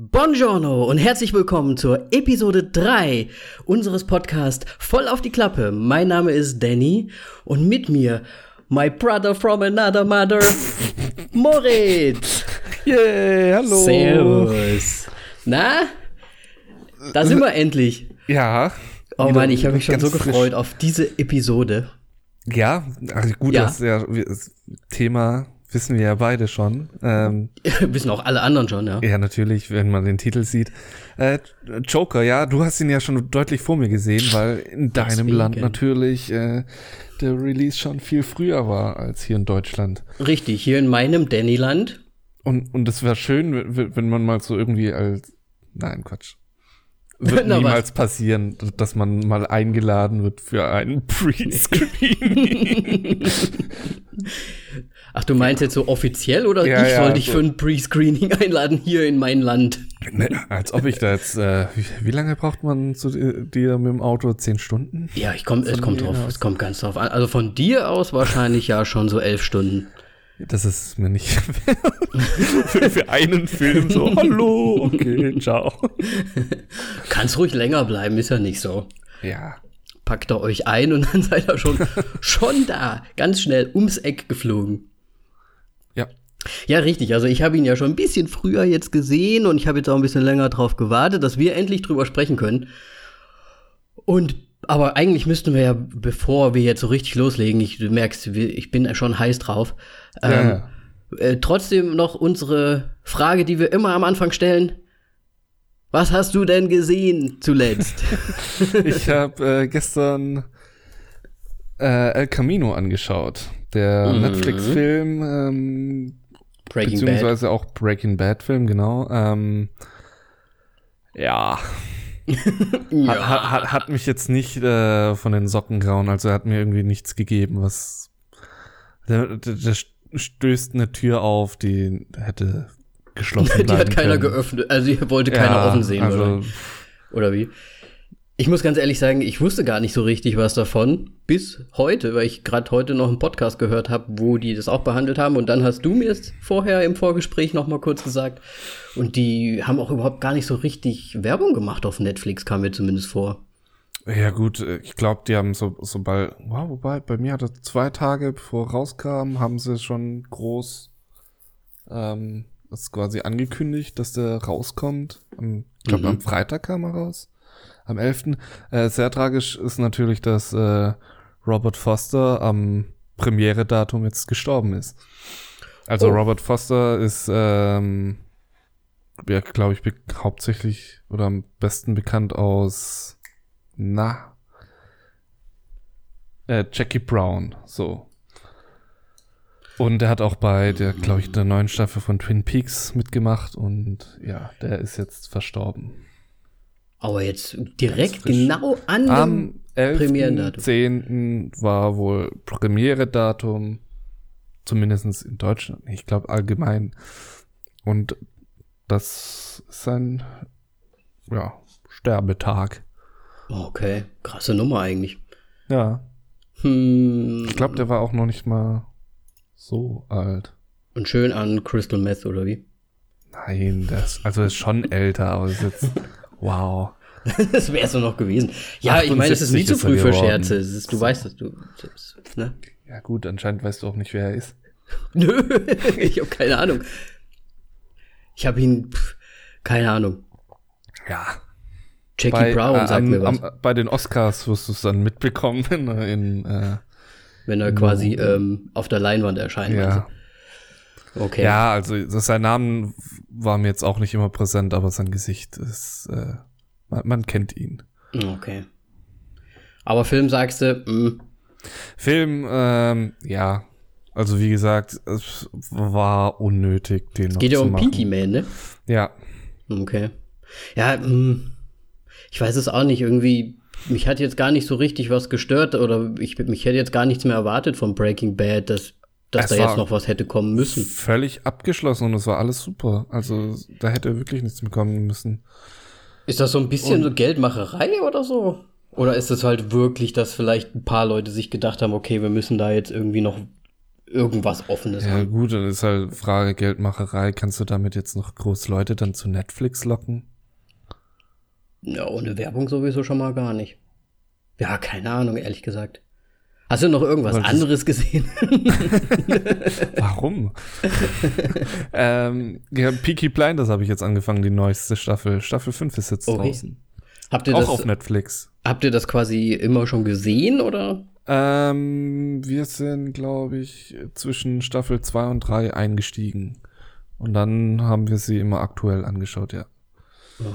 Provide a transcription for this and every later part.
Buongiorno und herzlich willkommen zur Episode 3 unseres Podcasts Voll auf die Klappe. Mein Name ist Danny und mit mir my brother from another mother, Moritz. Yay, hallo. Servus. Na? Da sind wir endlich. Ja. Oh Mann, ich habe mich schon so gefreut auf diese Episode. Ja, also gut, Ja. das, ja, das Thema wissen wir ja beide schon. Ähm, Wissen auch alle anderen schon, ja. ja, natürlich, wenn man den Titel sieht. Äh, Joker, ja, du hast ihn ja schon deutlich vor mir gesehen, weil in deinem Deswegen. Land natürlich äh, der Release schon viel früher war als hier in Deutschland. Richtig, hier in meinem Dannyland. Und, und es wäre schön, wenn man mal so irgendwie als. Nein, Quatsch. Wird Na, was? niemals passieren, dass man mal eingeladen wird für einen Pre-Screening. Ach, du meinst jetzt so offiziell oder Ja, ich ja, soll dich so. für ein Pre-Screening einladen hier in mein Land? ne, als ob ich da jetzt. Äh, wie, wie lange braucht man zu dir, mit dem Auto? Zehn Stunden? Ja, ich komm, es kommt drauf, aus. es kommt ganz drauf an. Also von dir aus wahrscheinlich ja schon so elf Stunden. Das ist mir nicht. für, für einen Film so. Hallo, okay, ciao. Kannst ruhig länger bleiben, ist ja nicht so. Ja. Packt ihr euch ein und dann seid ihr schon, schon da. Ganz schnell ums Eck geflogen. Ja. Richtig. Also ich habe ihn ja schon ein bisschen früher jetzt gesehen und ich habe jetzt auch ein bisschen länger drauf gewartet, dass wir endlich drüber sprechen können. Und aber eigentlich müssten wir ja, bevor wir jetzt so richtig loslegen, ich, du merkst, ich bin schon heiß drauf. Ähm, ja. äh, trotzdem noch unsere Frage, die wir immer am Anfang stellen. Was hast du denn gesehen zuletzt? Ich habe äh, gestern äh, El Camino angeschaut. Der Mhm. Netflix-Film, ähm, Breaking Bad. beziehungsweise auch Breaking Bad-Film, genau. Ähm, ja, hat, hat, hat, hat mich jetzt nicht äh, von den Socken gehauen. Also hat mir irgendwie nichts gegeben, was. Der, der, der stößt eine Tür auf, die hätte geschlossen Die bleiben hat keiner können. geöffnet, also die wollte keiner Ja, offen sehen, also, oder? Oder wie? Ich muss ganz ehrlich sagen, ich wusste gar nicht so richtig was davon bis heute, weil ich gerade heute noch einen Podcast gehört habe, wo die das auch behandelt haben und dann hast du mir es vorher im Vorgespräch noch mal kurz gesagt und die haben auch überhaupt gar nicht so richtig Werbung gemacht auf Netflix, kam mir zumindest vor. Ja gut, äh, ich glaube, die haben so, so bald, wow, wobei, bei mir hat er zwei Tage bevor rauskam, haben sie schon groß ähm, das quasi angekündigt, dass der rauskommt. Am, ich glaube, Mhm. am Freitag kam er raus. Am 11. Äh, sehr tragisch ist natürlich, dass äh, Robert Foster am Premiere-Datum jetzt gestorben ist. Also Oh. Robert Foster ist, ähm, ja, glaube ich, hauptsächlich oder am besten bekannt aus na. Äh, Jackie Brown, so. Und er hat auch bei der, glaube ich, der neuen Staffel von Twin Peaks mitgemacht und ja, der ist jetzt verstorben. Aber jetzt direkt genau an dem Am Premierendatum. 11.10. war wohl Premiere-Datum, zumindest in Deutschland, ich glaube allgemein. Und das ist sein, ja, Sterbetag. Okay, krasse Nummer eigentlich. Ja. Hm, Ich glaube, der war auch noch nicht mal so alt. und schön an Crystal Meth oder wie? Nein, das, also ist schon älter, aber ist jetzt, wow. Das wäre so noch gewesen. Ja, ich meine, es ist nie 78 zu früh für. Scherze. Es ist, du weißt, dass du. Ne? Ja gut, anscheinend weißt du auch nicht, wer er ist. Nö, ich habe keine Ahnung. Ich habe ihn. Pff, keine Ahnung. Ja. Jackie Brown äh, sagt am, mir was. am, bei den Oscars wirst du es dann mitbekommen in, in äh, wenn er quasi ähm, auf der Leinwand erscheint. ja. du? Okay. Ja, also sein Name war mir jetzt auch nicht immer präsent, aber sein Gesicht ist, äh, man, man kennt ihn. Okay. Aber Film sagst du, mm, Film, ähm, ja, also wie gesagt, es war unnötig, den noch geht ja um machen. Pinky Man, ne? Ja, Okay. Ja, mm, ich weiß es auch nicht. Irgendwie, mich hat jetzt gar nicht so richtig was gestört oder ich, mich hätte jetzt gar nichts mehr erwartet von Breaking Bad, dass, dass Es da jetzt noch was hätte kommen müssen. völlig abgeschlossen und es war alles super. Also da hätte wirklich nichts mehr kommen müssen. Ist das so ein bisschen so Geldmacherei oder so? Oder ist es halt wirklich, dass vielleicht ein paar Leute sich gedacht haben, okay, wir müssen da jetzt irgendwie noch irgendwas Offenes Ja, an. gut, dann ist halt Frage Geldmacherei. Kannst du damit jetzt noch groß Leute dann zu Netflix locken? Ja, ohne Werbung sowieso schon mal gar nicht. Ja, keine Ahnung, ehrlich gesagt. Hast du noch irgendwas Was anderes gesehen? Warum? ähm, ja, Peaky Blinders habe ich jetzt angefangen, die neueste Staffel. Staffel 5 ist jetzt okay. draußen. Habt ihr Auch das, auf Netflix. Habt ihr das quasi immer schon gesehen, oder? Ähm, wir sind, glaube ich, zwischen Staffel 2 und 3 eingestiegen. Und dann haben wir sie immer aktuell angeschaut, ja.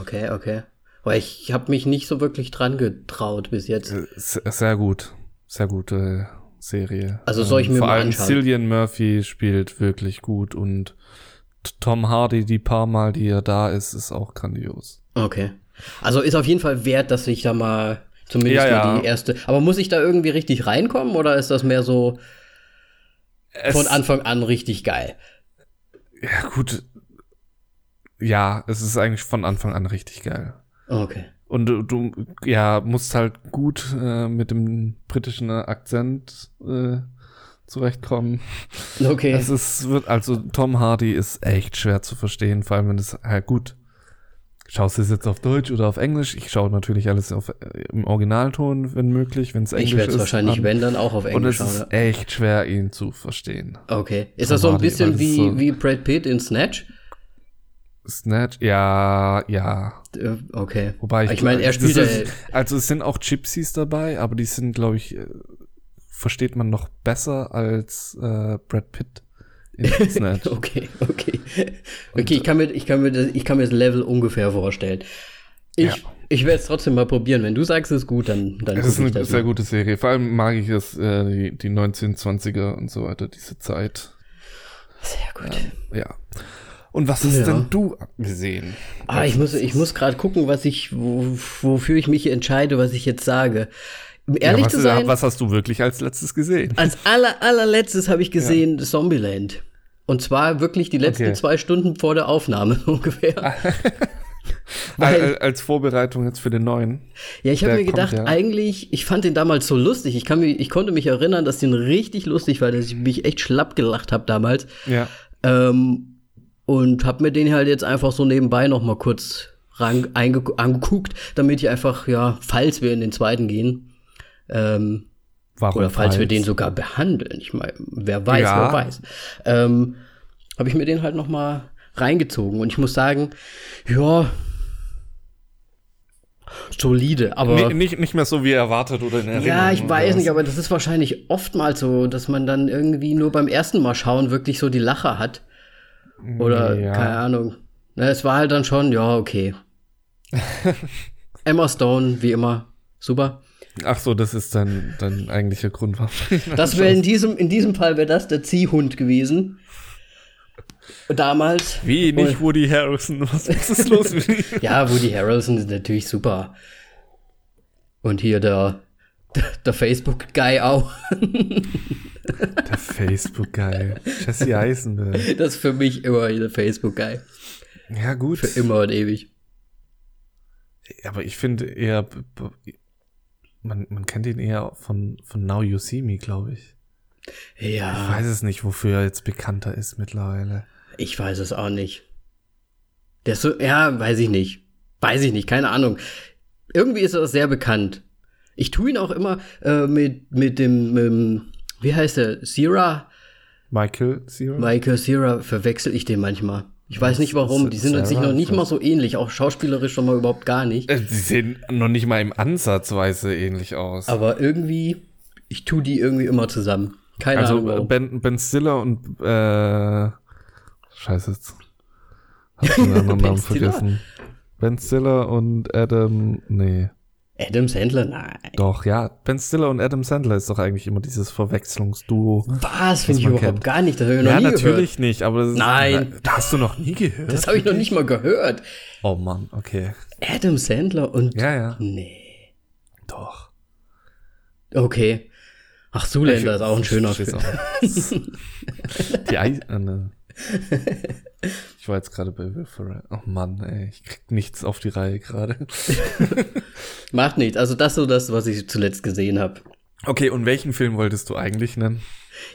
Okay, okay. Weil ich habe mich nicht so wirklich dran getraut bis jetzt. Äh, sehr gut sehr gute Serie. Also soll ich mir Vor mal allem anschauen. Cillian Murphy spielt wirklich gut und Tom Hardy, die paar Mal, die er da ist, ist auch grandios. Okay. Also ist auf jeden Fall wert, dass ich da mal zumindest ja, mal die erste. Aber muss ich da irgendwie richtig reinkommen oder ist das mehr so es, von Anfang an richtig geil? Ja, gut. Ja, es ist eigentlich von Anfang an richtig geil. Okay. Und du, du ja, musst halt gut äh, mit dem britischen Akzent äh, zurechtkommen. Okay. Es ist, wird, also Tom Hardy ist echt schwer zu verstehen, vor allem wenn es halt gut. Schaust du es jetzt auf Deutsch oder auf Englisch? Ich schaue natürlich alles auf, äh, im Originalton, wenn möglich, wenn es Englisch ist. Ich werde es wahrscheinlich, wenn dann auch auf Englisch. Und es ist echt schwer, ihn zu verstehen. Okay. Ist Tom das so ein Hardy, bisschen wie, so wie Brad Pitt in Snatch? Snatch, ja, ja. Okay. Wobei ich, ich meine, er spielt ist, also es sind auch Gypsies dabei, aber die sind, glaube ich, äh, versteht man noch besser als äh, Brad Pitt in Snatch. okay, okay. Okay, ich kann mir, ich kann mir, das, ich kann mir das Level ungefähr vorstellen. Ich, ja. ich werde es trotzdem mal probieren. Wenn du sagst, es ist gut, dann, dann Es ist eine sehr mal. gute Serie. Vor allem mag ich es, äh, die, die 1920er und so weiter, diese Zeit. Sehr gut. Ähm, ja. Und was hast ja. denn du gesehen? Ah, ich muss, ich muss gerade gucken, was ich, wo, wofür ich mich entscheide, was ich jetzt sage. Um ehrlich ja, was, zu sein. Was hast du wirklich als letztes gesehen? Als aller, allerletztes habe ich gesehen ja. Zombieland. Und zwar wirklich die letzten okay. zwei Stunden vor der Aufnahme ungefähr. Weil, als Vorbereitung jetzt für den neuen. Ja, ich habe mir gedacht, ja. eigentlich, ich fand den damals so lustig. Ich, kann mich, ich konnte mich erinnern, dass den richtig lustig war, dass ich mich echt schlapp gelacht habe damals. Ja. Ähm, und habe mir den halt jetzt einfach so nebenbei noch mal kurz angeguckt, damit ich einfach, ja, falls wir in den zweiten gehen, ähm, Warum oder falls, falls wir den sogar behandeln, ich meine, wer weiß, ja. wer weiß, ähm, habe ich mir den halt noch mal reingezogen und ich muss sagen, ja, solide, aber nicht, nicht, nicht mehr so wie erwartet oder in Erinnerung. Ja, ich weiß nicht, aber das ist wahrscheinlich oftmals so, dass man dann irgendwie nur beim ersten Mal schauen wirklich so die Lacher hat. Oder ja. keine Ahnung. Na, es war halt dann schon, ja, okay. Emma Stone, wie immer, super. Ach so, das ist dein, dein eigentlicher Grund. das wäre in diesem, in diesem Fall wäre das der Ziehhund gewesen. Damals. Wie nicht Woody Harrelson? Was ist los? ja, Woody Harrelson ist natürlich super. Und hier der, der, der Facebook-Guy auch. Der Facebook-Guy. Jesse Eisenberg. Das ist für mich immer der Facebook-Guy. Ja, gut. Für immer und ewig. Aber ich finde eher, man, man kennt ihn eher von, von Now You See Me, glaube ich. Ja. Ich weiß es nicht, wofür er jetzt bekannter ist mittlerweile. Ich weiß es auch nicht. Der ist so, ja, weiß ich nicht. Weiß ich nicht, keine Ahnung. Irgendwie ist er sehr bekannt. Ich tue ihn auch immer äh, mit, mit dem, mit, wie heißt der? Sierra? Michael Sierra? Michael Sierra verwechsel ich den manchmal. Ich weiß nicht warum. Die sind sich noch nicht mal so ähnlich, auch schauspielerisch schon mal überhaupt gar nicht. Äh, die sehen noch nicht mal im Ansatzweise ähnlich aus. Aber irgendwie, ich tue die irgendwie immer zusammen. Keine also, Ahnung. Also Ben, ben Stiller und äh, Scheiße jetzt. Hab den anderen Namen vergessen. Ben Stiller und Adam. Nee. Adam Sandler? Nein. Doch, ja. Ben Stiller und Adam Sandler ist doch eigentlich immer dieses Verwechslungsduo. Was? Finde ich überhaupt kennt. gar nicht. Das habe ich noch ja, nie gehört. Ja, natürlich nicht, aber das Nein. Das hast du noch nie gehört? Das habe ich noch nicht mal gehört. Oh Mann, okay. Adam Sandler und. Ja, ja. Nee. Doch. Okay. Ach, Zuländer ist auch ein schöner Film. Die Eis. Äh, ne. Ich war jetzt gerade bei Will Ferrell. Oh Mann, ey, ich krieg nichts auf die Reihe gerade. Macht nichts. Also das so das, was ich zuletzt gesehen habe. Okay, und welchen Film wolltest du eigentlich nennen?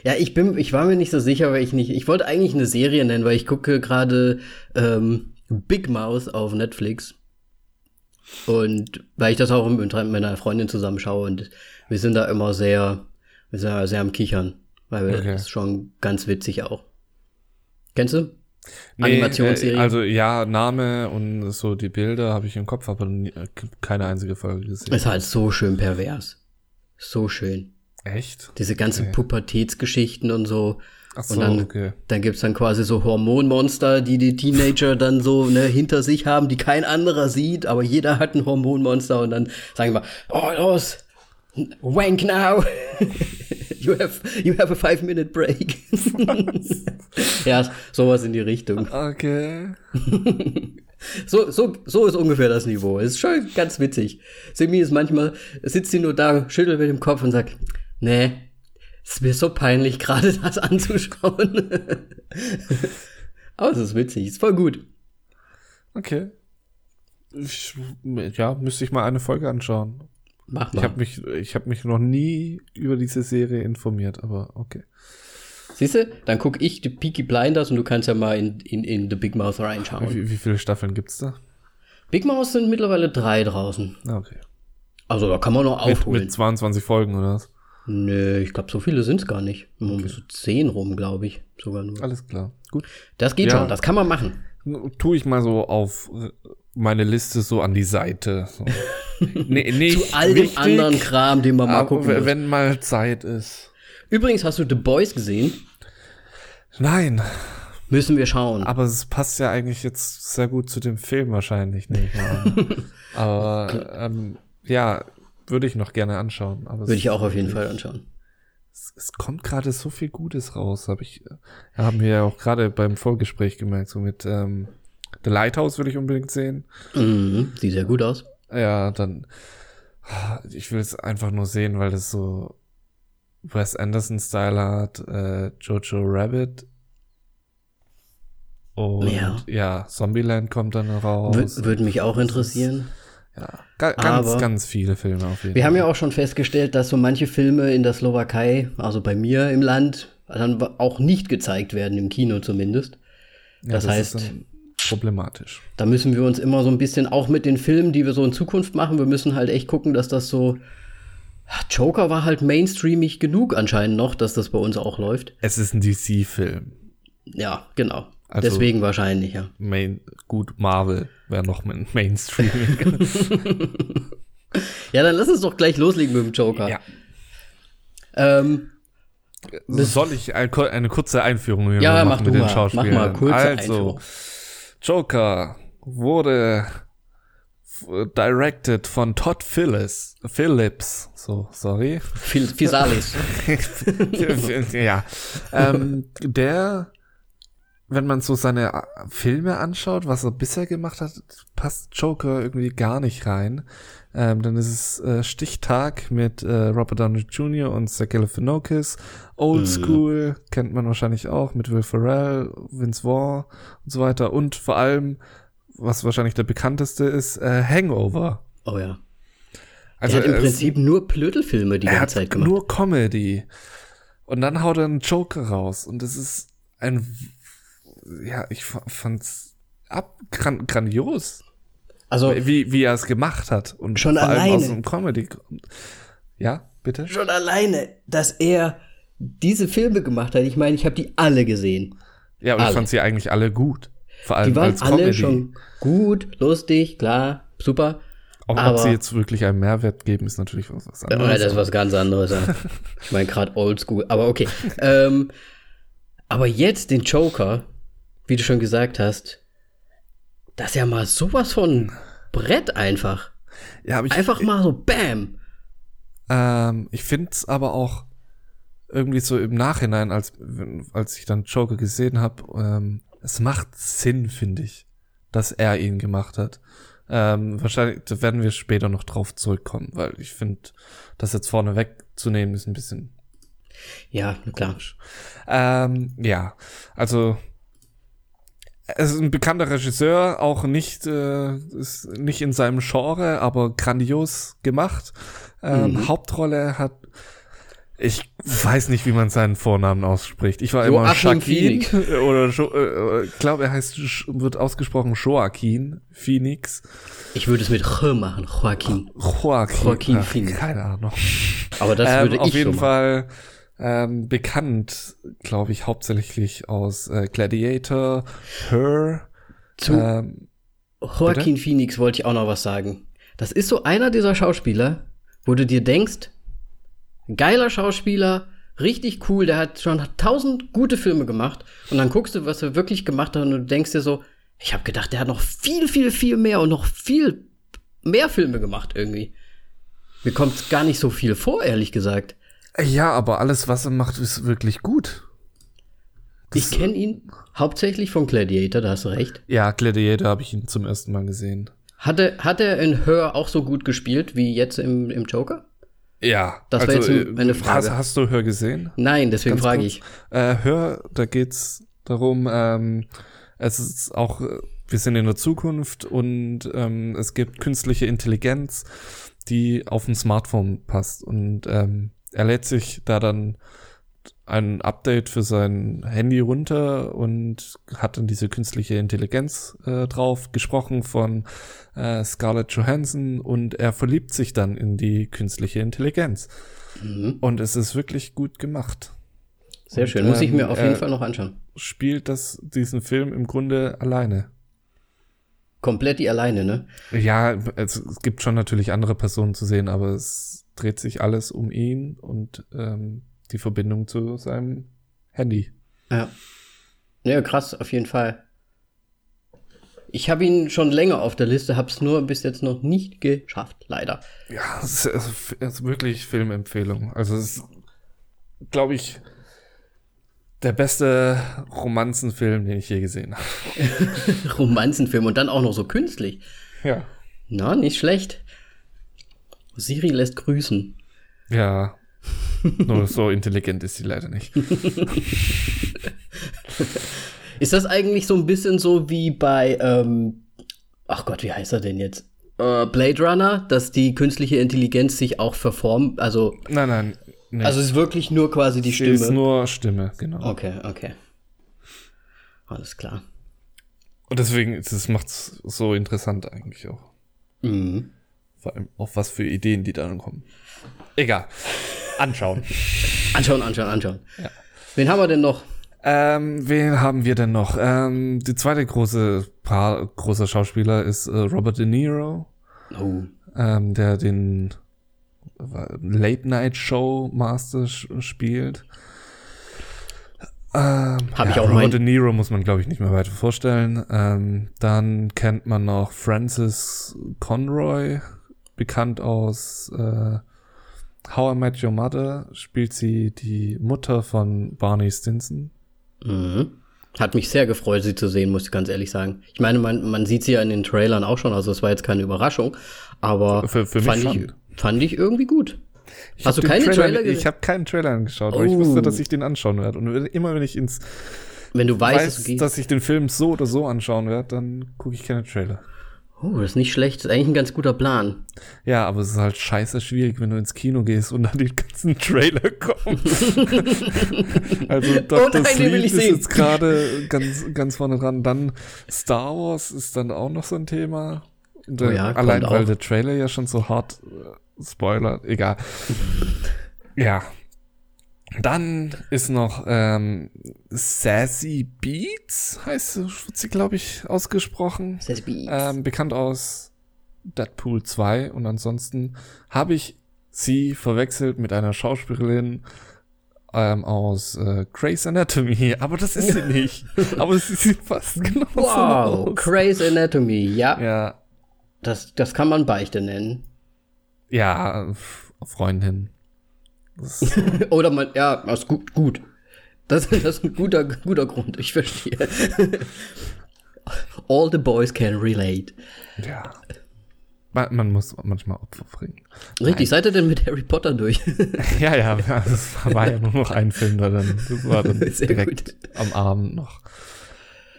Ja, ich bin, ich war mir nicht so sicher, weil ich nicht, ich wollte eigentlich eine Serie nennen, weil ich gucke gerade ähm, Big Mouth auf Netflix. Und weil ich das auch mit meiner Freundin zusammenschaue und wir sind da immer sehr, wir sind da sehr am Kichern, weil wir, okay. das ist schon ganz witzig auch. Kennst du? Nee, Animationsserie? Äh, also ja, Name und so die Bilder habe ich im Kopf, aber keine einzige Folge gesehen. Ist halt so schön pervers. So schön. Echt? Diese ganzen okay. Pubertätsgeschichten und so. Ach so, und dann, okay. dann gibt's dann quasi so Hormonmonster, die die Teenager dann so ne, hinter sich haben, die kein anderer sieht, aber jeder hat ein Hormonmonster und dann sagen wir, oh los, wank now. you have, you have a five minute break. ja, sowas in die Richtung. Okay. So, so, so ist ungefähr das Niveau. Es ist schon ganz witzig. Simi ist manchmal, sitzt sie nur da, schüttelt mit dem Kopf und sagt, nee, es ist mir so peinlich, gerade das anzuschauen. Aber es ist witzig, ist voll gut. Okay. Ich, ja, müsste ich mal eine Folge anschauen. Mach mal. Ich habe mich, ich habe mich noch nie über diese Serie informiert, aber okay. Siehst du, dann guck ich die Peaky Blinders und du kannst ja mal in, in, in The Big Mouth reinschauen. Wie, wie viele Staffeln gibt's da? Big Mouth sind mittlerweile drei draußen. Ah, okay. Also da kann man noch aufholen. Mit, mit 22 Folgen oder was? Nö, ich glaube, so viele sind es gar nicht. Okay. So zehn rum, glaube ich. Sogar nur. Alles klar. Gut. Das geht ja. schon, das kann man machen. Tue ich mal so auf meine Liste so an die Seite. So. nee, nicht Zu all dem anderen Kram, den man mal gucken muss. Wenn mal Zeit ist. Übrigens, hast du The Boys gesehen? Nein. Müssen wir schauen. Aber es passt ja eigentlich jetzt sehr gut zu dem Film wahrscheinlich, nicht Aber ähm, ja, würde ich noch gerne anschauen. würde ich auch auf jeden Fall anschauen. Es, es kommt gerade so viel Gutes raus, habe ich, haben wir ja auch gerade beim Vorgespräch gemerkt, so mit ähm, The Lighthouse würde ich unbedingt sehen. Mhm, sieht sehr gut aus. Ja, dann, ich will es einfach nur sehen, weil das so Wes Anderson-Style hat, äh, Jojo Rabbit. Und ja, ja Zombieland kommt dann raus. W würde mich auch interessieren. Ja, ga ganz, Aber ganz viele Filme auf jeden Wir Fall. haben ja auch schon festgestellt, dass so manche Filme in der Slowakei, also bei mir im Land, dann auch nicht gezeigt werden, im Kino zumindest. Ja, das, das heißt, problematisch. Da müssen wir uns immer so ein bisschen, auch mit den Filmen, die wir so in Zukunft machen, wir müssen halt echt gucken, dass das so Joker war halt mainstreamig genug anscheinend noch, dass das bei uns auch läuft. Es ist ein DC-Film. Ja, genau. Also Deswegen wahrscheinlich, ja. Main, gut, Marvel wäre noch mit Mainstream. ja, dann lass uns doch gleich loslegen mit dem Joker. Ja. Ähm, Soll ich ein, eine kurze Einführung hier ja, machen mit den mal, Schauspielern? Mach mal kurze also, Einführung. Joker wurde directed von Todd Phillips. Phillips. So, sorry. Physalis. ja. Ähm, der, wenn man so seine äh, Filme anschaut, was er bisher gemacht hat, passt Joker irgendwie gar nicht rein. Ähm, dann ist es äh, Stichtag mit äh, Robert Downey Jr. und Zach Galifianakis. Old mhm. School kennt man wahrscheinlich auch mit Will Ferrell, Vince Vaughn und so weiter. Und vor allem was wahrscheinlich der bekannteste ist, äh, Hangover. Oh ja. Also er hat im Prinzip nur Plödelfilme die ganze Zeit gemacht. Nur Comedy. Und dann haut er einen Joker raus. Und das ist ein, ja, ich fand's ab, gran, grandios. Also, wie, wie er es gemacht hat. Und schon vor allem alleine. aus dem Comedy. Ja, bitte? Schon alleine, dass er diese Filme gemacht hat. Ich meine, ich habe die alle gesehen. Ja, und alle. ich fand sie eigentlich alle gut. Vor allem die waren als alle Comedy. schon gut, lustig, klar, super. Auch aber, ob sie jetzt wirklich einen Mehrwert geben, ist natürlich was, was anderes. Ja, das ist was ganz anderes. Ja. ich meine gerade oldschool, aber okay. ähm, aber jetzt den Joker, wie du schon gesagt hast, das ist ja mal sowas von Brett einfach. Ja, ich, einfach mal so Bam. Ähm, ich finde es aber auch irgendwie so im Nachhinein, als, als ich dann Joker gesehen habe, ähm, es macht Sinn, finde ich, dass er ihn gemacht hat. Ähm, wahrscheinlich werden wir später noch drauf zurückkommen, weil ich finde, das jetzt vorne wegzunehmen ist ein bisschen. Ja, klar. Ähm, ja, also es ist ein bekannter Regisseur, auch nicht, äh, ist nicht in seinem Genre, aber grandios gemacht. Ähm, mhm. Hauptrolle hat Ich weiß nicht, wie man seinen Vornamen ausspricht. Ich war Joachim immer Shaquin oder äh, ich glaube, er heißt wird ausgesprochen Joaquin Phoenix. Ich würde es mit Ch machen, Joaquin. Joaquin, Joaquin Ach, Phoenix. Keine Ahnung. Aber das würde ähm, ich auf jeden Fall ähm, bekannt, glaube ich, hauptsächlich aus äh, Gladiator, Her. Zu ähm, Joaquin bitte? Phoenix wollte ich auch noch was sagen. Das ist so einer dieser Schauspieler, wo du dir denkst, geiler Schauspieler, richtig cool, der hat schon tausend gute Filme gemacht. Und dann guckst du, was er wirklich gemacht hat und du denkst dir so, ich habe gedacht, der hat noch viel, viel, viel mehr und noch viel mehr Filme gemacht irgendwie. Mir kommt gar nicht so viel vor, ehrlich gesagt. Ja, aber alles, was er macht, ist wirklich gut. Das ich kenne ihn hauptsächlich von Gladiator, da hast du recht. Ja, Gladiator habe ich ihn zum ersten Mal gesehen. Hat er, hat er in Her auch so gut gespielt wie jetzt im, im Joker? Ja, das also, wäre jetzt eine Frage. Hast, hast, du Hör gesehen? Nein, deswegen Ganz frage ich. Äh, Hör, da geht's darum, ähm, es ist auch, wir sind in der Zukunft und ähm, es gibt künstliche Intelligenz, die auf dem Smartphone passt und ähm, er lädt sich da dann ein Update für sein Handy runter und hat dann diese künstliche Intelligenz äh, drauf, gesprochen von äh, Scarlett Johansson und er verliebt sich dann in die künstliche Intelligenz. Mhm. Und es ist wirklich gut gemacht. Sehr und, schön, muss ich mir ähm, auf jeden Fall noch anschauen. Spielt das diesen Film im Grunde alleine. Komplett die alleine, ne? Ja, es, es gibt schon natürlich andere Personen zu sehen, aber es dreht sich alles um ihn und ähm, die Verbindung zu seinem Handy. Ja. Ja, krass, auf jeden Fall. Ich habe ihn schon länger auf der Liste, habe es nur bis jetzt noch nicht geschafft, leider. Ja, es ist, es ist wirklich Filmempfehlung. Also es ist, glaube ich, der beste Romanzenfilm, den ich je gesehen habe. Romanzenfilm und dann auch noch so künstlich. Ja. Na, nicht schlecht. Siri lässt grüßen. Ja. Nur so intelligent ist sie leider nicht. ist das eigentlich so ein bisschen so wie bei, ähm, ach Gott, wie heißt er denn jetzt? Äh, Blade Runner, dass die künstliche Intelligenz sich auch verformt, also. Nein, nein. Nee. Also es ist wirklich nur quasi die Stimme. Es ist nur Stimme, genau. Okay, okay. Alles klar. Und deswegen, das macht es so interessant eigentlich auch. Mhm. Vor allem auf was für Ideen die dann kommen. Egal. Anschauen. anschauen, anschauen, anschauen. Ja. Wen haben wir denn noch? Ähm, wen haben wir denn noch? Ähm, die zweite große Paar, großer Schauspieler ist äh, Robert De Niro. Oh. Ähm, der den Late Night Show Master spielt. Ähm, Hab ja, ich auch Robert. De Niro muss man, glaube ich, nicht mehr weiter vorstellen. Ähm, dann kennt man noch Francis Conroy, bekannt aus äh, How I Met Your Mother spielt sie die Mutter von Barney Stinson. Mhm. Hat mich sehr gefreut, sie zu sehen, muss ich ganz ehrlich sagen. Ich meine, man, man sieht sie ja in den Trailern auch schon, also es war jetzt keine Überraschung, aber für, für fand, ich, fand ich irgendwie gut. Ich Hast du keine Trailer, Trailer gesehen? Ich habe keinen Trailer angeschaut, oh. aber ich wusste, dass ich den anschauen werde. Und immer wenn ich ins wenn du weißt, weiß, dass ich den Film so oder so anschauen werde, dann gucke ich keine Trailer. Oh, das ist nicht schlecht. Das ist eigentlich ein ganz guter Plan. Ja, aber es ist halt scheiße schwierig, wenn du ins Kino gehst und dann die ganzen Trailer kommen. also Dr. oh Sleep ist sehen. jetzt gerade ganz, ganz vorne dran. Dann Star Wars ist dann auch noch so ein Thema. Oh ja, allein weil auch. der Trailer ja schon so hart äh, Spoiler, egal. ja, dann ist noch ähm, Sassy Beats, heißt wird sie, glaube ich, ausgesprochen. Sassy Beats. Ähm, bekannt aus Deadpool 2. Und ansonsten habe ich sie verwechselt mit einer Schauspielerin ähm, aus äh, Grey's Anatomy. Aber das ist sie nicht. Aber sie sieht fast genau wow, aus. Grey's Anatomy, ja. Ja. Das, das kann man Beichte nennen. Ja, Freundin. Oder man, ja, das ist gut, gut. Das, das ist ein guter, guter Grund, ich verstehe. All the boys can relate. Ja. Man, man muss manchmal Opfer bringen. Richtig, Nein. seid ihr denn mit Harry Potter durch? ja, ja, das war ja nur noch ein Film, da dann, das war dann Sehr direkt gut. am Abend noch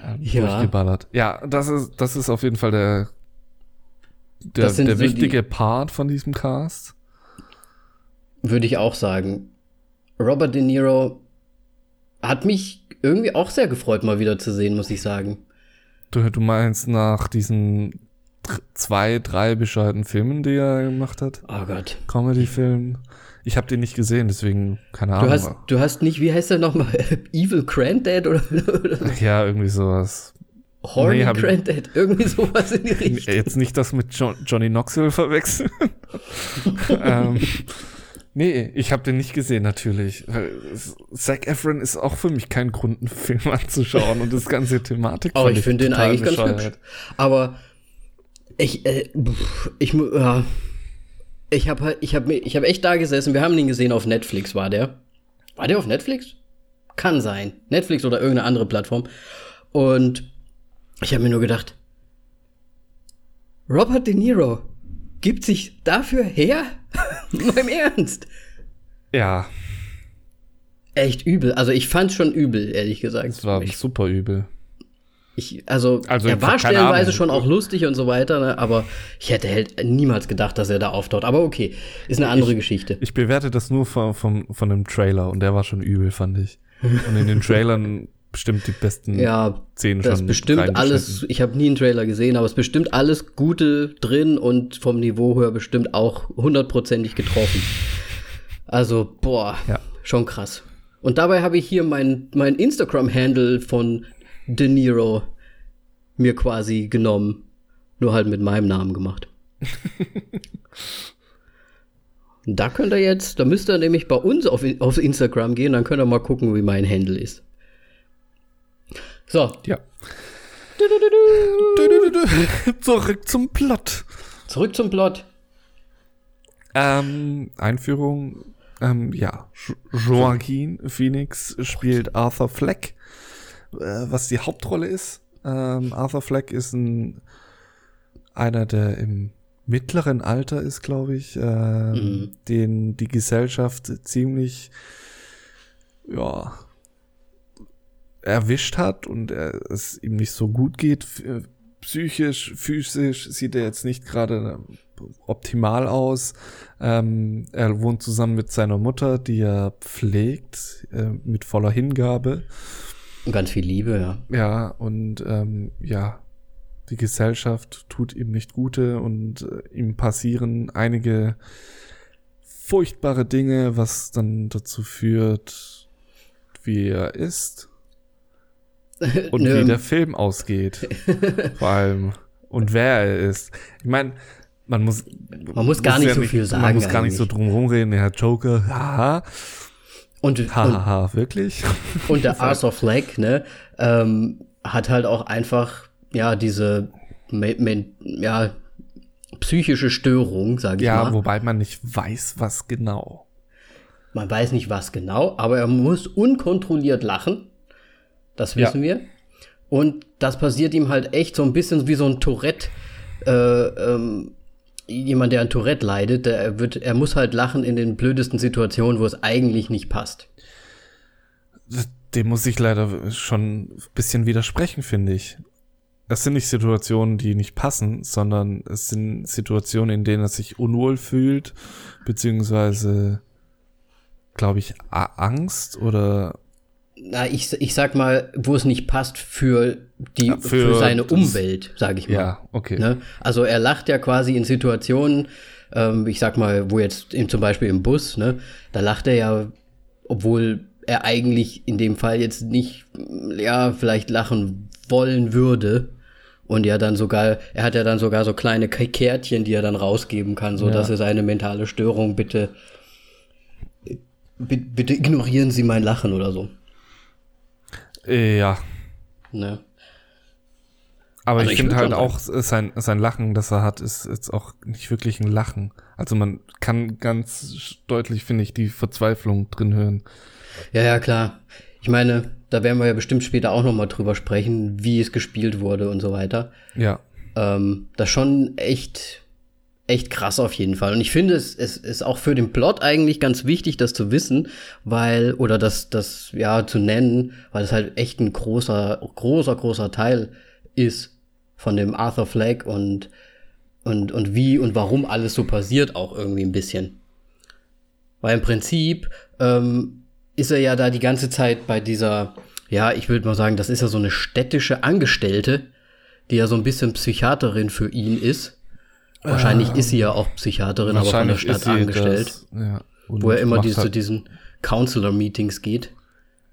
ähm, ja. durchgeballert. Ja, das ist, das ist auf jeden Fall der, der, der so wichtige Part von diesem Cast. Würde ich auch sagen. Robert De Niro hat mich irgendwie auch sehr gefreut, mal wieder zu sehen, muss ich sagen. Du, du meinst nach diesen zwei, drei bescheidenen Filmen, die er gemacht hat? Oh Gott. Comedy-Film. Ich habe den nicht gesehen, deswegen keine Ahnung. Du hast, du hast nicht, wie heißt der nochmal? Evil Granddad oder, oder? Ja, irgendwie sowas. Horny nee, Granddad, irgendwie sowas in die Richtung. Jetzt nicht das mit John, Johnny Knoxville verwechseln. ähm, nee, ich habe den nicht gesehen natürlich. Zac Efron ist auch für mich kein Grund, einen Film anzuschauen und das ganze Thematik. Aber ich finde den eigentlich bescheuert. ganz hübsch. Aber ich, äh, ich, ja, ich habe halt, ich habe ich habe echt da gesessen. Wir haben den gesehen auf Netflix, war der? War der auf Netflix? Kann sein. Netflix oder irgendeine andere Plattform. Und ich habe mir nur gedacht, Robert De Niro gibt sich dafür her? Beim Ernst? Ja. Echt übel. Also ich fand's schon übel, ehrlich gesagt. Es war ich, super übel. Ich, also, also er war stellenweise schon auch lustig und so weiter, ne? aber ich hätte halt niemals gedacht, dass er da auftaucht. Aber okay, ist eine andere ich, Geschichte. Ich bewerte das nur von, von, von dem Trailer und der war schon übel, fand ich. Und in den Trailern bestimmt die besten ja, Szenen das schon. bestimmt alles, ich habe nie einen Trailer gesehen, aber es ist bestimmt alles Gute drin und vom Niveau her bestimmt auch hundertprozentig getroffen. Also, boah, ja. schon krass. Und dabei habe ich hier mein, mein Instagram-Handle von De Niro mir quasi genommen. Nur halt mit meinem Namen gemacht. da könnt ihr jetzt, da müsst ihr nämlich bei uns auf, auf Instagram gehen, dann könnt ihr mal gucken, wie mein Handle ist. So. Ja. Zurück zum Plot. Zurück zum Plot. Ähm, Einführung. Ähm, ja, Joaquin Phoenix spielt Arthur Fleck, äh, was die Hauptrolle ist. Ähm, Arthur Fleck ist ein einer, der im mittleren Alter ist, glaube ich, äh, mhm. den die Gesellschaft ziemlich ja erwischt hat und er, es ihm nicht so gut geht, psychisch, physisch sieht er jetzt nicht gerade optimal aus. Ähm, er wohnt zusammen mit seiner Mutter, die er pflegt, äh, mit voller Hingabe. Und ganz viel Liebe, ja. Ja, und ähm, ja, die Gesellschaft tut ihm nicht Gute und äh, ihm passieren einige furchtbare Dinge, was dann dazu führt, wie er ist und wie der Film ausgeht. Vor allem. Und wer er ist. Ich meine, man muss. Man muss gar nicht ja so nicht, viel sagen. Man muss gar nicht so drum rumreden. Der Joker, haha. Und, haha, und, wirklich? Und der Arthur Fleck, ne, ähm, hat halt auch einfach, ja, diese, ja, psychische Störung, sag ich ja, mal. Ja, wobei man nicht weiß, was genau. Man weiß nicht, was genau, aber er muss unkontrolliert lachen. Das wissen ja. wir. Und das passiert ihm halt echt so ein bisschen wie so ein Tourette. Äh, ähm, jemand, der an Tourette leidet, der wird, er muss halt lachen in den blödesten Situationen, wo es eigentlich nicht passt. Dem muss ich leider schon ein bisschen widersprechen, finde ich. Es sind nicht Situationen, die nicht passen, sondern es sind Situationen, in denen er sich unwohl fühlt, beziehungsweise, glaube ich, Angst oder na, ich, ich sag mal, wo es nicht passt für die ja, für, für, seine Umwelt, sage ich mal. Ja, okay. Ne? Also er lacht ja quasi in Situationen, ähm, ich sag mal, wo jetzt in, zum Beispiel im Bus, ne, da lacht er ja, obwohl er eigentlich in dem Fall jetzt nicht, ja, vielleicht lachen wollen würde. Und ja, dann sogar, er hat ja dann sogar so kleine Kärtchen, die er dann rausgeben kann, so ja. dass er seine mentale Störung bitte, bitte ignorieren Sie mein Lachen oder so. Ja. Ne. Aber also ich, ich finde halt auch sein, sein Lachen, das er hat, ist jetzt auch nicht wirklich ein Lachen. Also man kann ganz deutlich, finde ich, die Verzweiflung drin hören. Ja, ja, klar. Ich meine, da werden wir ja bestimmt später auch noch mal drüber sprechen, wie es gespielt wurde und so weiter. Ja. Ähm, das schon echt echt krass auf jeden Fall. Und ich finde, es, es ist auch für den Plot eigentlich ganz wichtig, das zu wissen, weil, oder das, das, ja, zu nennen, weil es halt echt ein großer, großer, großer Teil ist von dem Arthur Fleck und, und, und wie und warum alles so passiert auch irgendwie ein bisschen. Weil im Prinzip, ähm, ist er ja da die ganze Zeit bei dieser, ja, ich würde mal sagen, das ist ja so eine städtische Angestellte, die ja so ein bisschen Psychiaterin für ihn ist. Wahrscheinlich ähm, ist sie ja auch Psychiaterin, aber von der Stadt angestellt. Das, ja, wo er immer diese, halt zu diesen Counselor-Meetings geht.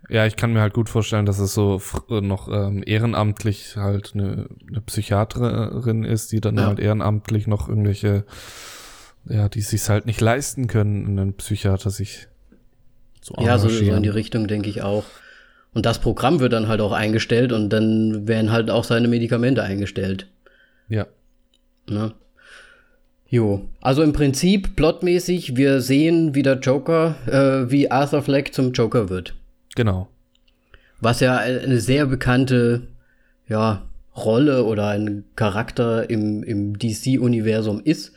Ja, ich kann mir halt gut vorstellen, dass es so äh, noch ähm, ehrenamtlich halt eine, eine Psychiaterin ist, die dann ja. halt ehrenamtlich noch irgendwelche, ja, die sich halt nicht leisten können, einen Psychiater sich zu Ja, so, so in die Richtung denke ich auch. Und das Programm wird dann halt auch eingestellt und dann werden halt auch seine Medikamente eingestellt. Ja. Ne? Jo, also im Prinzip plotmäßig, wir sehen, wie der Joker, äh, wie Arthur Fleck zum Joker wird. Genau. Was ja eine sehr bekannte, ja, Rolle oder ein Charakter im, im DC-Universum ist,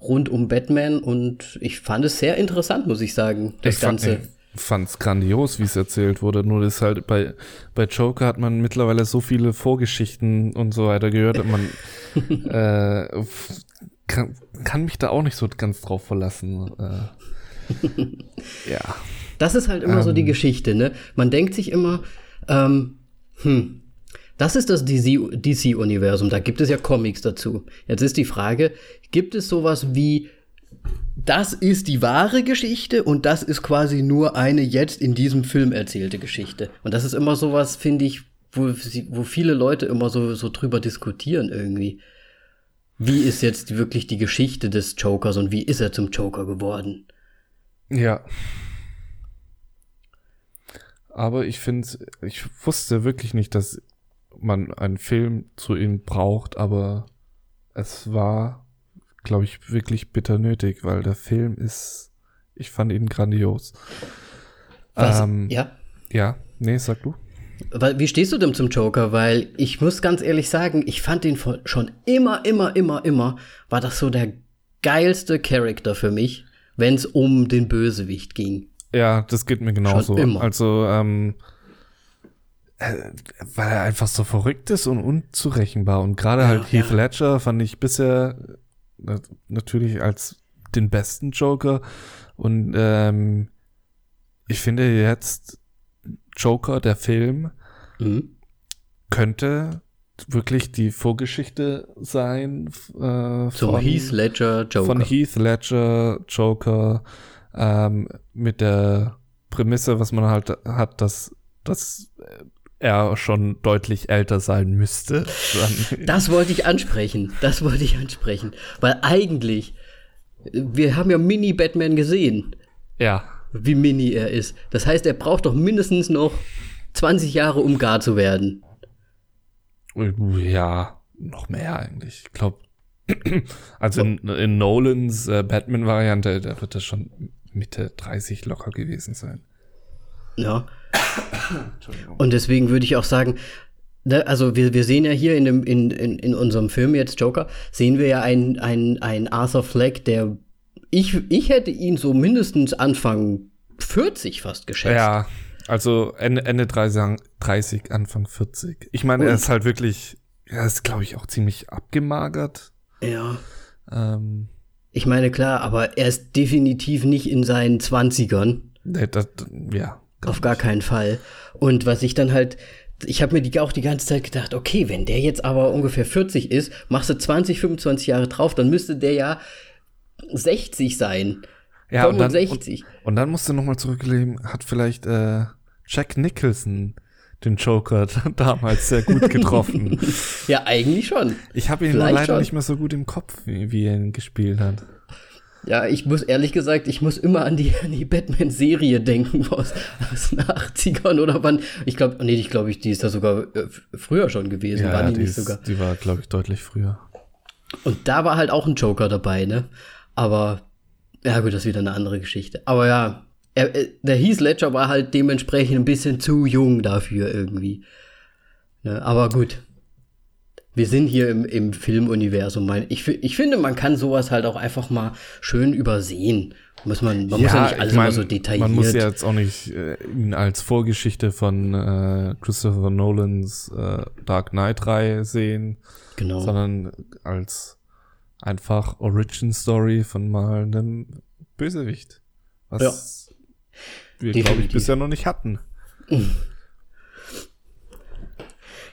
rund um Batman. Und ich fand es sehr interessant, muss ich sagen, das ich Ganze. Fand, es grandios, wie es erzählt wurde. Nur ist halt bei, bei Joker hat man mittlerweile so viele Vorgeschichten und so weiter gehört, man äh, kann, kann mich da auch nicht so ganz drauf verlassen. Äh, ja. Das ist halt immer ähm, so die ähm. Geschichte, ne? Man denkt sich immer, ähm, hm, das ist das DC-Universum, da gibt es ja Comics dazu. Jetzt ist die Frage, gibt es sowas wie, das ist die wahre Geschichte und das ist quasi nur eine jetzt in diesem Film erzählte Geschichte. Und das ist immer sowas, finde ich, wo, wo viele Leute immer so, so drüber diskutieren irgendwie. Wie ist jetzt wirklich die Geschichte des Jokers und wie ist er zum Joker geworden? Ja. Aber ich finde, ich wusste wirklich nicht, dass man einen Film zu ihm braucht, aber es war, glaube ich, wirklich bitter nötig, weil der Film ist, ich fand ihn grandios. Was? Ähm, ja? Ja, nee, sag du. Wie stehst du denn zum Joker? Weil ich muss ganz ehrlich sagen, ich fand ihn schon immer, immer, immer, immer, war das so der geilste Charakter für mich, wenn es um den Bösewicht ging. Ja, das geht mir genauso. Schon immer. Also, ähm, äh, weil er einfach so verrückt ist und unzurechenbar. Und gerade ja, halt Heath ja. Ledger fand ich bisher äh, natürlich als den besten Joker. Und ähm, ich finde jetzt Joker, der Film, mhm. könnte wirklich die Vorgeschichte sein äh, Zum von, Heath Ledger Joker. Von Heath Ledger Joker ähm, mit der Prämisse, was man halt hat, dass, dass er schon deutlich älter sein müsste. das wollte ich ansprechen. Das wollte ich ansprechen. Weil eigentlich, wir haben ja Mini-Batman gesehen. Ja. Wie mini er ist. Das heißt, er braucht doch mindestens noch 20 Jahre, um gar zu werden. Ja, noch mehr eigentlich. Ich glaube, also in, in Nolans äh, Batman-Variante, da wird das schon Mitte 30 locker gewesen sein. Ja. Und deswegen würde ich auch sagen, ne, also wir, wir sehen ja hier in, dem, in, in, in unserem Film jetzt Joker, sehen wir ja einen, einen, Arthur Fleck, der ich, ich hätte ihn so mindestens Anfang 40 fast geschätzt. Ja, also Ende, Ende 30, 30 Anfang 40. Ich meine, er ist halt wirklich, er ist, glaube ich, auch ziemlich abgemagert. Ja. Ähm, ich meine, klar, aber er ist definitiv nicht in seinen Zwanzigern. Nee, das, ja. Gar Auf gar nicht. keinen Fall. Und was ich dann halt, ich habe mir die, auch die ganze Zeit gedacht, okay, wenn der jetzt aber ungefähr 40 ist, machst du 20, 25 Jahre drauf, dann müsste der ja 60 sein. Ja, 65. Und dann, und, und dann musst du nochmal zurückleben, hat vielleicht äh, Jack Nicholson den Joker damals sehr gut getroffen. ja, eigentlich schon. Ich habe ihn leider schon. nicht mehr so gut im Kopf, wie, wie er ihn gespielt hat. Ja, ich muss ehrlich gesagt, ich muss immer an die, die Batman-Serie denken aus, aus den 80ern oder wann. Ich glaube, nee, ich glaube, die ist da sogar äh, früher schon gewesen. Ja, war die, die nicht ist, sogar. Die war, glaube ich, deutlich früher. Und da war halt auch ein Joker dabei, ne? Aber, ja gut, das ist wieder eine andere Geschichte. Aber ja, er, der Heath Ledger war halt dementsprechend ein bisschen zu jung dafür irgendwie. Ne? Aber gut. Wir sind hier im, im Filmuniversum. Ich, ich finde, man kann sowas halt auch einfach mal schön übersehen. Muss man, man ja, muss ja nicht alles ich mein, immer so detailliert. Man muss ja jetzt auch nicht äh, ihn als Vorgeschichte von äh, Christopher Nolans äh, Dark Knight-Reihe sehen. Genau. Sondern als einfach Origin Story von mal einem Bösewicht. Was ja wir, glaube ich, bisher noch nicht hatten.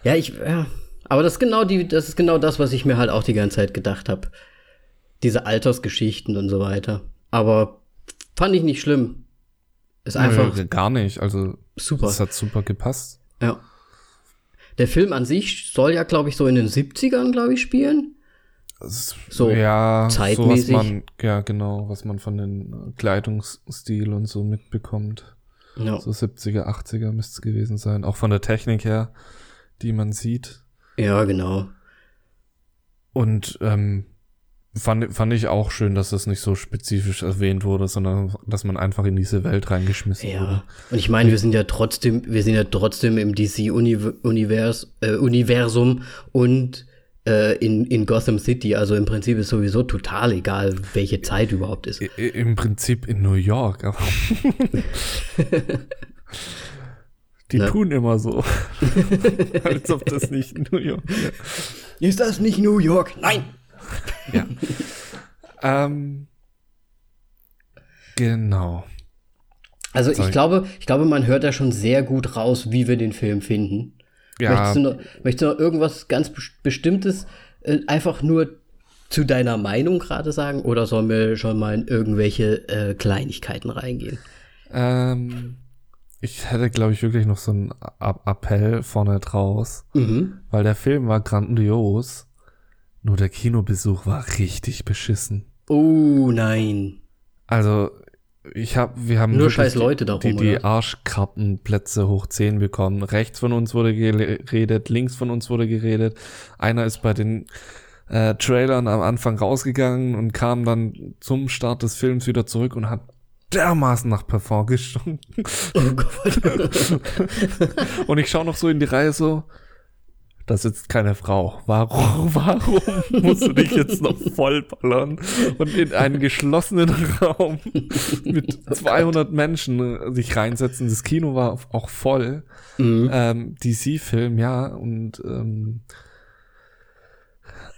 Ja, ich, ja. Aber das ist genau die, das ist genau das, was ich mir halt auch die ganze Zeit gedacht habe. Diese Altersgeschichten und so weiter. Aber fand ich nicht schlimm. Ist einfach. Nee, gar nicht. Also super. Das hat super gepasst. Ja. Der Film an sich soll ja, glaube ich, so in den 70ern, glaube ich, spielen. So ja, zeitmäßig. So was man, ja, genau, was man von den Kleidungsstil und so mitbekommt. Ja. So 70er, 80er müsste es gewesen sein. Auch von der Technik her, die man sieht. Ja, genau. Und ähm, fand, fand ich auch schön, dass das nicht so spezifisch erwähnt wurde, sondern dass man einfach in diese Welt reingeschmissen ja. wurde. Und ich meine, wir sind ja trotzdem, wir sind ja trotzdem im DC-Universum äh, Universum und in, in Gotham City. Also im Prinzip ist sowieso total egal, welche Zeit überhaupt ist. Im Prinzip in New York, aber. Die ne? tun immer so. Als ob das nicht New York wäre. Ist das nicht New York? Nein! ja. ähm, genau. Also ich glaube, ich glaube, man hört da schon sehr gut raus, wie wir den Film finden. Ja. Möchtest, du noch, möchtest du noch irgendwas ganz Bestimmtes äh, einfach nur zu deiner Meinung gerade sagen oder sollen wir schon mal in irgendwelche äh, Kleinigkeiten reingehen? Ähm, ich hätte, glaube ich, wirklich noch so einen Appell vorne draus, mhm. weil der Film war grandios, nur der Kinobesuch war richtig beschissen. Oh nein. Also ich hab, wir haben nur scheiß Leute darum, die, die Arschkartenplätze hoch 10 bekommen. Rechts von uns wurde geredet, links von uns wurde geredet. Einer ist bei den äh, Trailern am Anfang rausgegangen und kam dann zum Start des Films wieder zurück und hat dermaßen nach Parfum gestunken. Oh Gott. und ich schaue noch so in die Reihe so, da sitzt keine Frau. Warum, warum musst du dich jetzt noch vollballern und in einen geschlossenen Raum mit 200 Menschen sich reinsetzen? Das Kino war auch voll. Mhm. Ähm, DC-Film, ja, und ähm,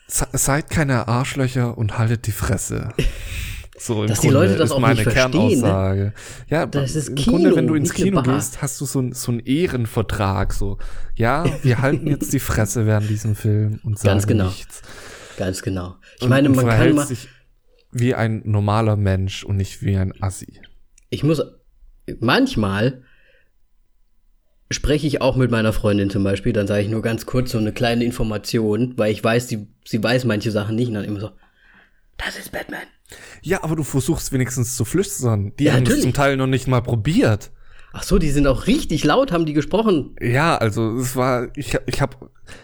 seid keine Arschlöcher und haltet die Fresse. So Dass Grunde die Leute das ist auch meine nicht Kernaussage. Ne? Ja, das ist im Kino, Grunde, wenn du ins Kino gehst, hast du so, ein, so einen Ehrenvertrag. So, ja, wir halten jetzt die Fresse während diesem Film und sagen Ganz genau. nichts. Ganz genau. Ich und, meine, man kann mal sich wie ein normaler Mensch und nicht wie ein Assi. Ich muss manchmal spreche ich auch mit meiner Freundin zum Beispiel, dann sage ich nur ganz kurz so eine kleine Information, weil ich weiß, sie, sie weiß manche Sachen nicht und dann immer so, das ist Batman. Ja, aber du versuchst wenigstens zu flüstern. Die ja, haben es zum Teil noch nicht mal probiert. Ach so, die sind auch richtig laut, haben die gesprochen. Ja, also es war, ich, ich habe,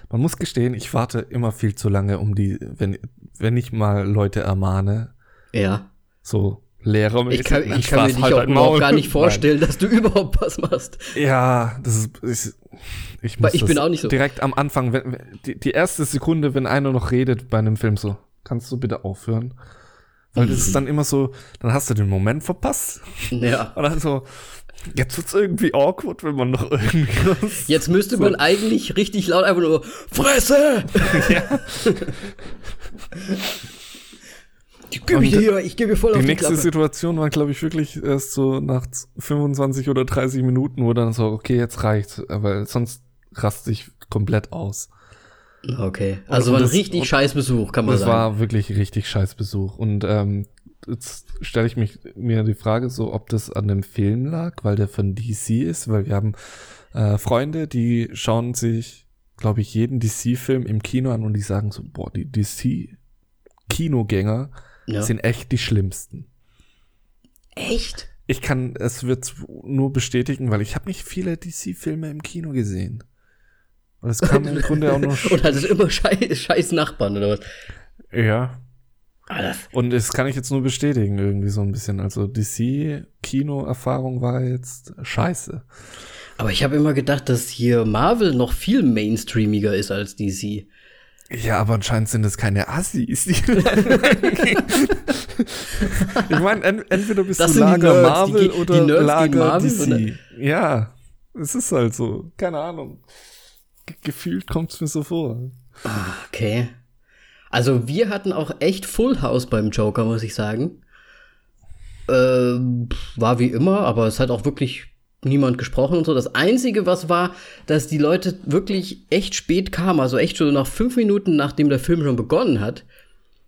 man muss gestehen, ich warte immer viel zu lange, um die, wenn, wenn ich mal Leute ermahne. Ja. So Lehrer Ich kann, ich kann mir dich halt auch überhaupt gar nicht vorstellen, Nein. dass du überhaupt was machst. Ja, das ist, ich, ich muss ich bin auch nicht so. direkt am Anfang, wenn, die, die erste Sekunde, wenn einer noch redet bei einem Film so, kannst du bitte aufhören? Weil das ist dann immer so, dann hast du den Moment verpasst. Ja. Und dann so, jetzt wird's irgendwie awkward, wenn man noch irgendwie was Jetzt müsste so. man eigentlich richtig laut einfach nur Fresse! Ja. ich gebe hier, ich gebe voll die auf die nächste Klappe. Situation war, glaube ich, wirklich erst so nach 25 oder 30 Minuten, wo dann so, okay, jetzt reicht's, weil sonst raste ich komplett aus. Okay, also war ein richtig scheiß Besuch, kann man das sagen. Das war wirklich richtig scheiß Besuch. Und ähm, jetzt stelle ich mich mir die Frage so, ob das an dem Film lag, weil der von DC ist, weil wir haben äh, Freunde, die schauen sich, glaube ich, jeden DC-Film im Kino an und die sagen so, boah, die DC-Kinogänger ja. sind echt die schlimmsten. Echt? Ich kann, es wird nur bestätigen, weil ich habe nicht viele DC-Filme im Kino gesehen. Und es kam im Grunde auch noch. Und hattest immer scheiß, scheiß Nachbarn oder was? Ja. Ah, Und das kann ich jetzt nur bestätigen, irgendwie so ein bisschen. Also DC-Kino-Erfahrung war jetzt scheiße. Aber ich habe immer gedacht, dass hier Marvel noch viel mainstreamiger ist als DC. Ja, aber anscheinend sind es keine Assis. ich meine, ent entweder bist das du Lager Marvel die, oder die Lager Marvel, DC. Oder? Ja, es ist halt so. Keine Ahnung gefühlt kommt es mir so vor. Ah, okay. Also wir hatten auch echt Full House beim Joker, muss ich sagen. Äh, war wie immer, aber es hat auch wirklich niemand gesprochen und so. Das Einzige, was war, dass die Leute wirklich echt spät kamen, also echt schon nach fünf Minuten, nachdem der Film schon begonnen hat,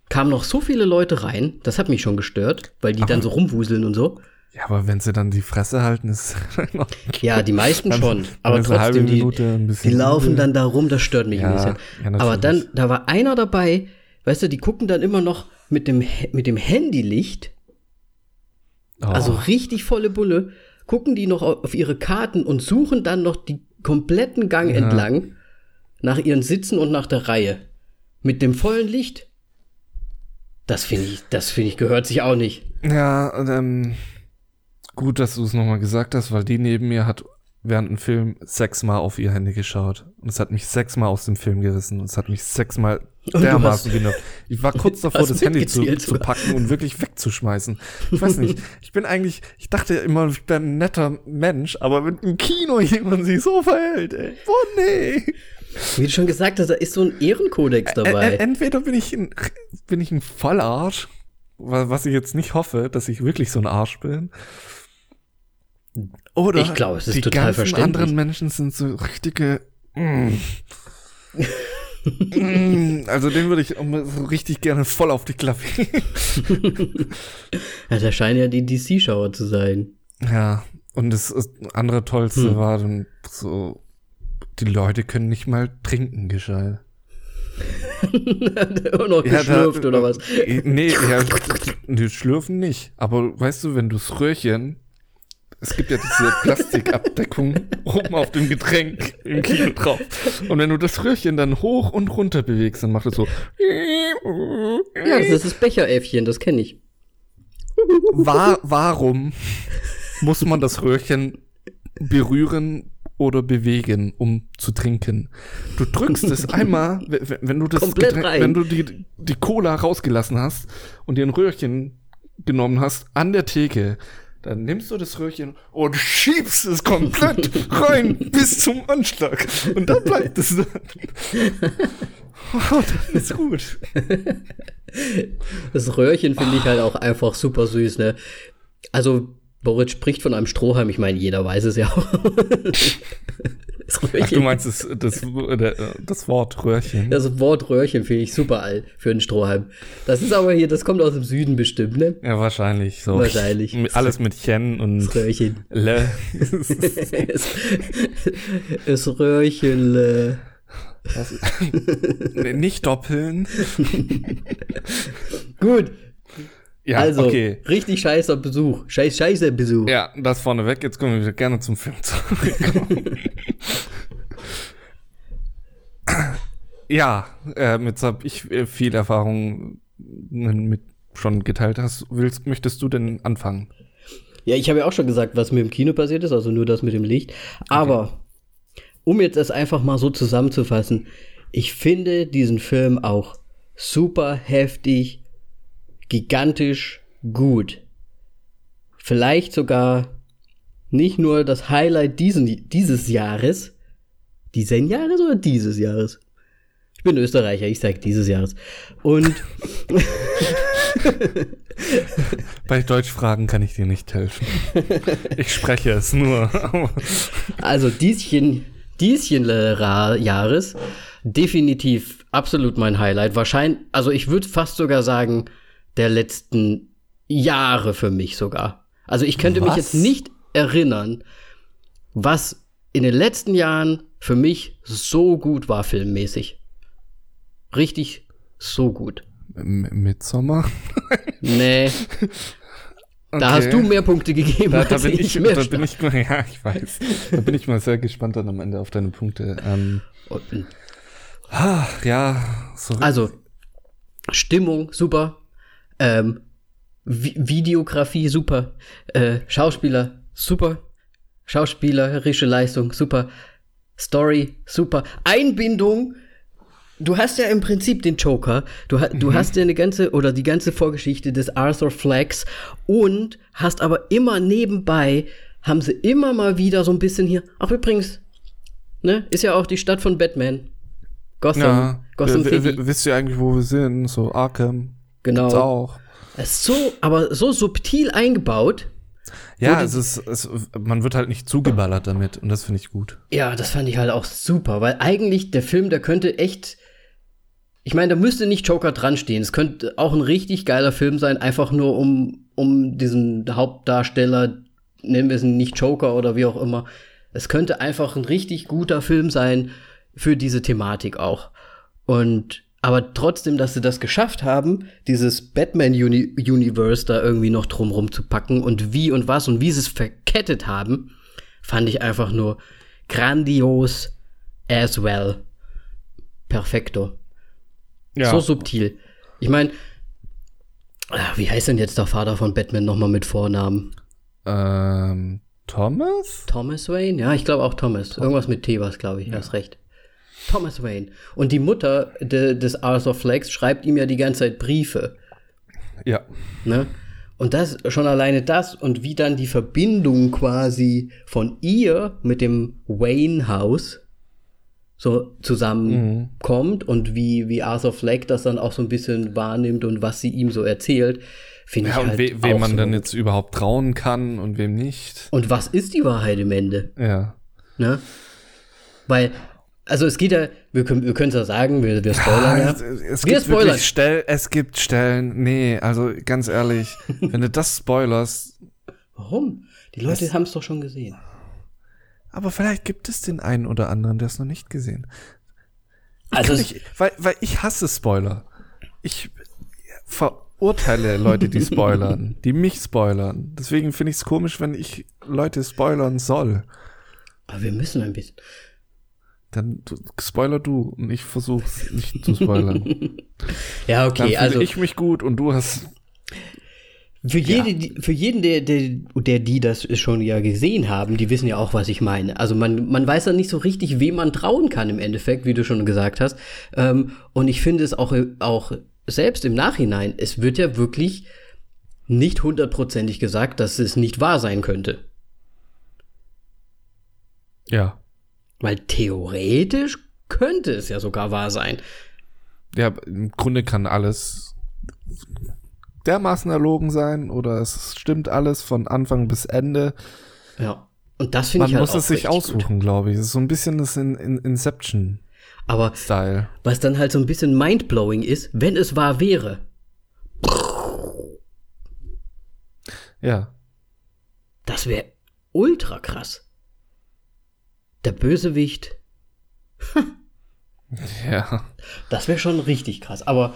kamen noch so viele Leute rein. Das hat mich schon gestört, weil die aber, dann so rumwuseln und so. Ja, aber wenn sie dann die Fresse halten, ist Ja, die meisten schon. aber trotzdem, die, die laufen dann da rum, das stört mich ja, ein bisschen. Ja, aber dann, da war einer dabei, weißt du, die gucken dann immer noch mit dem, mit dem Handylicht Oh. Also richtig volle Bulle. Gucken die noch auf ihre Karten und suchen dann noch die kompletten Gang ja. entlang nach ihren Sitzen und nach der Reihe. Mit dem vollen Licht. Das finde ich, das finde ich, gehört sich auch nicht. Ja, ähm, gut, dass du es nochmal gesagt hast, weil die neben mir hat während dem Film sechsmal auf ihr Handy geschaut. Und es hat mich sechsmal aus dem Film gerissen. Und es hat mich sechsmal dermaßen genervt. Ich war kurz davor, das Handy zu, zu, packen und wirklich wegzuschmeißen. Ich weiß nicht. Ich bin eigentlich, ich dachte immer, ich bin ein netter Mensch, aber mit im Kino jemand sich so verhält, ey. Oh nee. Wie du schon gesagt hast, da ist so ein Ehrenkodex dabei. entweder bin ich ein, bin ich ein Vollarsch, was ich jetzt nicht hoffe, dass ich wirklich so ein Arsch bin. Oder ich glaube, es ist die total ganzen anderen Menschen sind so richtige. Mm. mm, also den würde ich so richtig gerne voll auf die Klappe. ja, der scheint ja die DC-Schauer zu sein. Ja, und das, andere Tollste hm. war dann so, die Leute können nicht mal trinken, gescheit. Immer noch geschlürft ja, da, oder was? Nee, ja, die schlürfen nicht. Aber weißt du, wenn du das Röhrchen es gibt ja diese Plastikabdeckung oben auf dem Getränk im Kino drauf. Und wenn du das Röhrchen dann hoch und runter bewegst, dann macht es so. Ja, das ist das Becheräffchen, das kenne ich. War, warum muss man das Röhrchen berühren oder bewegen, um zu trinken? Du drückst es einmal, wenn du das Getränk, wenn du die, die Cola rausgelassen hast und dir ein Röhrchen genommen hast an der Theke, dann nimmst du das Röhrchen und schiebst es komplett rein bis zum Anschlag. Und dann bleibt es dann. Oh, das ist gut. Das Röhrchen finde ich halt auch einfach super süß, ne? Also, Boris spricht von einem Strohhalm, ich meine, jeder weiß es ja auch. Ach, du meinst das, das, das Wort Röhrchen? Das Wort Röhrchen finde ich super alt für einen Strohhalm. Das ist aber hier, das kommt aus dem Süden bestimmt, ne? Ja, wahrscheinlich. So. Wahrscheinlich. Alles mit Chen und das Röhrchen. Le. das Röhrchen, le. Nicht doppeln. Gut, ja, also, okay. richtig scheißer Besuch. Scheiß, scheiße Besuch. Ja, das vorneweg. Jetzt kommen wir wieder gerne zum Film zurück. ja, äh, jetzt habe ich äh, viel Erfahrung mit schon geteilt. Hast, willst, möchtest du denn anfangen? Ja, ich habe ja auch schon gesagt, was mir im Kino passiert ist, also nur das mit dem Licht. Aber okay. um jetzt das einfach mal so zusammenzufassen, ich finde diesen Film auch super heftig, gigantisch gut. Vielleicht sogar nicht nur das Highlight diesen, dieses Jahres, diesen Jahres oder dieses Jahres? Ich bin Österreicher, ich sag dieses Jahres. Und bei Deutschfragen kann ich dir nicht helfen. Ich spreche es nur. also dieschen, dieschen Jahres definitiv absolut mein Highlight. Wahrscheinlich, also ich würde fast sogar sagen, der letzten Jahre für mich sogar. Also ich könnte was? mich jetzt nicht erinnern, was in den letzten Jahren für mich so gut war filmmäßig. Richtig so gut. M Midsommer? nee. Okay. Da hast du mehr Punkte gegeben. Da, da bin ich, ich da bin ich mal, ja, ich weiß. Da bin ich mal sehr gespannt dann am Ende auf deine Punkte. Ähm, ja, sorry. Also, Stimmung, super. Ähm, Videografie super, äh, Schauspieler super, schauspielerische Leistung super, Story super, Einbindung. Du hast ja im Prinzip den Joker, du, du mhm. hast ja eine ganze oder die ganze Vorgeschichte des Arthur Flags und hast aber immer nebenbei haben sie immer mal wieder so ein bisschen hier. Ach übrigens, ne, ist ja auch die Stadt von Batman. Gotham. Ja, Gotham City. Wisst ihr eigentlich, wo wir sind? So Arkham. Genau. Gibt's auch. Es ist so, aber so subtil eingebaut. Ja, es ist, es, man wird halt nicht zugeballert damit und das finde ich gut. Ja, das fand ich halt auch super, weil eigentlich der Film, der könnte echt. Ich meine, da müsste nicht Joker dran stehen. Es könnte auch ein richtig geiler Film sein, einfach nur um, um diesen Hauptdarsteller, nennen wir es nicht Joker oder wie auch immer. Es könnte einfach ein richtig guter Film sein für diese Thematik auch. Und aber trotzdem, dass sie das geschafft haben, dieses Batman-Universe da irgendwie noch drumrum zu packen und wie und was und wie sie es verkettet haben, fand ich einfach nur grandios as well. Perfekto. Ja. So subtil. Ich meine, ah, wie heißt denn jetzt der Vater von Batman nochmal mit Vornamen? Ähm, Thomas? Thomas Wayne? Ja, ich glaube auch Thomas. Irgendwas mit T was, glaube ich. Ja. Hast recht. Thomas Wayne. Und die Mutter de, des Arthur Flex schreibt ihm ja die ganze Zeit Briefe. Ja. Ne? Und das, schon alleine das und wie dann die Verbindung quasi von ihr mit dem Wayne-Haus so zusammenkommt mhm. und wie, wie Arthur Fleck das dann auch so ein bisschen wahrnimmt und was sie ihm so erzählt, finde ja, ich halt we wem man so dann jetzt überhaupt trauen kann und wem nicht. Und was ist die Wahrheit im Ende? Ja. Ne? Weil also es geht ja, wir können wir es ja sagen, wir, wir spoilern ja. Es, es wir gibt spoilern. Stell, es gibt Stellen, nee, also ganz ehrlich, wenn du das spoilerst. Warum? Die Leute haben es doch schon gesehen. Aber vielleicht gibt es den einen oder anderen, der es noch nicht gesehen. Also ich, weil, weil ich hasse Spoiler. Ich verurteile Leute, die spoilern, die mich spoilern. Deswegen finde ich es komisch, wenn ich Leute spoilern soll. Aber wir müssen ein bisschen. Dann spoiler du und ich versuche nicht zu spoilern. ja, okay. Dann also ich mich gut und du hast. Für, jede, ja. für jeden, der, der, der die das schon ja gesehen haben, die wissen ja auch, was ich meine. Also man, man weiß ja nicht so richtig, wem man trauen kann im Endeffekt, wie du schon gesagt hast. Ähm, und ich finde es auch, auch selbst im Nachhinein, es wird ja wirklich nicht hundertprozentig gesagt, dass es nicht wahr sein könnte. Ja. Weil theoretisch könnte es ja sogar wahr sein. Ja, im Grunde kann alles dermaßen erlogen sein oder es stimmt alles von Anfang bis Ende. Ja. Und das finde ich halt Man muss es sich aussuchen, glaube ich. Es ist so ein bisschen das in, in Inception. Aber Style. was dann halt so ein bisschen mindblowing ist, wenn es wahr wäre. Ja. Das wäre ultra krass der Bösewicht. ja. Das wäre schon richtig krass. Aber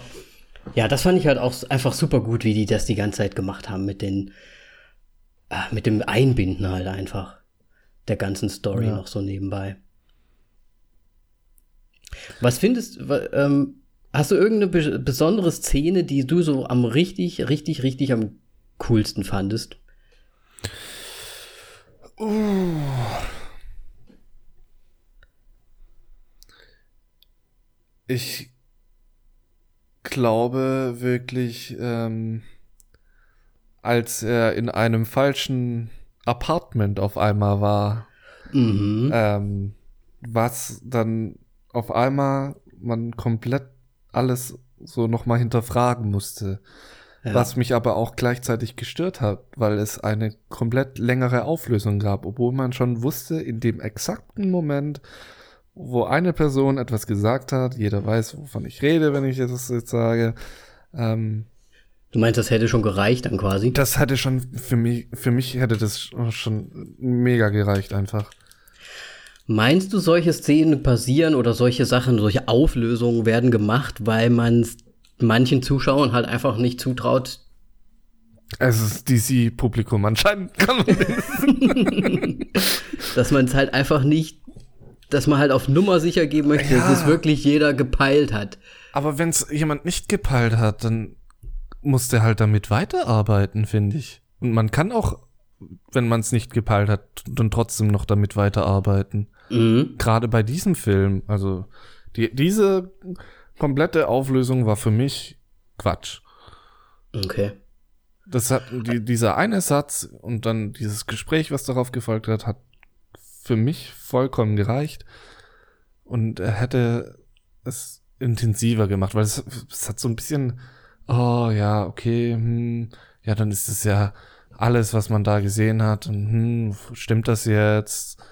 ja, das fand ich halt auch einfach super gut, wie die das die ganze Zeit gemacht haben mit den, äh, mit dem Einbinden halt einfach der ganzen Story ja. noch so nebenbei. Was findest, ähm, hast du irgendeine besondere Szene, die du so am richtig, richtig, richtig am coolsten fandest? Uh. Ich glaube wirklich, ähm, als er in einem falschen Apartment auf einmal war, mhm. ähm, was dann auf einmal man komplett alles so nochmal hinterfragen musste. Ja. Was mich aber auch gleichzeitig gestört hat, weil es eine komplett längere Auflösung gab, obwohl man schon wusste, in dem exakten Moment, wo eine Person etwas gesagt hat, jeder weiß, wovon ich rede, wenn ich das jetzt sage. Ähm, du meinst, das hätte schon gereicht dann quasi? Das hätte schon, für mich, für mich hätte das schon mega gereicht einfach. Meinst du, solche Szenen passieren oder solche Sachen, solche Auflösungen werden gemacht, weil man manchen Zuschauern halt einfach nicht zutraut? Es ist DC-Publikum anscheinend. Dass man es halt einfach nicht dass man halt auf Nummer sicher gehen möchte, ja. dass es wirklich jeder gepeilt hat. Aber wenn es jemand nicht gepeilt hat, dann muss der halt damit weiterarbeiten, finde ich. Und man kann auch, wenn man es nicht gepeilt hat, dann trotzdem noch damit weiterarbeiten. Mhm. Gerade bei diesem Film, also die, diese komplette Auflösung war für mich Quatsch. Okay. Das hat die, dieser eine Satz und dann dieses Gespräch, was darauf gefolgt hat, hat für mich vollkommen gereicht. Und er hätte es intensiver gemacht, weil es, es hat so ein bisschen oh ja, okay, hm, ja, dann ist es ja alles, was man da gesehen hat. Und, hm, stimmt das jetzt?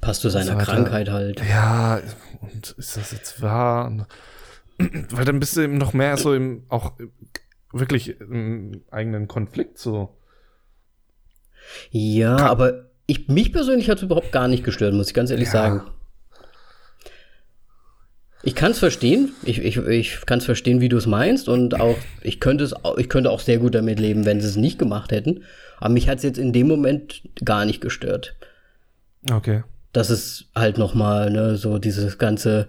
Passt zu seiner so Krankheit halt. Ja, und ist das jetzt wahr? Und, weil dann bist du eben noch mehr so im, auch wirklich im eigenen Konflikt so. Ja, Kann, aber ich, mich persönlich hat es überhaupt gar nicht gestört, muss ich ganz ehrlich ja. sagen. Ich kann es verstehen. Ich, ich, ich kann es verstehen, wie du es meinst. Und auch, ich könnte es, ich könnte auch sehr gut damit leben, wenn sie es nicht gemacht hätten. Aber mich hat es jetzt in dem Moment gar nicht gestört. Okay. Dass es halt noch mal ne, so dieses ganze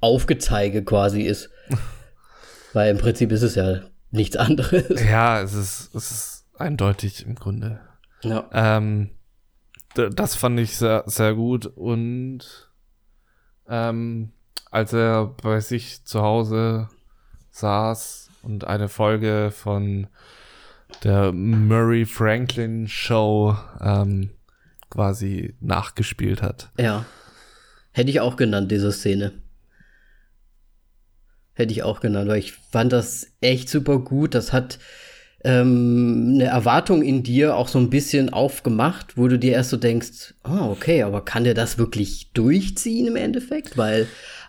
Aufgezeige quasi ist. Weil im Prinzip ist es ja nichts anderes. Ja, es ist, es ist eindeutig im Grunde. Ja. Ähm, das fand ich sehr, sehr gut. Und ähm, als er bei sich zu Hause saß und eine Folge von der Murray Franklin Show ähm, quasi nachgespielt hat. Ja. Hätte ich auch genannt, diese Szene. Hätte ich auch genannt, weil ich fand das echt super gut. Das hat ähm, eine Erwartung in dir auch so ein bisschen aufgemacht, wo du dir erst so denkst, oh, okay, aber kann der das wirklich durchziehen im Endeffekt? Weil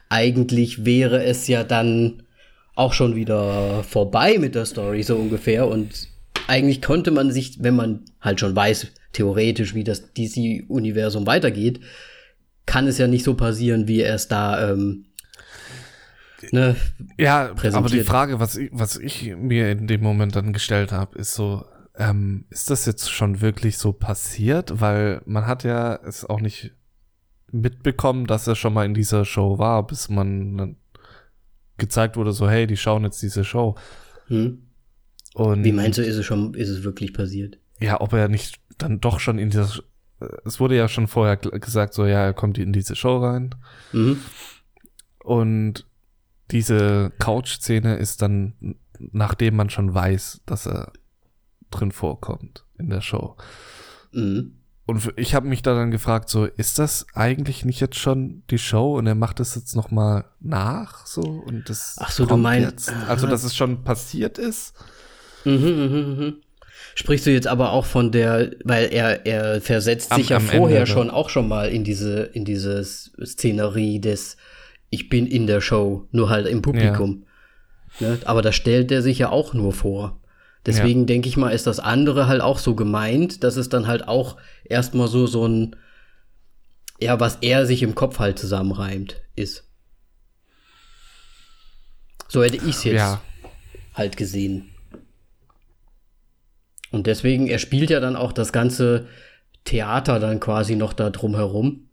eigentlich wäre es ja dann auch schon wieder vorbei mit der Story, so ungefähr. Und eigentlich konnte man sich, wenn man halt schon weiß, theoretisch, wie das DC-Universum weitergeht, kann es ja nicht so passieren, wie er es da ähm, ne, ja, aber die Frage, was ich, was ich mir in dem Moment dann gestellt habe, ist so, ähm, ist das jetzt schon wirklich so passiert? Weil man hat ja es auch nicht mitbekommen, dass er schon mal in dieser Show war, bis man dann gezeigt wurde, so, hey, die schauen jetzt diese Show. Hm. Und Wie meinst du, ist es schon, ist es wirklich passiert? Ja, ob er nicht dann doch schon in dieser, es wurde ja schon vorher gesagt, so, ja, er kommt in diese Show rein. Mhm. Und diese Couch-Szene ist dann, nachdem man schon weiß, dass er drin vorkommt in der Show. Mhm. Und ich habe mich da dann gefragt, so, ist das eigentlich nicht jetzt schon die Show und er macht das jetzt noch mal nach, so und das Ach so, du meinst, also dass es schon passiert ist? Mhm, mhm, mhm. Sprichst du jetzt aber auch von der, weil er er versetzt am, sich ja vorher Ende, schon auch schon mal in diese in diese Szenerie des ich bin in der Show, nur halt im Publikum. Ja. Ne? Aber da stellt er sich ja auch nur vor. Deswegen ja. denke ich mal, ist das andere halt auch so gemeint, dass es dann halt auch erstmal so, so ein, ja, was er sich im Kopf halt zusammenreimt, ist. So hätte ich es jetzt ja. halt gesehen. Und deswegen, er spielt ja dann auch das ganze Theater dann quasi noch da drumherum,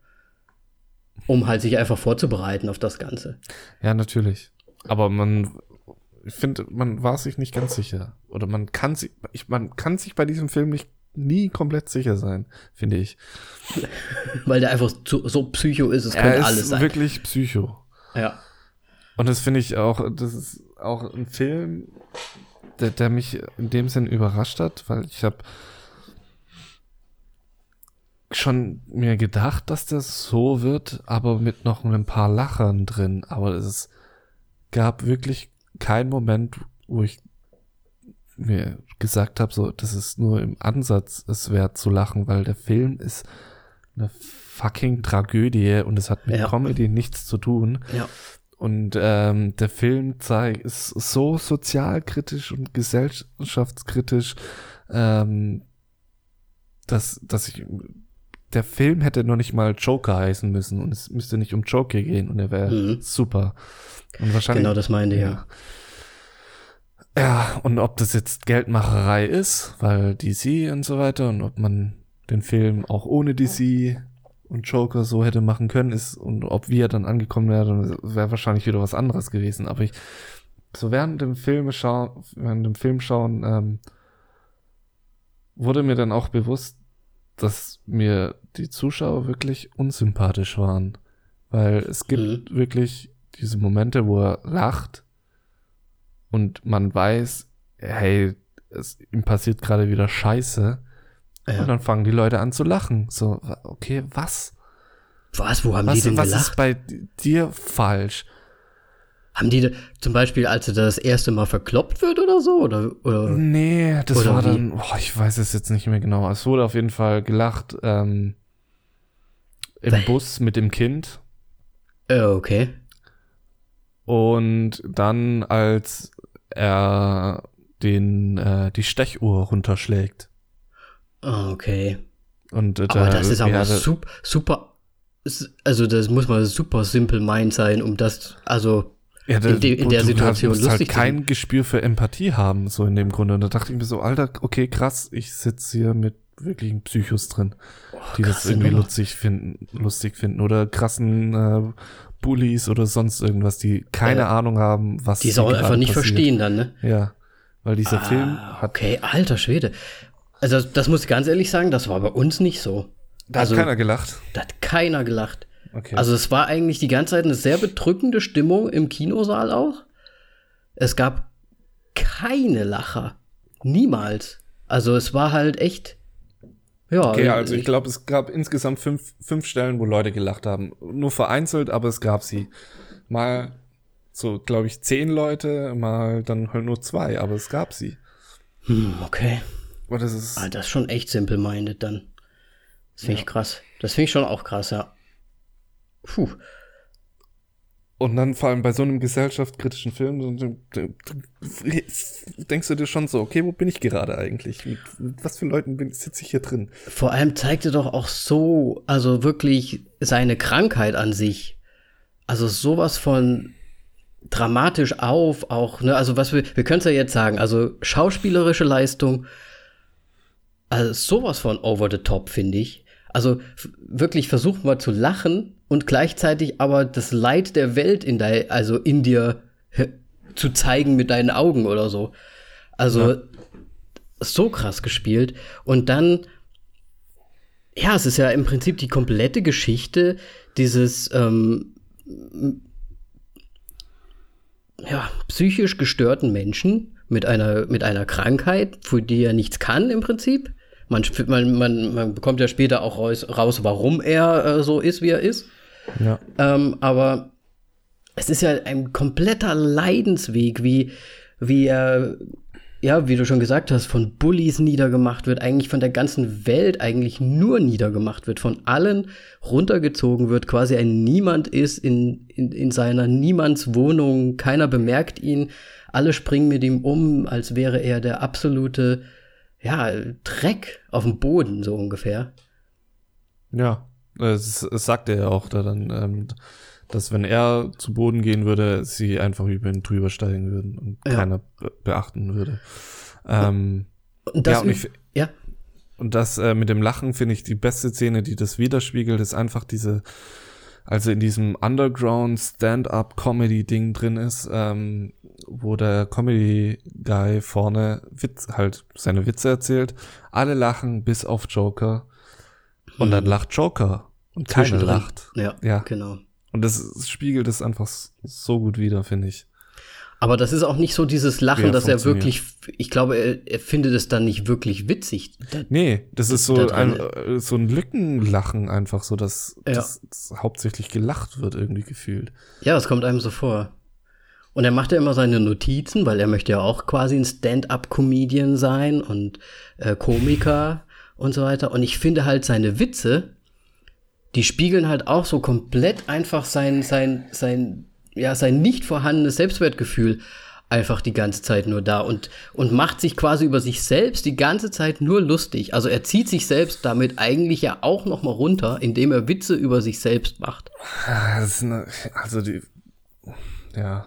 um halt sich einfach vorzubereiten auf das Ganze. Ja, natürlich. Aber man ich finde, man war sich nicht ganz sicher. Oder man kann sich, ich, man kann sich bei diesem Film nicht nie komplett sicher sein, finde ich. Weil der einfach zu, so psycho ist, es könnte alles sein. wirklich psycho. Ja. Und das finde ich auch, das ist auch ein Film, der, der mich in dem Sinn überrascht hat, weil ich habe schon mir gedacht, dass das so wird, aber mit noch ein paar Lachern drin. Aber es gab wirklich kein Moment, wo ich mir gesagt habe, so, das ist nur im Ansatz es wert zu lachen, weil der Film ist eine fucking Tragödie und es hat mit ja. Comedy nichts zu tun. Ja. Und ähm, der Film zeigt, ist so sozialkritisch und gesellschaftskritisch, ähm, dass, dass ich der Film hätte noch nicht mal Joker heißen müssen und es müsste nicht um Joker gehen und er wäre mhm. super. Und wahrscheinlich. Genau, das meinte ja. ja. Ja, und ob das jetzt Geldmacherei ist, weil DC und so weiter, und ob man den Film auch ohne DC und Joker so hätte machen können, ist, und ob wir dann angekommen wären, wäre wahrscheinlich wieder was anderes gewesen. Aber ich, so während dem Film schauen, während dem Film schauen, ähm, wurde mir dann auch bewusst, dass mir die Zuschauer wirklich unsympathisch waren. Weil es gibt mhm. wirklich diese Momente, wo er lacht und man weiß, hey, es, ihm passiert gerade wieder Scheiße. Ja. Und dann fangen die Leute an zu lachen. So, okay, was? Was? Wo haben was, die denn was gelacht? Was ist bei dir falsch? Haben die zum Beispiel, als er das erste Mal verkloppt wird oder so? Oder, oder nee, das oder war dann, boah, ich weiß es jetzt nicht mehr genau. Es wurde auf jeden Fall gelacht ähm, im. Bus mit dem Kind. äh, okay. Und dann, als er den, äh, die Stechuhr runterschlägt. Ah, Okay. Und äh, Aber da das ist aber super, super, also das muss mal super simple mind sein, um das, also, ja, in de- in der Situation halt lustig zu kein Gespür für Empathie haben, so in dem Grunde. Und da dachte ich mir so, Alter, okay, krass, ich sitze hier mit wirklichen Psychos drin, die das irgendwie Nummer. lustig finden, lustig finden. Oder krassen äh, Bullies oder sonst irgendwas, die keine Äh, Ahnung haben, was die es auch einfach nicht passiert. verstehen dann, ne? Ja, weil dieser Film Ah, hat, okay, alter Schwede. Also, das, das muss ich ganz ehrlich sagen, das war bei uns nicht so. da also- hat keiner gelacht. Da hat keiner gelacht. Okay. Also es war eigentlich die ganze Zeit eine sehr bedrückende Stimmung im Kinosaal auch. Es gab keine Lacher. Niemals. Also es war halt echt. Ja, Okay, also ich glaube, es gab insgesamt fünf, fünf Stellen, wo Leute gelacht haben. Nur vereinzelt, aber es gab sie. Mal so, glaube ich, zehn Leute, mal dann halt nur zwei, aber es gab sie. hm, okay. Aber das ist, Ah, das ist schon echt simple-minded dann. Das finde ich krass. Das finde ich schon auch krass, ja. Puh. und dann vor allem bei so einem gesellschaftskritischen Film, denkst du dir schon so, okay, wo bin ich gerade eigentlich? Mit was für Leuten bin, sitze ich hier drin? Vor allem zeigte doch auch so, also wirklich seine Krankheit an sich. Also sowas von dramatisch auf, auch, ne, also was wir, wir können es ja jetzt sagen, also schauspielerische Leistung, also sowas von over the top, finde ich. Also wirklich versuch mal zu lachen und gleichzeitig aber das Leid der Welt in der, also in dir zu zeigen mit deinen Augen oder so. Also so krass gespielt. Und dann, ja, es ist ja im Prinzip die komplette Geschichte dieses ähm, ja, psychisch gestörten Menschen mit einer, mit einer Krankheit, für die er nichts kann im Prinzip. Man, man, man bekommt ja später auch raus, raus warum er äh, so ist, wie er ist. Ja. Ähm, aber es ist ja ein kompletter Leidensweg, wie, wie er, ja, wie du schon gesagt hast, von Bullies niedergemacht wird, eigentlich von der ganzen Welt eigentlich nur niedergemacht wird, von allen runtergezogen wird, quasi ein Niemand ist in, in, in seiner Niemandswohnung, keiner bemerkt ihn, alle springen mit ihm um, als wäre er der absolute, ja, Dreck auf dem Boden, so ungefähr. Ja, es, es sagt er ja auch da dann, ähm, dass wenn er zu Boden gehen würde, sie einfach über ihn drüber steigen würden und Ja. keiner be beachten würde. Ähm, Und das, ja, und ich, ja, und das äh, mit dem Lachen finde ich die beste Szene, die das widerspiegelt, ist einfach diese, also in diesem Underground Stand-up-Comedy-Ding drin ist, ähm, wo der Comedy-Guy vorne Witz, halt seine Witze erzählt. Alle lachen bis auf Joker. Und dann lacht Joker. Und keiner lacht. ja, Ja. genau. Und das spiegelt es einfach so gut wider, finde ich. Aber das ist auch nicht so dieses Lachen, Ja, dass er wirklich, ich glaube, er, er findet es dann nicht wirklich witzig. Da- Nee, das ist so Da ein, äh, so ein Lückenlachen einfach, so dass Ja. das, das hauptsächlich gelacht wird, irgendwie gefühlt. Ja, das kommt einem so vor. Und er macht ja immer seine Notizen, weil er möchte ja auch quasi ein Stand-up-Comedian sein und äh, Komiker und so weiter. Und ich finde halt seine Witze, die spiegeln halt auch so komplett einfach sein, sein, sein, ja, sein nicht vorhandenes Selbstwertgefühl einfach die ganze Zeit nur da und, und macht sich quasi über sich selbst die ganze Zeit nur lustig. Also er zieht sich selbst damit eigentlich ja auch noch mal runter, indem er Witze über sich selbst macht. Ah, eine, also die, ja.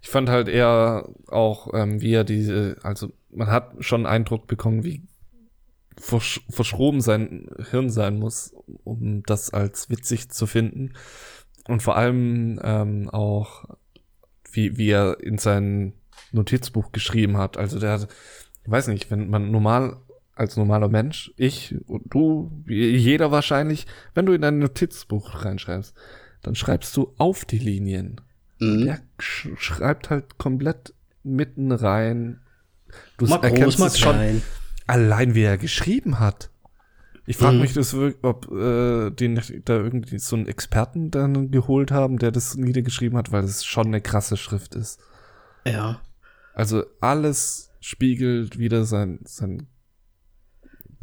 Ich fand halt eher auch, ähm, wie er diese, also man hat schon Eindruck bekommen, wie versch verschroben sein Hirn sein muss, um das als witzig zu finden. Und vor allem ähm, auch, wie, wie er in sein Notizbuch geschrieben hat. Also der hat, ich weiß nicht, wenn man normal als normaler Mensch, ich und du, jeder wahrscheinlich, wenn du in dein Notizbuch reinschreibst, dann schreibst du auf die Linien. Mhm. Der sch schreibt halt komplett mitten rein. Du Mal groß, erkennst mal es schon klein. Allein, wie er geschrieben hat. Ich frage mhm. mich das ob äh, die da irgendwie so einen Experten dann geholt haben, der das niedergeschrieben hat, weil es schon eine krasse Schrift ist. Ja. Also alles spiegelt wieder sein, sein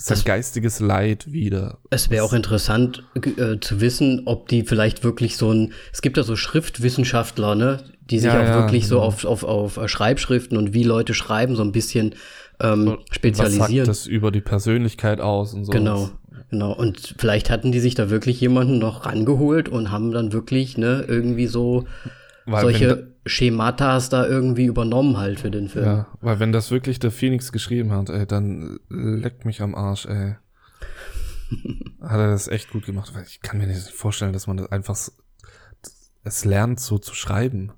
sein das, geistiges Leid wieder. Es wäre auch interessant äh, zu wissen, ob die vielleicht wirklich so ein, es gibt ja so Schriftwissenschaftler, ne, die sich ja, auch ja, wirklich genau. so auf, auf, auf äh, Schreibschriften und wie Leute schreiben so ein bisschen ähm, spezialisieren. Was sagt das über die Persönlichkeit aus und so. Genau. Genau, und vielleicht hatten die sich da wirklich jemanden noch rangeholt und haben dann wirklich, ne, irgendwie so weil solche Schematas da irgendwie übernommen halt für den Film. Ja, weil wenn das wirklich der Phoenix geschrieben hat, ey, dann leckt mich am Arsch, ey. hat er das echt gut gemacht, weil ich kann mir nicht vorstellen, dass man das einfach es lernt, so zu schreiben.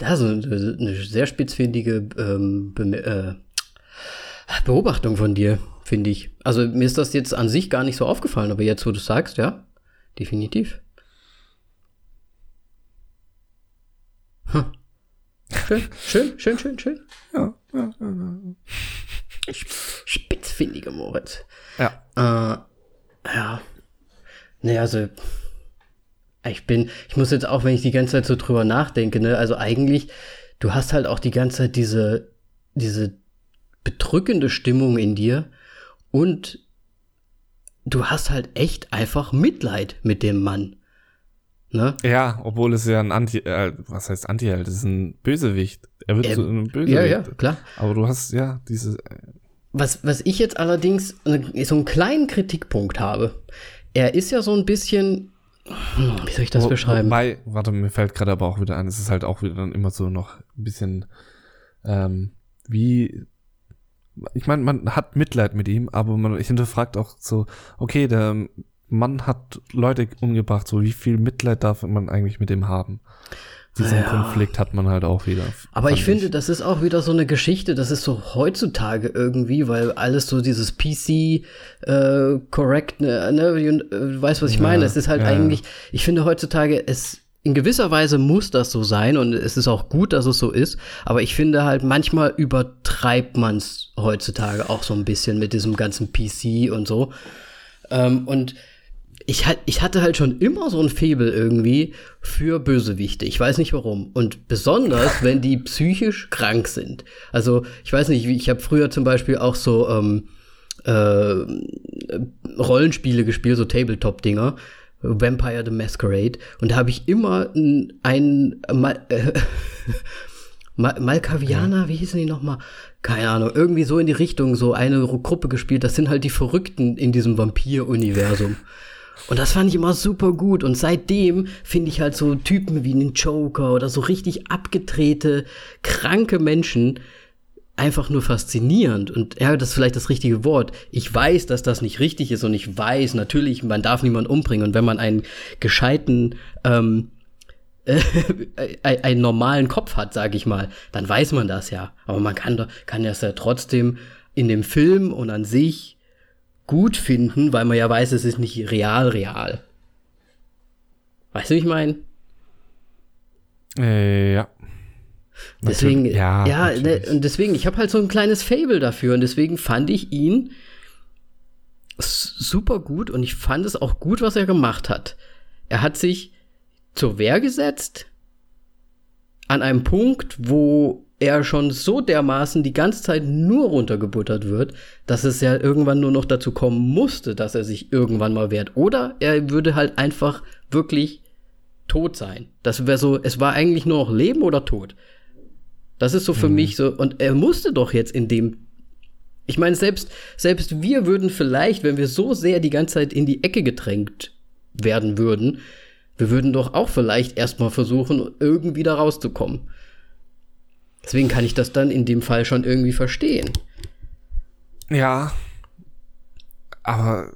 Das ist eine sehr spitzfindige ähm, Be äh, Beobachtung von dir, finde ich. Also mir ist das jetzt an sich gar nicht so aufgefallen, aber jetzt, wo du sagst, ja, definitiv. Hm. Schön, schön, schön, schön, schön. Ja, ja, ja. ja. Spitzfindige Moritz. Ja. Äh, ja. Nee, also ich bin, ich muss jetzt auch, wenn ich die ganze Zeit so drüber nachdenke, ne, also eigentlich, du hast halt auch die ganze Zeit diese, diese bedrückende Stimmung in dir und du hast halt echt einfach Mitleid mit dem Mann. Ne? Ja, obwohl es ja ein Anti, äh, was heißt Anti-Held? Das ist ein Bösewicht. Er wird äh, zu einem Bösewicht. Ja, ja, klar. Aber du hast ja diese. Äh, was, was ich jetzt allerdings so einen kleinen Kritikpunkt habe. Er ist ja so ein bisschen, wie soll ich das Wo, beschreiben? Wobei, warte, mir fällt gerade aber auch wieder ein, es ist halt auch wieder dann immer so noch ein bisschen, ähm, wie, ich meine, man hat Mitleid mit ihm, aber man, ich hinterfragt auch so, okay, der Mann hat Leute umgebracht, so wie viel Mitleid darf man eigentlich mit dem haben? Diesen ja. Konflikt hat man halt auch wieder. Aber ich finde, das ist auch wieder so eine Geschichte, das ist so heutzutage irgendwie, weil alles so dieses PC äh, correct, ne, ne du weißt, was ich ja, meine. Es ist halt ja, eigentlich, ich finde heutzutage, es in gewisser Weise muss das so sein und es ist auch gut, dass es so ist, aber ich finde halt manchmal übertreibt man es heutzutage auch so ein bisschen mit diesem ganzen PC und so. Ähm, und ich, ich hatte halt schon immer so ein Febel irgendwie für Bösewichte. Ich weiß nicht warum. Und besonders, wenn die psychisch krank sind. Also, ich weiß nicht, ich habe früher zum Beispiel auch so ähm, äh, Rollenspiele gespielt, so Tabletop-Dinger. Vampire the Masquerade. Und da habe ich immer einen Mal, äh, Malkavianer, wie hießen die nochmal? Keine Ahnung, irgendwie so in die Richtung, so eine Gruppe gespielt. Das sind halt die Verrückten in diesem Vampir-Universum. Und das fand ich immer super gut. Und seitdem finde ich halt so Typen wie einen Joker oder so richtig abgedrehte, kranke Menschen einfach nur faszinierend. Und ja, das ist vielleicht das richtige Wort. Ich weiß, dass das nicht richtig ist und ich weiß natürlich, man darf niemanden umbringen. Und wenn man einen gescheiten, ähm, äh, einen normalen Kopf hat, sage ich mal, dann weiß man das ja. Aber man kann, kann das ja trotzdem in dem Film und an sich gut finden, weil man ja weiß, es ist nicht real, real. Weißt du, wie ich meine? Äh, ja. Deswegen, ja, ja ne, und deswegen, ich habe halt so ein kleines Fable dafür und deswegen fand ich ihn super gut und ich fand es auch gut, was er gemacht hat. Er hat sich zur Wehr gesetzt an einem Punkt, wo er schon so dermaßen die ganze Zeit nur runtergebuttert wird, dass es ja irgendwann nur noch dazu kommen musste, dass er sich irgendwann mal wehrt. Oder er würde halt einfach wirklich tot sein. Das wäre so, es war eigentlich nur noch Leben oder Tod. Das ist so für mhm. mich so, und er musste doch jetzt in dem. Ich meine, selbst, selbst wir würden vielleicht, wenn wir so sehr die ganze Zeit in die Ecke gedrängt werden würden, wir würden doch auch vielleicht erstmal versuchen, irgendwie da rauszukommen. Deswegen kann ich das dann in dem Fall schon irgendwie verstehen. Ja. Aber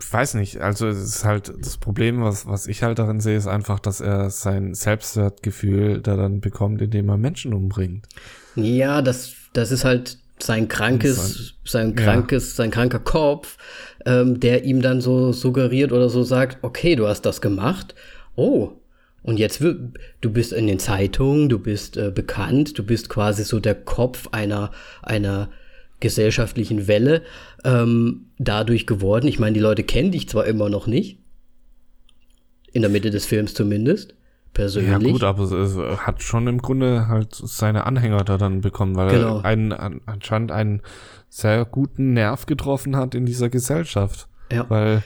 ich weiß nicht, also es ist halt das Problem, was, was ich halt darin sehe, ist einfach, dass er sein Selbstwertgefühl da dann bekommt, indem er Menschen umbringt. Ja, das, das ist halt sein krankes, sein, krankes, ja. sein kranker Kopf, ähm, der ihm dann so suggeriert oder so sagt, okay, du hast das gemacht. Oh, und jetzt, du bist in den Zeitungen, du bist äh, bekannt, du bist quasi so der Kopf einer, einer gesellschaftlichen Welle ähm, dadurch geworden. Ich meine, die Leute kennen dich zwar immer noch nicht, in der Mitte des Films zumindest, persönlich. Ja gut, aber es hat schon im Grunde halt seine Anhänger da dann bekommen, weil genau. er einen, anscheinend einen sehr guten Nerv getroffen hat in dieser Gesellschaft. Ja. Weil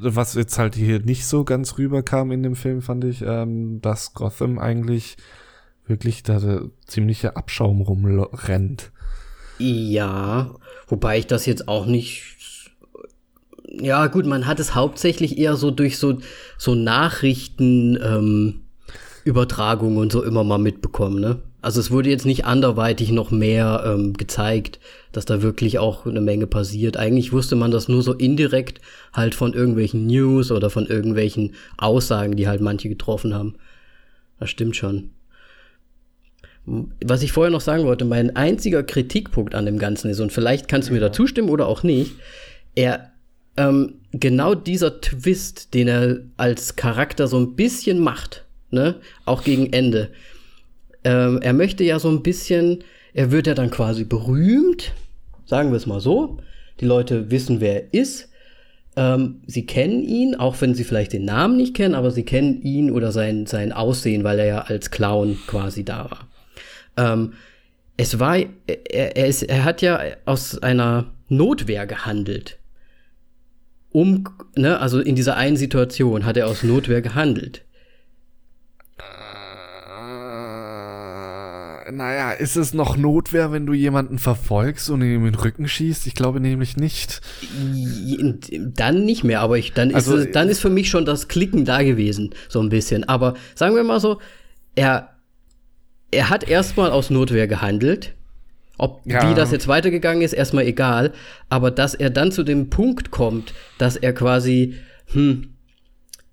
was jetzt halt hier nicht so ganz rüberkam in dem Film, fand ich, ähm, dass Gotham eigentlich wirklich da der ziemliche Abschaum rumrennt. Ja, wobei ich das jetzt auch nicht. Ja, gut, man hat es hauptsächlich eher so durch so, so Nachrichten, ähm, Übertragungen und so immer mal mitbekommen, ne? Also es wurde jetzt nicht anderweitig noch mehr ähm, gezeigt, dass da wirklich auch eine Menge passiert. Eigentlich wusste man das nur so indirekt halt von irgendwelchen News oder von irgendwelchen Aussagen, die halt manche getroffen haben. Das stimmt schon. Was ich vorher noch sagen wollte, mein einziger Kritikpunkt an dem Ganzen ist, und vielleicht kannst du mir da zustimmen oder auch nicht, er, ähm, genau dieser Twist, den er als Charakter so ein bisschen macht, ne, auch gegen Ende, ähm, er möchte ja so ein bisschen, er wird ja dann quasi berühmt, sagen wir es mal so. Die Leute wissen, wer er ist. Ähm, sie kennen ihn, auch wenn sie vielleicht den Namen nicht kennen, aber sie kennen ihn oder sein, sein Aussehen, weil er ja als Clown quasi da war. Ähm, es war, er, er, ist, er hat ja aus einer Notwehr gehandelt. Um, ne, also in dieser einen Situation hat er aus Notwehr gehandelt. Naja, ist es noch Notwehr, wenn du jemanden verfolgst und ihm in den Rücken schießt? Ich glaube nämlich nicht. Dann nicht mehr, aber ich, dann, also, ist es, dann ist für mich schon das Klicken da gewesen, so ein bisschen. Aber sagen wir mal so, er, er hat erstmal aus Notwehr gehandelt. Ob ja. wie das jetzt weitergegangen ist, erstmal egal. Aber dass er dann zu dem Punkt kommt, dass er quasi, hm,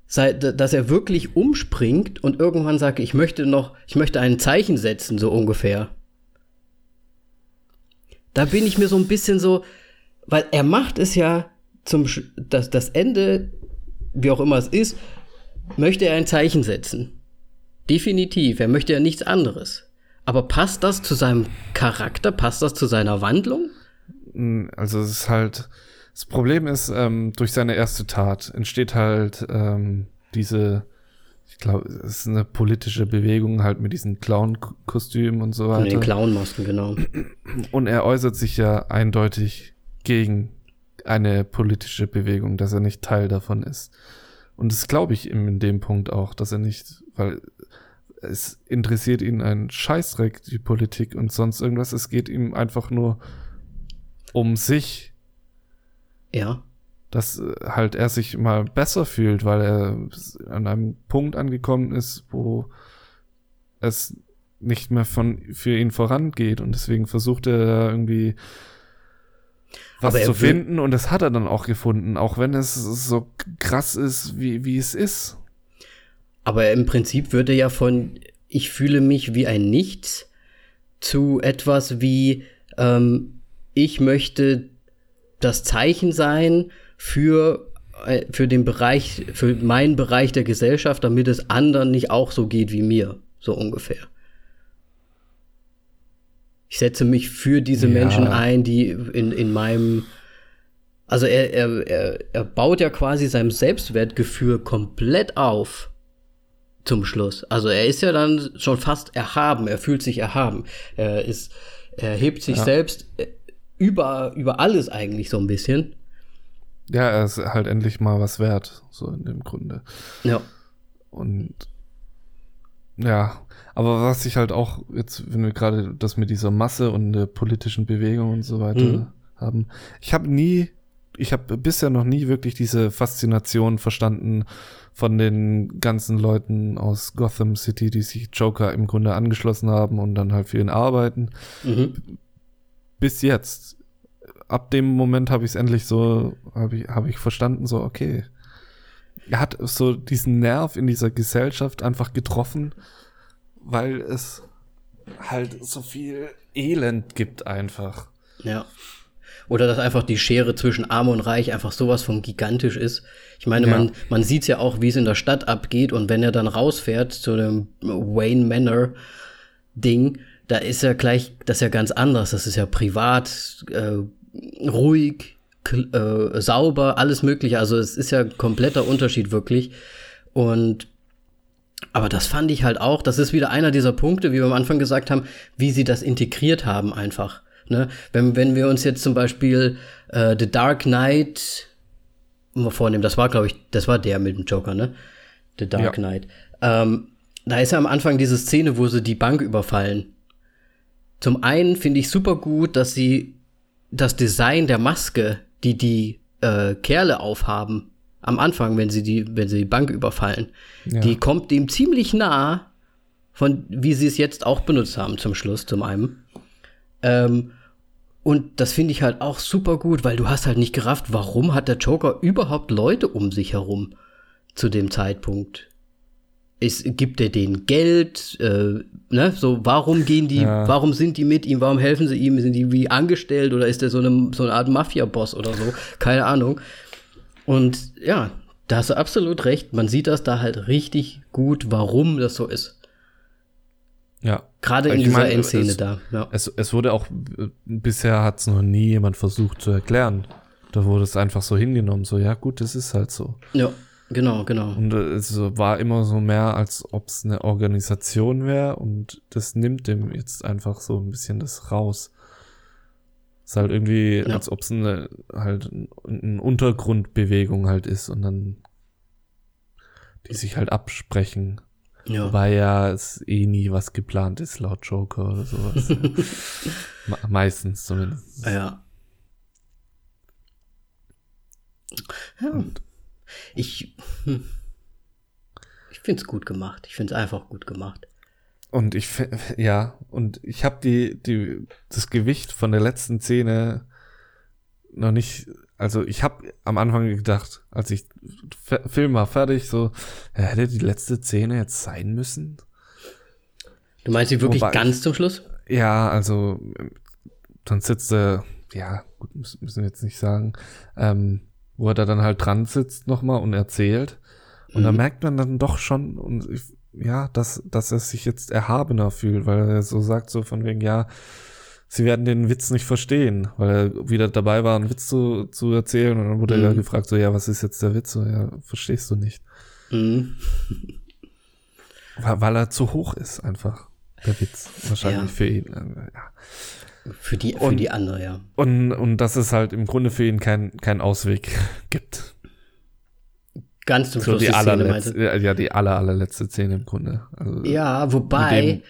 dass er wirklich umspringt und irgendwann sagt, ich möchte noch, ich möchte ein Zeichen setzen, so ungefähr. Da bin ich mir so ein bisschen so, weil er macht es ja zum, das, das Ende, wie auch immer es ist, möchte er ein Zeichen setzen. Definitiv, er möchte ja nichts anderes. Aber passt das zu seinem Charakter? Passt das zu seiner Wandlung? Hm, also es ist halt, das Problem ist, ähm, durch seine erste Tat entsteht halt ähm, diese, ich glaube, es ist eine politische Bewegung halt mit diesen Clown-Kostümen und so weiter. Mit den Clown-Masken, genau. Und er äußert sich ja eindeutig gegen eine politische Bewegung, dass er nicht Teil davon ist. Und das glaube ich ihm in dem Punkt auch, dass er nicht, weil es interessiert ihn ein Scheißdreck, die Politik und sonst irgendwas. Es geht ihm einfach nur um sich ja. Dass äh, halt er sich mal besser fühlt, weil er an einem Punkt angekommen ist, wo es nicht mehr von für ihn vorangeht und deswegen versucht er irgendwie was zu finden und das hat er dann auch gefunden, auch wenn es so krass ist, wie, wie es ist. Aber im Prinzip würde ja von ich fühle mich wie ein Nichts zu etwas wie ähm, ich möchte das Zeichen sein für, äh, für den Bereich, für meinen Bereich der Gesellschaft, damit es anderen nicht auch so geht wie mir, so ungefähr. Ich setze mich für diese ja. Menschen ein, die in, in meinem, also er, er, er, er baut ja quasi seinem Selbstwertgefühl komplett auf zum Schluss. Also er ist ja dann schon fast erhaben, er fühlt sich erhaben. Er ist, er hebt sich ja. selbst über, über alles eigentlich so ein bisschen. Ja, er ist halt endlich mal was wert, so in dem Grunde. Ja. Und ja, aber was ich halt auch jetzt, wenn wir gerade das mit dieser Masse und der politischen Bewegung und so weiter mhm. haben, ich habe nie, ich habe bisher noch nie wirklich diese Faszination verstanden von den ganzen Leuten aus Gotham City, die sich Joker im Grunde angeschlossen haben und dann halt für ihn arbeiten. Mhm bis jetzt. Ab dem Moment habe ich es endlich so, habe ich, hab ich verstanden, so, okay. Er hat so diesen Nerv in dieser Gesellschaft einfach getroffen, weil es halt so viel Elend gibt einfach. Ja. Oder dass einfach die Schere zwischen Arm und Reich einfach sowas von gigantisch ist. Ich meine, ja. man, man sieht ja auch, wie es in der Stadt abgeht und wenn er dann rausfährt zu dem Wayne Manor Ding, da ist ja gleich, das ist ja ganz anders. Das ist ja privat, äh, ruhig, äh, sauber, alles mögliche. Also es ist ja ein kompletter Unterschied wirklich. Und aber das fand ich halt auch, das ist wieder einer dieser Punkte, wie wir am Anfang gesagt haben, wie sie das integriert haben einfach. Ne? Wenn, wenn wir uns jetzt zum Beispiel äh, The Dark Knight mal vornehmen, das war, glaube ich, das war der mit dem Joker, ne? The Dark ja. Knight. Ähm, da ist ja am Anfang diese Szene, wo sie die Bank überfallen. Zum einen finde ich super gut, dass sie das Design der Maske, die die äh, Kerle aufhaben, am Anfang, wenn sie die, wenn sie die Bank überfallen, ja. die kommt dem ziemlich nah, von wie sie es jetzt auch benutzt haben zum Schluss, zum einen. Ähm, und das finde ich halt auch super gut, weil du hast halt nicht gerafft, warum hat der Joker überhaupt Leute um sich herum zu dem Zeitpunkt ist, gibt er denen Geld, äh, ne, so, warum gehen die, ja. warum sind die mit ihm, warum helfen sie ihm, sind die wie angestellt oder ist der so eine, so eine Art Mafia-Boss oder so, keine Ahnung. Und ja, da hast du absolut recht, man sieht das da halt richtig gut, warum das so ist. Ja. Gerade in dieser Endszene da. Ja. Es, es wurde auch, bisher hat es noch nie jemand versucht zu erklären. Da wurde es einfach so hingenommen, so, ja gut, das ist halt so. Ja. Genau, genau. Und es war immer so mehr, als ob es eine Organisation wäre und das nimmt dem jetzt einfach so ein bisschen das raus. Es ist halt irgendwie, ja. als ob es eine halt eine Untergrundbewegung halt ist und dann die sich halt absprechen. Ja. Wobei ja es eh nie was geplant ist, laut Joker oder sowas. Meistens zumindest. Ja. ja. Und ich, hm, ich finde es gut gemacht. Ich finde es einfach gut gemacht. Und ich, ja, und ich habe die, die, das Gewicht von der letzten Szene noch nicht, also ich habe am Anfang gedacht, als ich Film war fertig, so, hätte die letzte Szene jetzt sein müssen? Du meinst sie wirklich Wobei, ganz zum Schluss? Ja, also dann sitzt er, ja, gut, müssen wir jetzt nicht sagen, ähm, wo er da dann halt dran sitzt nochmal und erzählt. Und mhm. da merkt man dann doch schon, und ich, ja, dass, dass er sich jetzt erhabener fühlt, weil er so sagt, so von wegen, ja, sie werden den Witz nicht verstehen, weil er wieder dabei war, einen Witz zu, zu erzählen und dann wurde mhm. er gefragt, so, ja, was ist jetzt der Witz? So, ja, verstehst du nicht. Mhm. weil, weil er zu hoch ist, einfach, der Witz, wahrscheinlich ja. für ihn. Äh, ja. Für die, für und, die andere, ja. Und, und dass es halt im Grunde für ihn keinen kein Ausweg gibt. Ganz zum so Schluss die, die allerletzte, Ja, die aller, allerletzte Szene im Grunde. Also, ja, wobei,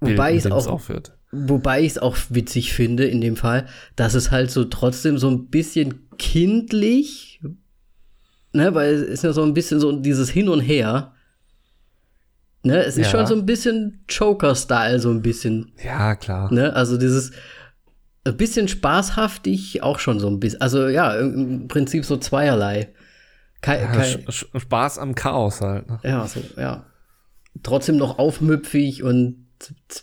wobei ich es auch, aufhört. wobei ich es auch witzig finde in dem Fall, dass es halt so trotzdem so ein bisschen kindlich, ne, weil es ist ja so ein bisschen so dieses Hin und Her Ne, es ist ja. schon so ein bisschen Joker-Style, so ein bisschen. Ja, klar. Ne, also dieses ein bisschen spaßhaftig, auch schon so ein bisschen. Also ja, im Prinzip so zweierlei. Kein, ja, Spaß am Chaos halt. Ne? Ja, so, ja. Trotzdem noch aufmüpfig und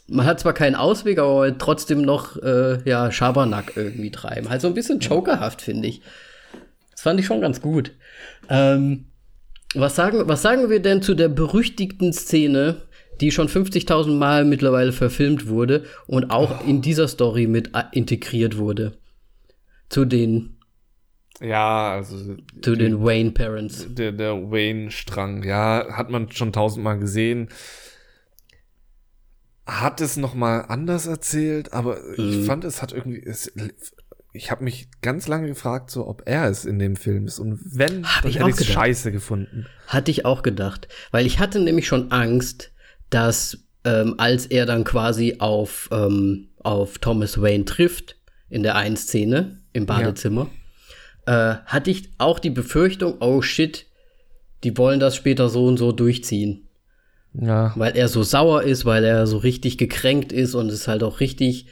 man hat zwar keinen Ausweg, aber trotzdem noch äh, ja Schabernack irgendwie treiben. Halt so ein bisschen Jokerhaft, finde ich. Das fand ich schon ganz gut. Ähm, was sagen, was sagen wir denn zu der berüchtigten Szene, die schon 50.000 Mal mittlerweile verfilmt wurde und auch oh. in dieser Story mit integriert wurde? Zu den ja, also zu die, den Wayne Parents. Der, der Wayne-Strang, ja, hat man schon tausendmal gesehen. Hat es noch mal anders erzählt, aber mhm. ich fand, es hat irgendwie, es ich habe mich ganz lange gefragt, so ob er es in dem Film ist. Und wenn, hab dann ich hätte ich scheiße gefunden. Hatte ich auch gedacht. Weil ich hatte nämlich schon Angst, dass ähm, als er dann quasi auf, ähm, auf Thomas Wayne trifft, in der einen Szene im Badezimmer, ja. äh, hatte ich auch die Befürchtung, oh shit, die wollen das später so und so durchziehen. Ja. Weil er so sauer ist, weil er so richtig gekränkt ist und es halt auch richtig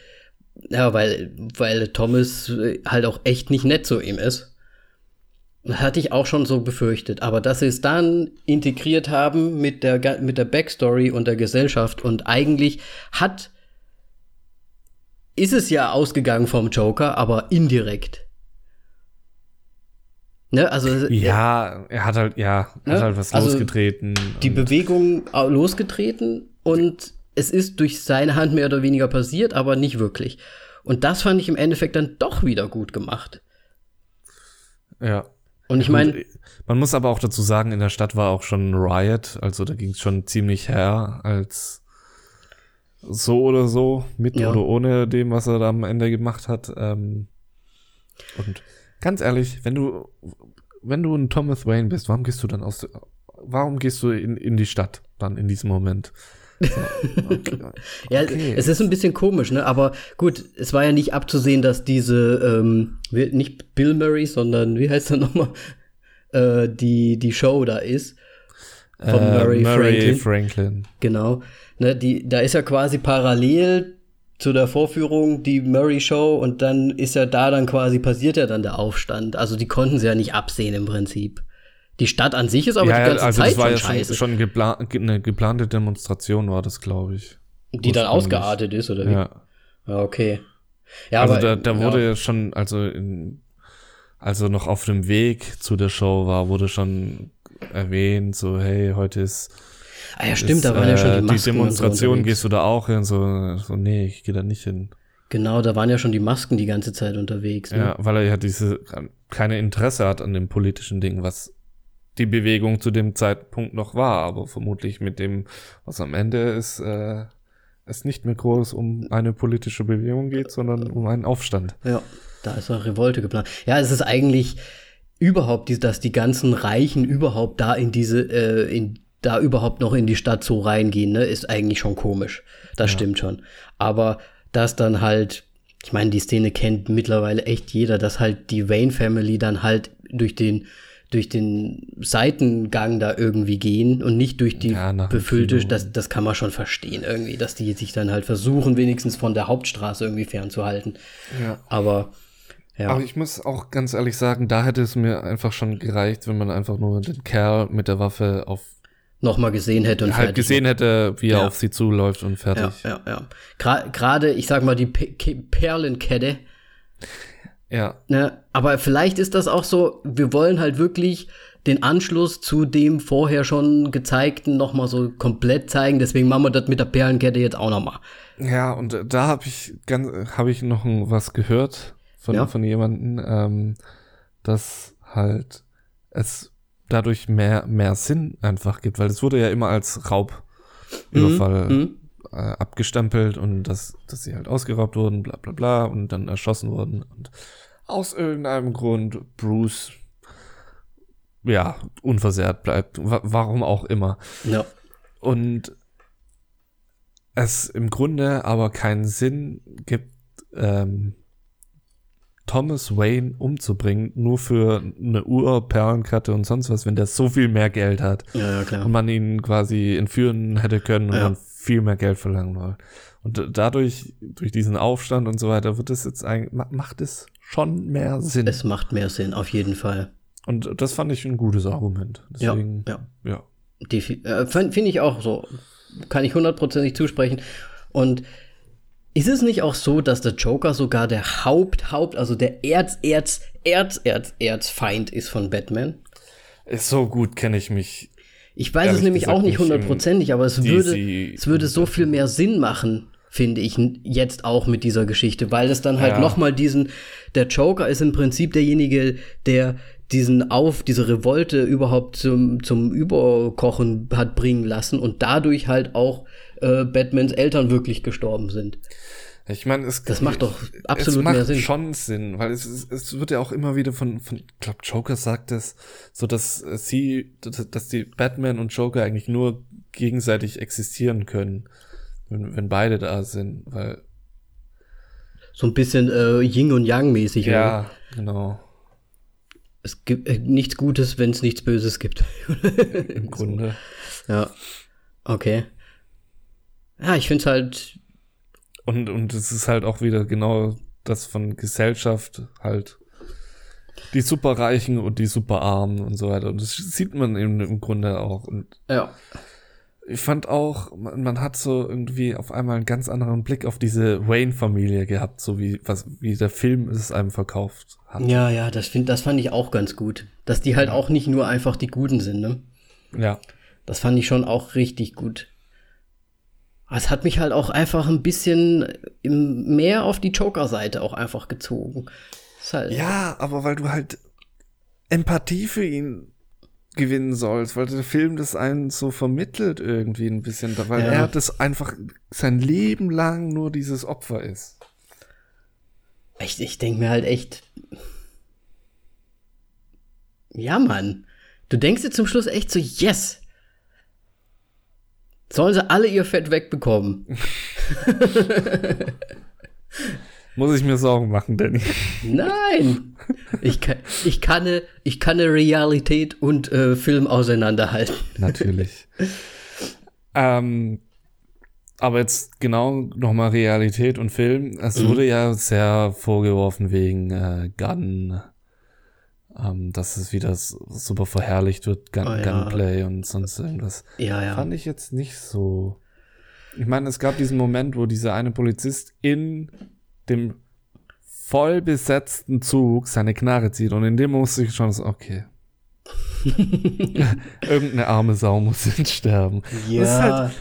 ja, weil, weil Thomas halt auch echt nicht nett zu ihm ist. Hatte ich auch schon so befürchtet. Aber dass sie es dann integriert haben mit der, mit der Backstory und der Gesellschaft und eigentlich hat, ist es ja ausgegangen vom Joker, aber indirekt. Ne, also, ja, er hat halt, ja, ne? hat halt was also losgetreten. Die Bewegung losgetreten und es ist durch seine Hand mehr oder weniger passiert, aber nicht wirklich. Und das fand ich im Endeffekt dann doch wieder gut gemacht. Ja. Und ich meine. Man muss aber auch dazu sagen, in der Stadt war auch schon ein Riot, also da ging es schon ziemlich her, als so oder so, mit ja. oder ohne dem, was er da am Ende gemacht hat. Ähm, und ganz ehrlich, wenn du, wenn du ein Thomas Wayne bist, warum gehst du dann aus, warum gehst du in, in die Stadt dann in diesem Moment? okay. ja, es ist ein bisschen komisch, ne? Aber gut, es war ja nicht abzusehen, dass diese, ähm, nicht Bill Murray, sondern wie heißt er nochmal, äh, die, die Show da ist. Von äh, Murray, Murray Franklin. Franklin. Genau. Ne, die, da ist ja quasi parallel zu der Vorführung die Murray Show und dann ist ja da dann quasi passiert ja dann der Aufstand. Also die konnten sie ja nicht absehen im Prinzip. Die Stadt an sich ist aber ja, die ganze also Zeit das war ja scheiße. schon, schon gepla eine geplante Demonstration war das, glaube ich. Die dann ausgeartet ist, oder wie? Ja. Ja, okay. Ja, also aber, da, da wurde ja schon, also in, also noch auf dem Weg zu der Show war, wurde schon erwähnt, so, hey, heute ist Ah ja, stimmt, ist, da waren ja schon die äh, Masken. Die Demonstration so gehst du da auch hin, so, so nee, ich gehe da nicht hin. Genau, da waren ja schon die Masken die ganze Zeit unterwegs. Ne? Ja, weil er ja diese keine Interesse hat an dem politischen Ding, was die Bewegung zu dem Zeitpunkt noch war, aber vermutlich mit dem, was am Ende ist, äh, es nicht mehr groß um eine politische Bewegung geht, sondern um einen Aufstand. Ja, da ist eine Revolte geplant. Ja, es ist eigentlich überhaupt, dass die ganzen Reichen überhaupt da in diese, äh, in, da überhaupt noch in die Stadt so reingehen, ne, ist eigentlich schon komisch. Das ja. stimmt schon. Aber dass dann halt, ich meine, die Szene kennt mittlerweile echt jeder, dass halt die Wayne Family dann halt durch den durch den Seitengang da irgendwie gehen und nicht durch die ja, befüllte, das, das kann man schon verstehen irgendwie, dass die sich dann halt versuchen, wenigstens von der Hauptstraße irgendwie fernzuhalten. Ja. Aber ja. Aber ich muss auch ganz ehrlich sagen, da hätte es mir einfach schon gereicht, wenn man einfach nur den Kerl mit der Waffe auf nochmal gesehen hätte und halt gesehen hätte, wie er ja. auf sie zuläuft und fertig. Ja, ja, ja. Gerade, ich sag mal, die Perlenkette ja. Ne? Aber vielleicht ist das auch so, wir wollen halt wirklich den Anschluss zu dem vorher schon gezeigten noch mal so komplett zeigen. Deswegen machen wir das mit der Perlenkette jetzt auch noch mal. Ja, und da habe ich ganz, habe ich noch was gehört von ja. von jemanden, ähm, dass halt es dadurch mehr mehr Sinn einfach gibt, weil es wurde ja immer als Raubüberfall mhm. mhm. äh, abgestempelt und dass dass sie halt ausgeraubt wurden, bla bla bla und dann erschossen wurden und aus irgendeinem Grund Bruce ja unversehrt bleibt. warum auch immer. Ja. Und es im Grunde aber keinen Sinn gibt, ähm, Thomas Wayne umzubringen, nur für eine Uhr, Perlenkette und sonst was, wenn der so viel mehr Geld hat. Ja, ja, klar. Und man ihn quasi entführen hätte können und ja. dann viel mehr Geld verlangen wollen. Und dadurch, durch diesen Aufstand und so weiter, wird es jetzt eigentlich, macht es schon mehr Sinn. Es macht mehr Sinn, auf jeden Fall. Und das fand ich ein gutes Argument. Deswegen, ja, ja. ja. Äh, Finde ich auch so. Kann ich hundertprozentig zusprechen. Und ist es nicht auch so, dass der Joker sogar der Haupt, Haupt, also der Erz, Erz, Erz, Erz, Erzfeind ist von Batman? Ist so gut kenne ich mich. Ich weiß es nämlich auch nicht hundertprozentig, aber es würde, es würde so viel mehr Sinn machen, finde ich jetzt auch mit dieser Geschichte, weil es dann halt ja. noch mal diesen der Joker ist im Prinzip derjenige, der diesen auf diese Revolte überhaupt zum zum Überkochen hat bringen lassen und dadurch halt auch äh, Batmans Eltern wirklich gestorben sind. Ich meine, es das macht doch absolut es macht mehr Sinn. schon Sinn, weil es, es wird ja auch immer wieder von, von ich glaube, Joker sagt es, so dass sie, dass die Batman und Joker eigentlich nur gegenseitig existieren können wenn, wenn beide da sind, weil. So ein bisschen äh, Yin und Yang mäßig, Ja, oder? genau. Es gibt äh, nichts Gutes, wenn es nichts Böses gibt. Im Grunde. Ja. Okay. Ja, ich finde es halt. Und, und es ist halt auch wieder genau das von Gesellschaft halt die Superreichen und die Superarmen und so weiter. Und das sieht man eben im Grunde auch. Und ja ich fand auch, man, man, hat so irgendwie auf einmal einen ganz anderen Blick auf diese Wayne-Familie gehabt, so wie, was, wie der Film es einem verkauft hat. Ja, ja, das, find, das fand ich auch ganz gut. Dass die halt auch nicht nur einfach die Guten sind, ne? Ja. Das fand ich schon auch richtig gut. Es hat mich halt auch einfach ein bisschen mehr auf die Joker-Seite auch einfach gezogen. Halt ja, aber weil du halt Empathie für ihn gewinnen sollst, weil der Film das einen so vermittelt irgendwie ein bisschen, weil ja. er das einfach sein Leben lang nur dieses Opfer ist. Ich, ich denke mir halt echt, ja, Mann. Du denkst dir zum Schluss echt so, yes. Sollen sie alle ihr Fett wegbekommen? Muss ich mir Sorgen machen, Danny? Nein! Ich kann, ich kann, ich kann Realität und äh, Film auseinanderhalten. Natürlich. ähm, aber jetzt genau nochmal Realität und Film. Es mhm. wurde ja sehr vorgeworfen wegen äh, Gun, ähm, dass es wieder super verherrlicht wird, Gun, oh, ja. Gunplay und sonst irgendwas. Ja, ja. Fand ich jetzt nicht so. Ich meine, es gab diesen Moment, wo dieser eine Polizist in dem voll besetzten Zug seine Knarre zieht und in dem musste ich schon so, okay. Irgendeine arme Sau muss jetzt sterben. Ja. Halt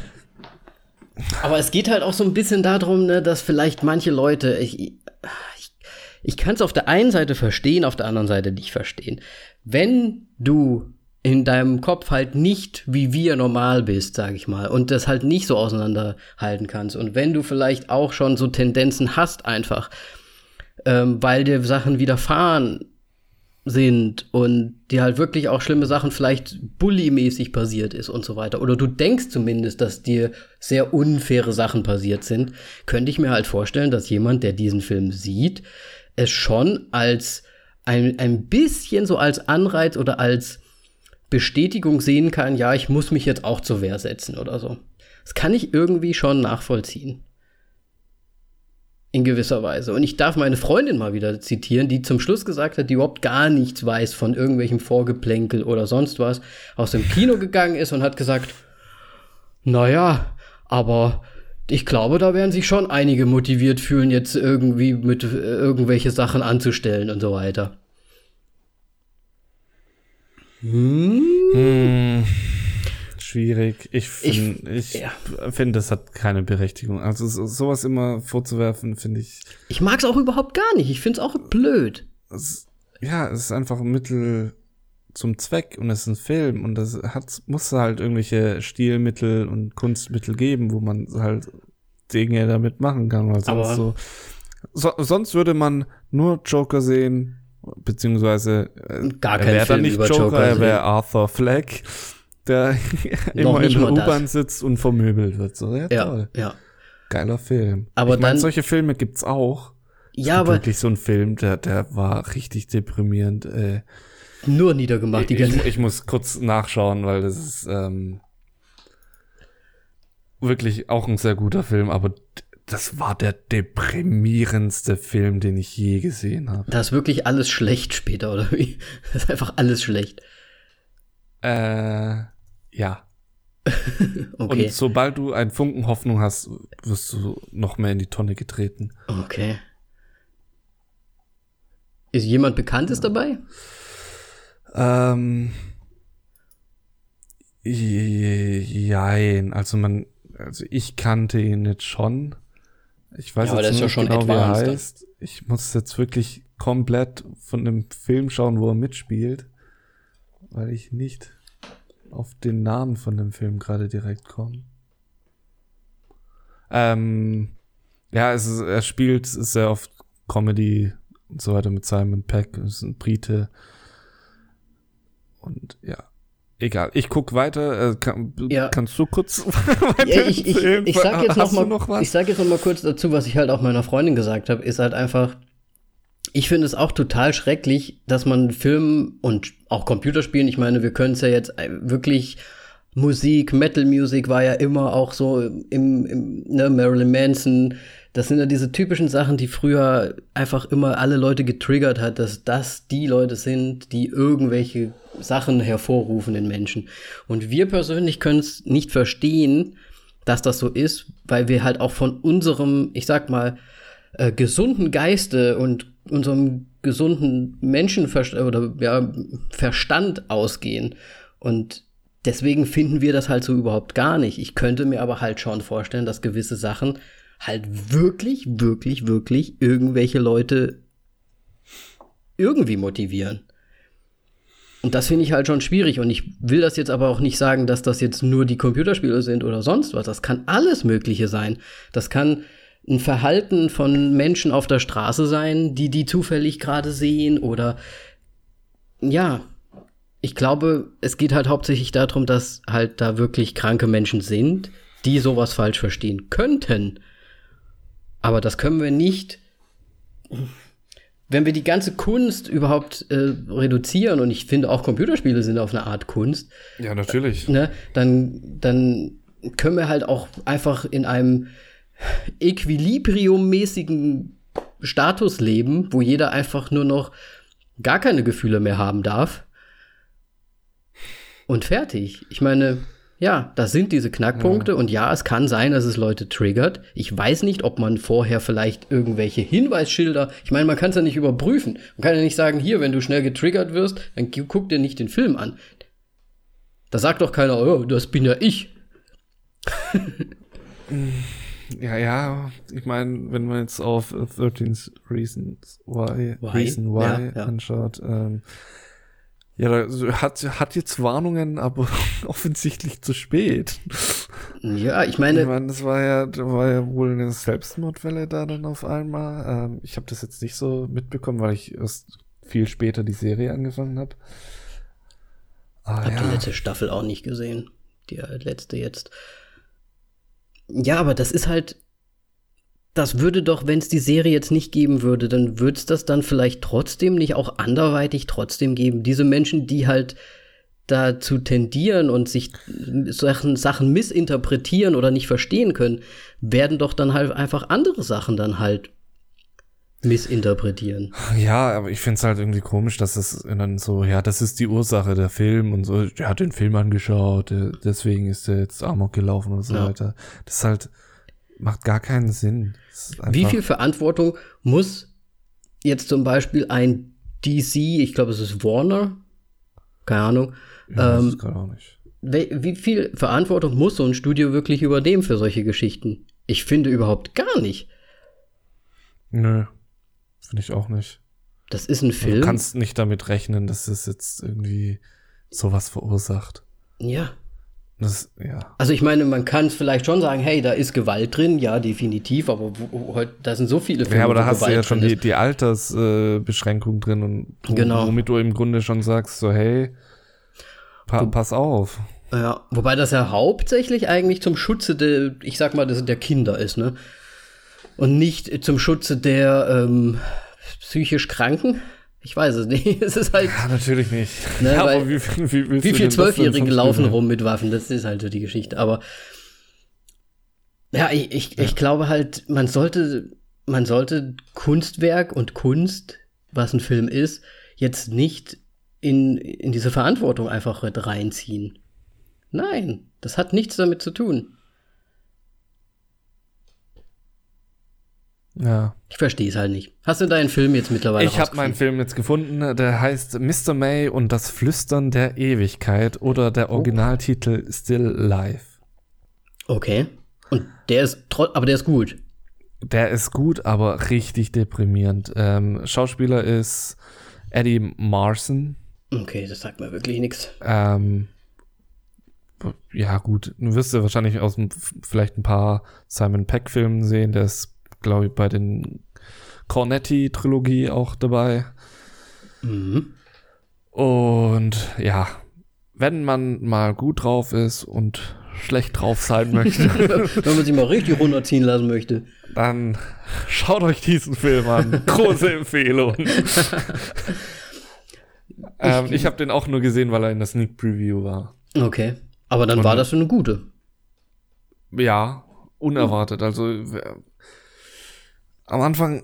aber es geht halt auch so ein bisschen darum, ne, dass vielleicht manche Leute, ich, ich, ich kann es auf der einen Seite verstehen, auf der anderen Seite nicht verstehen. Wenn du in deinem Kopf halt nicht wie wir normal bist, sag ich mal, und das halt nicht so auseinanderhalten kannst. Und wenn du vielleicht auch schon so Tendenzen hast, einfach, ähm, weil dir Sachen widerfahren sind und dir halt wirklich auch schlimme Sachen vielleicht bullymäßig passiert ist und so weiter. Oder du denkst zumindest, dass dir sehr unfaire Sachen passiert sind, könnte ich mir halt vorstellen, dass jemand, der diesen Film sieht, es schon als ein, ein bisschen so als Anreiz oder als Bestätigung sehen kann, ja, ich muss mich jetzt auch zur Wehr setzen oder so. Das kann ich irgendwie schon nachvollziehen. In gewisser Weise. Und ich darf meine Freundin mal wieder zitieren, die zum Schluss gesagt hat, die überhaupt gar nichts weiß von irgendwelchem Vorgeplänkel oder sonst was, aus dem Kino gegangen ist und hat gesagt, naja, aber ich glaube, da werden sich schon einige motiviert fühlen, jetzt irgendwie mit äh, irgendwelche Sachen anzustellen und so weiter. Hm? Hm, schwierig. Ich finde, ich, ich ja. finde, das hat keine Berechtigung. Also so, sowas immer vorzuwerfen, finde ich. Ich mag es auch überhaupt gar nicht. Ich finde es auch blöd. Es, ja, es ist einfach ein Mittel zum Zweck und es ist ein Film und das hat, muss halt irgendwelche Stilmittel und Kunstmittel geben, wo man halt Dinge damit machen kann, weil sonst so, so, sonst würde man nur Joker sehen, beziehungsweise äh, gar kein er Film nicht über Joker, Joker er wäre Arthur Fleck, der immer in der U-Bahn sitzt und vermöbelt wird. So, ja, ja, toll. ja. Geiler Film. Aber ich meine, solche Filme gibt's auch. Ja, aber wirklich so ein Film, der der war richtig deprimierend. Äh, nur niedergemacht die ganze. Ich, ich muss kurz nachschauen, weil das ist ähm, wirklich auch ein sehr guter Film, aber das war der deprimierendste Film, den ich je gesehen habe. Da ist wirklich alles schlecht später, oder wie? Das ist einfach alles schlecht. Äh, ja. okay. Und sobald du einen Funken Hoffnung hast, wirst du noch mehr in die Tonne getreten. Okay. Ist jemand Bekanntes dabei? Ähm. Jein, also man, also ich kannte ihn jetzt schon. Ich weiß ja, jetzt nicht ja genau, wie er heißt. Ich muss jetzt wirklich komplett von dem Film schauen, wo er mitspielt, weil ich nicht auf den Namen von dem Film gerade direkt komme. Ähm, ja, es ist, er spielt sehr oft Comedy und so weiter mit Simon Peck, ist ein Brite. Und ja, Egal, ich guck weiter. Äh, kann, ja. Kannst du kurz ja, ich, ich, ich, sag jetzt noch mal, noch was? Ich sag jetzt noch mal kurz dazu, was ich halt auch meiner Freundin gesagt habe, ist halt einfach, ich finde es auch total schrecklich, dass man Filmen und auch Computerspielen, ich meine, wir können es ja jetzt äh, wirklich Musik, Metal Music war ja immer auch so im, im ne, Marilyn Manson, das sind ja diese typischen Sachen, die früher einfach immer alle Leute getriggert hat, dass das die Leute sind, die irgendwelche Sachen hervorrufen in Menschen. Und wir persönlich können es nicht verstehen, dass das so ist, weil wir halt auch von unserem, ich sag mal, äh, gesunden Geiste und unserem gesunden Menschenverstand oder ja, Verstand ausgehen. Und deswegen finden wir das halt so überhaupt gar nicht. Ich könnte mir aber halt schon vorstellen, dass gewisse Sachen halt wirklich, wirklich, wirklich irgendwelche Leute irgendwie motivieren. Und das finde ich halt schon schwierig. Und ich will das jetzt aber auch nicht sagen, dass das jetzt nur die Computerspiele sind oder sonst was. Das kann alles Mögliche sein. Das kann ein Verhalten von Menschen auf der Straße sein, die die zufällig gerade sehen oder ja, ich glaube, es geht halt hauptsächlich darum, dass halt da wirklich kranke Menschen sind, die sowas falsch verstehen könnten. Aber das können wir nicht wenn wir die ganze Kunst überhaupt äh, reduzieren, und ich finde auch Computerspiele sind auf eine Art Kunst. Ja, natürlich. Ne, dann, dann können wir halt auch einfach in einem Equilibrium-mäßigen Status leben, wo jeder einfach nur noch gar keine Gefühle mehr haben darf. Und fertig. Ich meine, ja, das sind diese Knackpunkte ja. und ja, es kann sein, dass es Leute triggert. Ich weiß nicht, ob man vorher vielleicht irgendwelche Hinweisschilder, ich meine, man kann es ja nicht überprüfen. Man kann ja nicht sagen, hier, wenn du schnell getriggert wirst, dann guck dir nicht den Film an. Da sagt doch keiner, oh, das bin ja ich. ja, ja, ich meine, wenn man jetzt auf 13 Reasons Why, why? Reason Why ja, anschaut, ähm, ja, hat, hat jetzt Warnungen, aber offensichtlich zu spät. Ja, ich meine. Ich meine, das war ja, war ja wohl eine Selbstmordwelle da dann auf einmal. Ähm, ich habe das jetzt nicht so mitbekommen, weil ich erst viel später die Serie angefangen habe. Ah, hab ja. die letzte Staffel auch nicht gesehen. Die letzte jetzt. Ja, aber das ist halt, das würde doch, wenn es die Serie jetzt nicht geben würde, dann würde es das dann vielleicht trotzdem nicht auch anderweitig trotzdem geben. Diese Menschen, die halt dazu tendieren und sich Sachen, Sachen missinterpretieren oder nicht verstehen können, werden doch dann halt einfach andere Sachen dann halt missinterpretieren. Ja, aber ich finde es halt irgendwie komisch, dass es dann so, ja, das ist die Ursache der Film und so, der hat den Film angeschaut, deswegen ist er jetzt Amok gelaufen und so ja. weiter. Das ist halt, macht gar keinen Sinn. Wie viel Verantwortung muss jetzt zum Beispiel ein DC, ich glaube, es ist Warner, keine Ahnung. Ja, ähm. Wie viel Verantwortung muss so ein Studio wirklich übernehmen für solche Geschichten? Ich finde überhaupt gar nicht. Nö, finde ich auch nicht. Das ist ein Film. Du kannst nicht damit rechnen, dass es jetzt irgendwie sowas verursacht. Ja. Das, ja. Also ich meine, man kann vielleicht schon sagen, hey, da ist Gewalt drin, ja, definitiv, aber wo, wo, da sind so viele Filme. Ja, aber da hast Gewalt du ja schon die, die Altersbeschränkung äh, drin und genau. womit du im Grunde schon sagst, so, hey, pa pass auf. Ja, wobei das ja hauptsächlich eigentlich zum Schutze der, ich sag mal, der Kinder ist, ne? Und nicht zum Schutze der ähm, psychisch Kranken. Ich weiß es nicht. Es ist halt. Ja, natürlich nicht. Ne, ja, aber wie, wie, wie, wie viele Zwölfjährige laufen rum mit Waffen? Das ist halt so die Geschichte. Aber ja, ich, ich, ja. ich glaube halt, man sollte, man sollte Kunstwerk und Kunst, was ein Film ist, jetzt nicht in, in diese Verantwortung einfach reinziehen. Nein, das hat nichts damit zu tun. Ja. Ich verstehe es halt nicht. Hast du deinen Film jetzt mittlerweile Ich habe meinen Film jetzt gefunden, der heißt Mr. May und das Flüstern der Ewigkeit oder der oh. Originaltitel oh. Still Life. Okay. Und der ist aber der ist gut. Der ist gut, aber richtig deprimierend. Ähm, Schauspieler ist Eddie Marson. Okay, das sagt mir wirklich nichts. Ähm, ja, gut. Du wirst ja wahrscheinlich aus dem, vielleicht ein paar Simon Peck-Filmen sehen. Der ist glaube ich, bei den Cornetti-Trilogie auch dabei. Mhm. Und ja, wenn man mal gut drauf ist und schlecht drauf sein möchte. wenn man sich mal richtig runterziehen lassen möchte. Dann schaut euch diesen Film an. Große Empfehlung. ähm, ich habe den auch nur gesehen, weil er in der Sneak Preview war. Okay. Aber dann und, war das schon eine gute. Ja, unerwartet. Also am Anfang,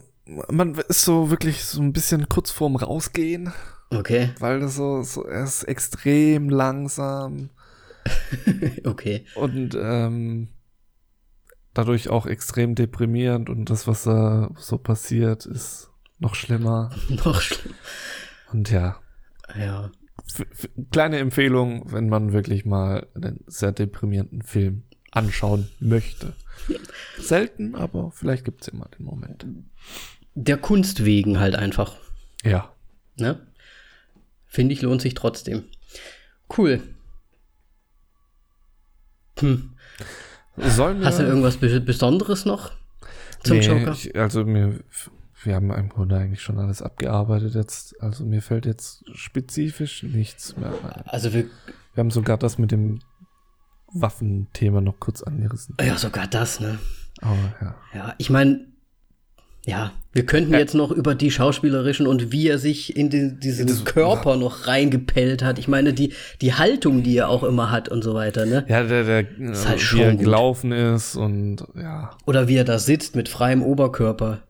man ist so wirklich so ein bisschen kurz vorm Rausgehen. Okay. Weil das so, so er ist extrem langsam. okay. Und ähm, dadurch auch extrem deprimierend und das, was da so passiert, ist noch schlimmer. noch schlimmer. Und ja. Ja. kleine Empfehlung, wenn man wirklich mal einen sehr deprimierenden Film anschauen möchte. Selten, aber vielleicht gibt es immer den Moment. Der Kunst wegen halt einfach. Ja. Ne? Finde ich, lohnt sich trotzdem. Cool. Hm. Hast du irgendwas Besonderes noch zum nee, Joker? Ich, also mir, wir haben im Grunde eigentlich schon alles abgearbeitet jetzt. Also mir fällt jetzt spezifisch nichts mehr ein. Also wir, wir haben sogar das mit dem Waffenthema noch kurz angerissen. Ja, sogar das, ne? Aber ja. Ja, ich meine, ja, wir könnten ja. jetzt noch über die schauspielerischen und wie er sich in die, diesen das, Körper noch reingepellt hat. Ich meine, die, die Haltung, die er auch immer hat und so weiter, ne? Ja, der, der, ist halt wie er gelaufen ist und ja. Oder wie er da sitzt mit freiem Oberkörper.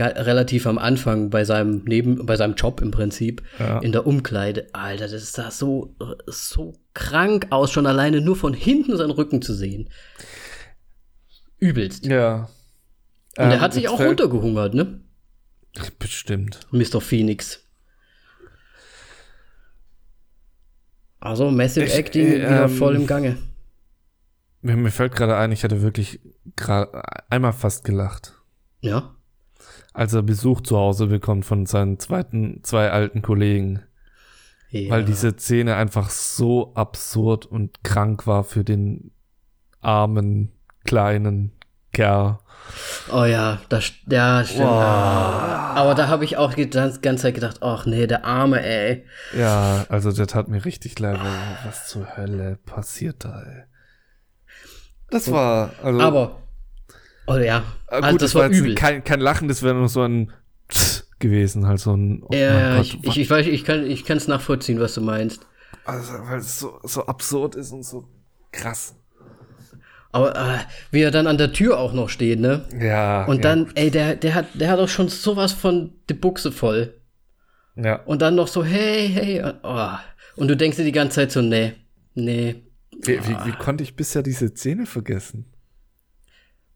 Relativ am Anfang bei seinem Neben, bei seinem Job im Prinzip, ja. in der Umkleide. Alter, das sah so, so krank aus, schon alleine nur von hinten seinen Rücken zu sehen. Übelst. Ja. Und ähm, er hat sich auch runtergehungert, ne? Bestimmt. Mr. Phoenix. Also Massive ich, Acting äh, wieder ähm, voll im Gange. Mir, mir fällt gerade ein, ich hatte wirklich gerade einmal fast gelacht. Ja. Als er Besuch zu Hause bekommt von seinen zweiten, zwei alten Kollegen. Ja. Weil diese Szene einfach so absurd und krank war für den armen, kleinen Kerl. Oh ja, das, ja, stimmt. Wow. Aber da habe ich auch die ganze Zeit gedacht, ach nee, der Arme, ey. Ja, also das hat mir richtig leid, was zur Hölle passiert da, ey. Das war, also. Aber, oh ja, äh, also gut, das, das war, übel. Kein, kein Lachen, das wäre nur so ein gewesen, halt so ein. Oh ja, Gott, ich, ich, ich, weiß, ich kann ich es nachvollziehen, was du meinst. Also, weil es so, so absurd ist und so krass. Aber äh, wie er dann an der Tür auch noch steht, ne? Ja. Und ja. dann, ey, der, der hat, der hat doch schon sowas von die Buchse voll. Ja. Und dann noch so, hey, hey, oh. Und du denkst dir die ganze Zeit so, nee, nee. Wie, wie, wie konnte ich bisher diese Szene vergessen?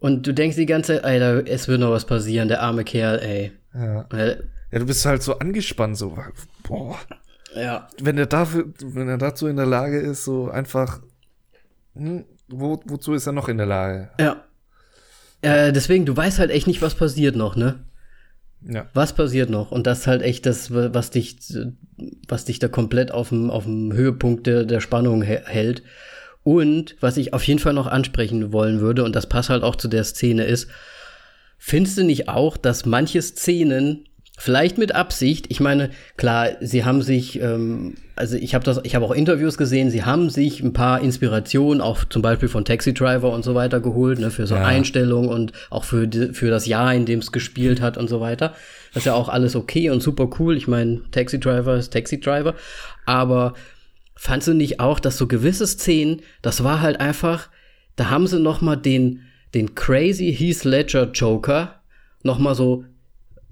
Und du denkst die ganze Zeit, Alter, es wird noch was passieren, der arme Kerl, ey. Ja. ja, du bist halt so angespannt, so, boah. Ja. Wenn er dafür, wenn er dazu in der Lage ist, so einfach, hm, wo, wozu ist er noch in der Lage? Ja. Äh, deswegen, du weißt halt echt nicht, was passiert noch, ne? Ja. Was passiert noch? Und das ist halt echt das, was dich, was dich da komplett auf dem, auf dem Höhepunkt der, der Spannung hält. Und was ich auf jeden Fall noch ansprechen wollen würde, und das passt halt auch zu der Szene, ist, findest du nicht auch, dass manche Szenen Vielleicht mit Absicht. Ich meine, klar, sie haben sich, ähm, also ich habe das, ich habe auch Interviews gesehen. Sie haben sich ein paar Inspirationen, auch zum Beispiel von Taxi Driver und so weiter geholt, ne, für so ja. Einstellungen und auch für die, für das Jahr, in dem es gespielt hat und so weiter. Das ist ja auch alles okay und super cool. Ich meine, Taxi Driver ist Taxi Driver, aber fandst du nicht auch, dass so gewisse Szenen, das war halt einfach, da haben sie noch mal den den crazy Heath Ledger Joker noch mal so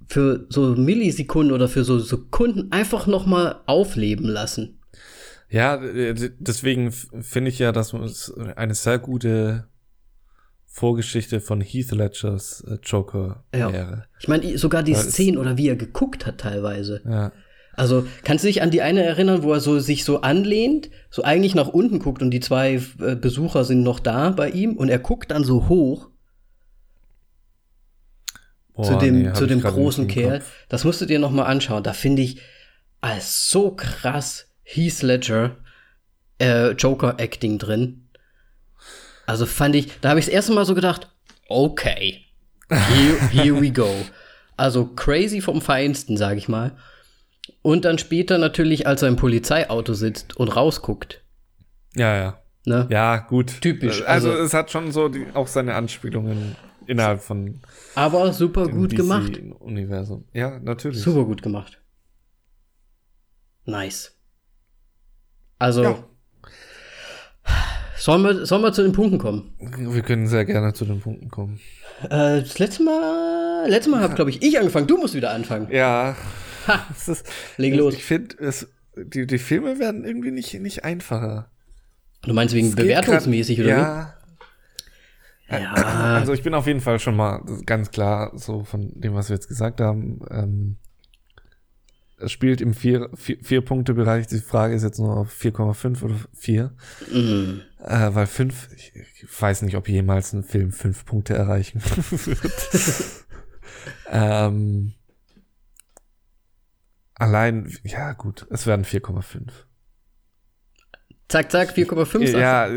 für so Millisekunden oder für so Sekunden einfach noch mal aufleben lassen. Ja, deswegen finde ich ja, dass es eine sehr gute Vorgeschichte von Heath Ledgers äh, Joker ja. wäre. Ich meine, sogar die Szenen oder wie er geguckt hat teilweise. Ja. Also, kannst du dich an die eine erinnern, wo er so sich so anlehnt, so eigentlich nach unten guckt und die zwei äh, Besucher sind noch da bei ihm und er guckt dann so hoch Boah, zu dem, nee, zu dem großen Kerl. Das musst du dir noch mal anschauen. Da finde ich als so krass Heath Ledger äh, Joker-Acting drin. Also fand ich, da habe ich das erste Mal so gedacht, okay, here, here we go. Also crazy vom Feinsten, sag ich mal. Und dann später natürlich, als er im Polizeiauto sitzt und rausguckt. Ja, ja. Ne? Ja, gut. Typisch. Also, also es hat schon so die, auch seine Anspielungen innerhalb von. Aber super gut gemacht. Universum. Ja, natürlich. Super gut gemacht. Nice. Also. Ja. Sollen wir, sollen wir zu den Punkten kommen? Wir können sehr gerne zu den Punkten kommen. Äh, das letzte Mal, letztes Mal habe, glaube ich, ich angefangen. Du musst wieder anfangen. Ja. Ist, Leg los. Ich finde, die, die Filme werden irgendwie nicht, nicht einfacher. Du meinst wegen bewertungsmäßig, grad, oder ja, ja. Also ich bin auf jeden Fall schon mal ganz klar so von dem, was wir jetzt gesagt haben. Ähm, spielt im Vier-Punkte-Bereich. Vier, Die Frage ist jetzt nur auf 4,5 oder 4. Mhm. Äh, weil 5, ich, ich, weiß nicht, ob jemals ein Film 5 Punkte erreichen wird. ähm, allein, ja gut, es werden 4,5. Zack, zack, 4,5. Ja,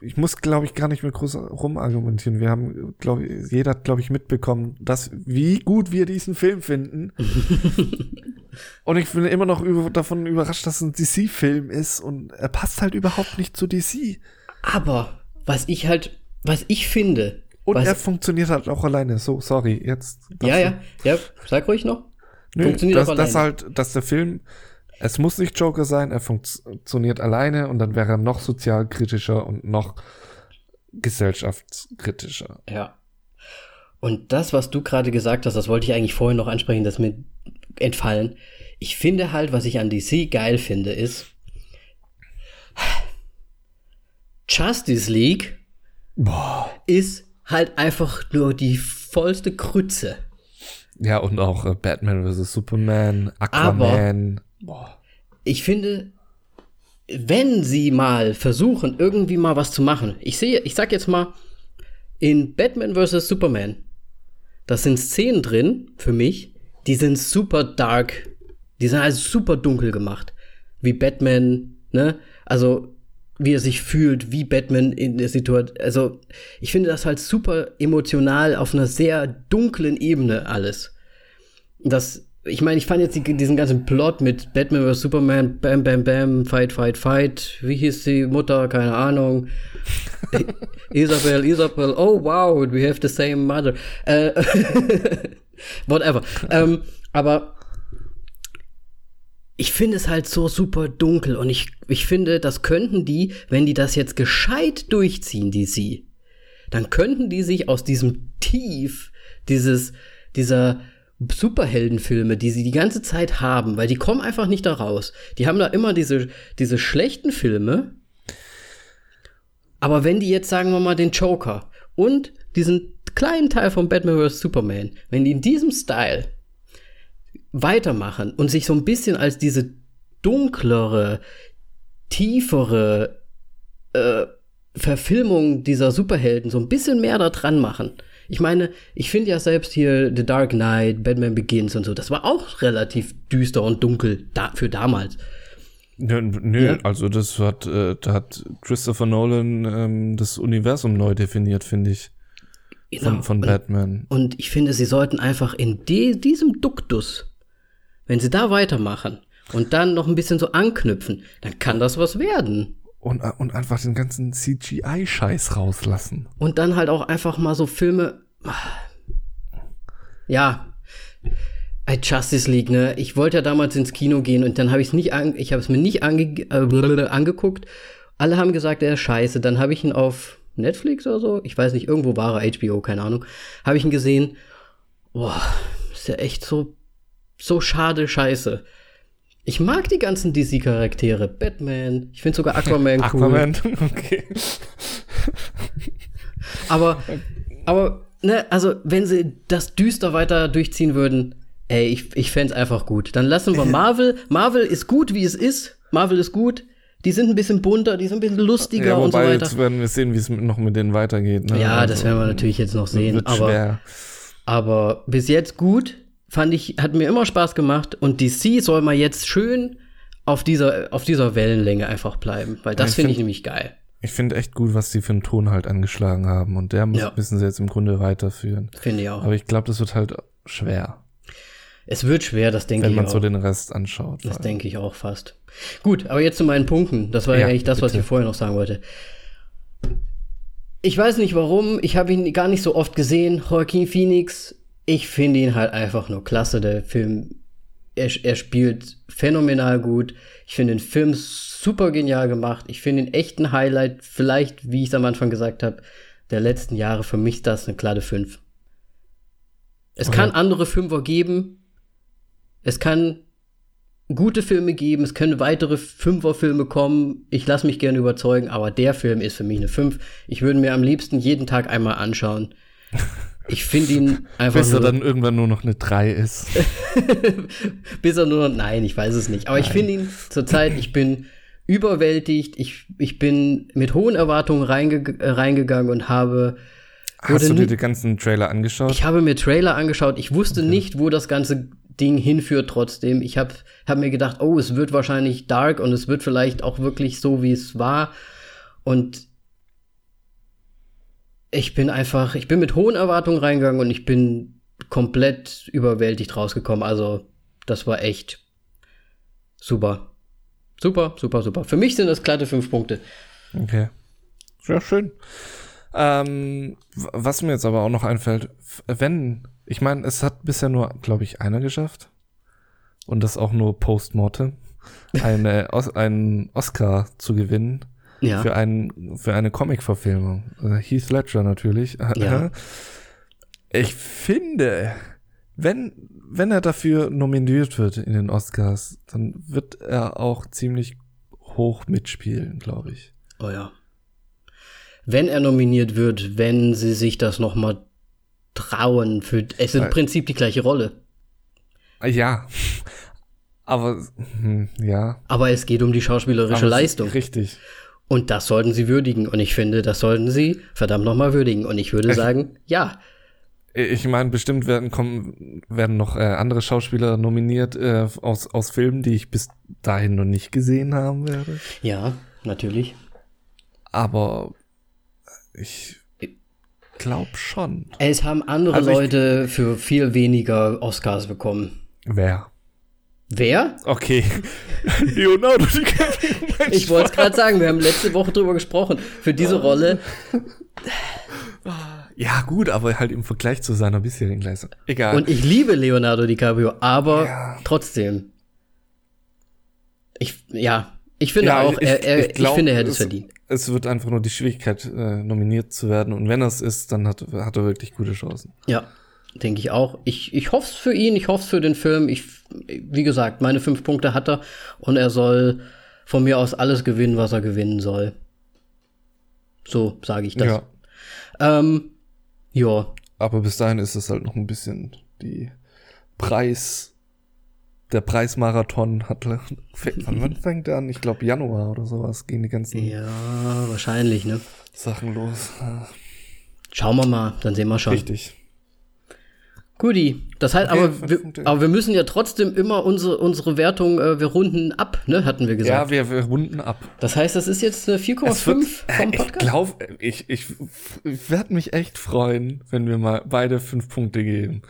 ich muss, glaube ich, gar nicht mehr groß rumargumentieren. Wir haben, glaube ich, jeder hat, glaube ich, mitbekommen, dass, wie gut wir diesen Film finden. und ich bin immer noch über, davon überrascht, dass es ein DC-Film ist und er passt halt überhaupt nicht zu DC. Aber, was ich halt, was ich finde. Und er funktioniert halt auch alleine. So, sorry, jetzt. Ja, ja, ja, sag ruhig noch. Nö, alleine. Das halt, dass der Film es muss nicht Joker sein, er funktioniert alleine und dann wäre er noch sozialkritischer und noch gesellschaftskritischer. Ja. Und das, was du gerade gesagt hast, das wollte ich eigentlich vorhin noch ansprechen, das mir entfallen. Ich finde halt, was ich an DC geil finde, ist Justice League Boah. ist halt einfach nur die vollste Krütze. Ja, und auch äh, Batman vs. Superman, Aquaman. Aber. Ich finde, wenn sie mal versuchen, irgendwie mal was zu machen, ich sehe, ich sag jetzt mal, in Batman vs. Superman, da sind Szenen drin, für mich, die sind super dark. Die sind also super dunkel gemacht. Wie Batman, ne? Also, wie er sich fühlt, wie Batman in der Situation. Also, ich finde das halt super emotional auf einer sehr dunklen Ebene alles. Das ich meine, ich fand jetzt die, diesen ganzen Plot mit Batman vs. Superman, Bam, Bam, Bam, Fight, Fight, Fight. Wie hieß die Mutter? Keine Ahnung. Isabel, Isabel, oh wow, we have the same mother. Äh, whatever. ähm, aber ich finde es halt so super dunkel und ich, ich finde, das könnten die, wenn die das jetzt gescheit durchziehen, die sie, dann könnten die sich aus diesem Tief, dieses, dieser, Superheldenfilme, die sie die ganze Zeit haben, weil die kommen einfach nicht da raus. Die haben da immer diese, diese schlechten Filme. Aber wenn die jetzt, sagen wir mal, den Joker und diesen kleinen Teil von Batman vs. Superman, wenn die in diesem Style weitermachen und sich so ein bisschen als diese dunklere, tiefere äh, Verfilmung dieser Superhelden so ein bisschen mehr da dran machen, ich meine, ich finde ja selbst hier The Dark Knight, Batman Begins und so, das war auch relativ düster und dunkel da, für damals. Ja, nö, ja. also das hat, äh, hat Christopher Nolan ähm, das Universum neu definiert, finde ich. Genau. Von, von Batman. Und, und, ich finde, sie sollten einfach in de, diesem Duktus, wenn sie da weitermachen und dann noch ein bisschen so anknüpfen, dann kann das was werden. Und, und einfach den ganzen CGI-Scheiß rauslassen. Und dann halt auch einfach mal so Filme. Ja. Justice League, ne? Ich wollte ja damals ins Kino gehen und dann habe ich es nicht an, ich habe es mir nicht ange, äh, angeguckt. Alle haben gesagt, er ist scheiße. Dann habe ich ihn auf Netflix oder so, ich weiß nicht, irgendwo war er, HBO, keine Ahnung, habe ich ihn gesehen. Boah, ist ja echt so so schade scheiße. Ich mag die ganzen DC-Charaktere. Batman, ich finde sogar Aquaman cool. Aquaman, okay. aber, aber, ne, also, wenn sie das düster weiter durchziehen würden, ey, ich, ich fände es einfach gut. Dann lassen wir Marvel. Marvel ist gut, wie es ist. Marvel ist gut. Die sind ein bisschen bunter, die sind ein bisschen lustiger ja, und so weiter. Jetzt werden wir sehen, wie es noch mit denen weitergeht. Ne? Ja, also, das werden wir natürlich jetzt noch sehen. aber, schwer. aber bis jetzt gut fand ich, hat mir immer Spaß gemacht und DC soll mal jetzt schön auf dieser, auf dieser Wellenlänge einfach bleiben, weil das finde ich nämlich geil. Ich finde echt gut, was sie für einen Ton halt angeschlagen haben und der muss, ja. müssen sie jetzt im Grunde weiterführen. Finde ich auch. Aber ich glaube, das wird halt schwer. Es wird schwer, das denke ich auch. Wenn man so den Rest anschaut. Das denke ich auch fast. Gut, aber jetzt zu meinen Punkten. Das war ja, eigentlich das, bitte. was ich vorher noch sagen wollte. Ich weiß nicht warum, ich habe ihn gar nicht so oft gesehen. Joaquin Phoenix ich finde ihn halt einfach nur klasse. Der Film, er, er spielt phänomenal gut. Ich finde den Film super genial gemacht. Ich finde ihn echt ein Highlight. Vielleicht, wie ich es am Anfang gesagt habe, der letzten Jahre. Für mich ist das eine klare 5. Es okay. kann andere Fünfer geben. Es kann gute Filme geben. Es können weitere Fünferfilme kommen. Ich lasse mich gerne überzeugen. Aber der Film ist für mich eine 5. Ich würde mir am liebsten jeden Tag einmal anschauen. Ich finde ihn einfach. Bis er dann irgendwann nur noch eine 3 ist. Bis er nur noch. Nein, ich weiß es nicht. Aber nein. ich finde ihn zurzeit, ich bin überwältigt. Ich, ich bin mit hohen Erwartungen reinge reingegangen und habe. Hast du dir die ganzen Trailer angeschaut? Ich habe mir Trailer angeschaut. Ich wusste okay. nicht, wo das ganze Ding hinführt trotzdem. Ich habe hab mir gedacht, oh, es wird wahrscheinlich dark und es wird vielleicht auch wirklich so, wie es war. Und ich bin einfach, ich bin mit hohen Erwartungen reingegangen und ich bin komplett überwältigt rausgekommen. Also, das war echt super. Super, super, super. Für mich sind das glatte fünf Punkte. Okay. Sehr schön. Ähm, was mir jetzt aber auch noch einfällt, wenn, ich meine, es hat bisher nur, glaube ich, einer geschafft. Und das auch nur post-mortem. Eine, einen Oscar zu gewinnen ja. für, einen, für eine Comic-Verfilmung. Also Heath Ledger natürlich. Ja. Ich finde, wenn, wenn er dafür nominiert wird in den Oscars, dann wird er auch ziemlich hoch mitspielen, glaube ich. Oh ja. Wenn er nominiert wird, wenn sie sich das noch mal trauen, für, es ist im Prinzip die gleiche Rolle. Ja, aber hm, ja. Aber es geht um die schauspielerische Leistung. Richtig. Und das sollten sie würdigen. Und ich finde, das sollten sie verdammt nochmal würdigen. Und ich würde sagen, ja. Ich meine, bestimmt werden kommen, werden noch äh, andere Schauspieler nominiert äh, aus, aus Filmen, die ich bis dahin noch nicht gesehen haben werde. Ja, natürlich. Aber ich glaube schon. Es haben andere also Leute für viel weniger Oscars bekommen. Wer? Wer? Okay. Leonardo DiCaprio. ich wollte es gerade sagen, wir haben letzte Woche drüber gesprochen. Für diese Rolle. Ja, gut, aber halt im Vergleich zu seiner bisherigen Leistung. Egal. Und ich liebe Leonardo DiCaprio, aber ja. trotzdem. Ich, ja, ich finde ja, auch, ich, er, er, ich, glaub, ich, finde, er hätte es verdient. Es wird einfach nur die Schwierigkeit, äh, nominiert zu werden. Und wenn er es ist, dann hat, hat er wirklich gute Chancen. Ja, denke ich auch. Ich, ich hoffe es für ihn, ich hoffe es für den Film. Ich, wie gesagt, meine fünf Punkte hat er und er soll von mir aus alles gewinnen, was er gewinnen soll. So sage ich das. Ja. Ähm, ja. Aber bis dahin ist es halt noch ein bisschen die Preis. Der Preismarathon hat. Wann, wann fängt der an? Ich glaube Januar oder sowas gehen die ganzen. Ja, wahrscheinlich, ne? Sachen los. Schauen wir mal, dann sehen wir schon. Richtig. Guti, das heißt, okay, aber, wir, aber wir müssen ja trotzdem immer unsere, unsere Wertung, äh, wir runden ab, ne, hatten wir gesagt. Ja, wir, wir runden ab. Das heißt, das ist jetzt eine 4,5 vom Podcast? Ich glaube, ich, ich, ich werde mich echt freuen, wenn wir mal beide fünf Punkte geben.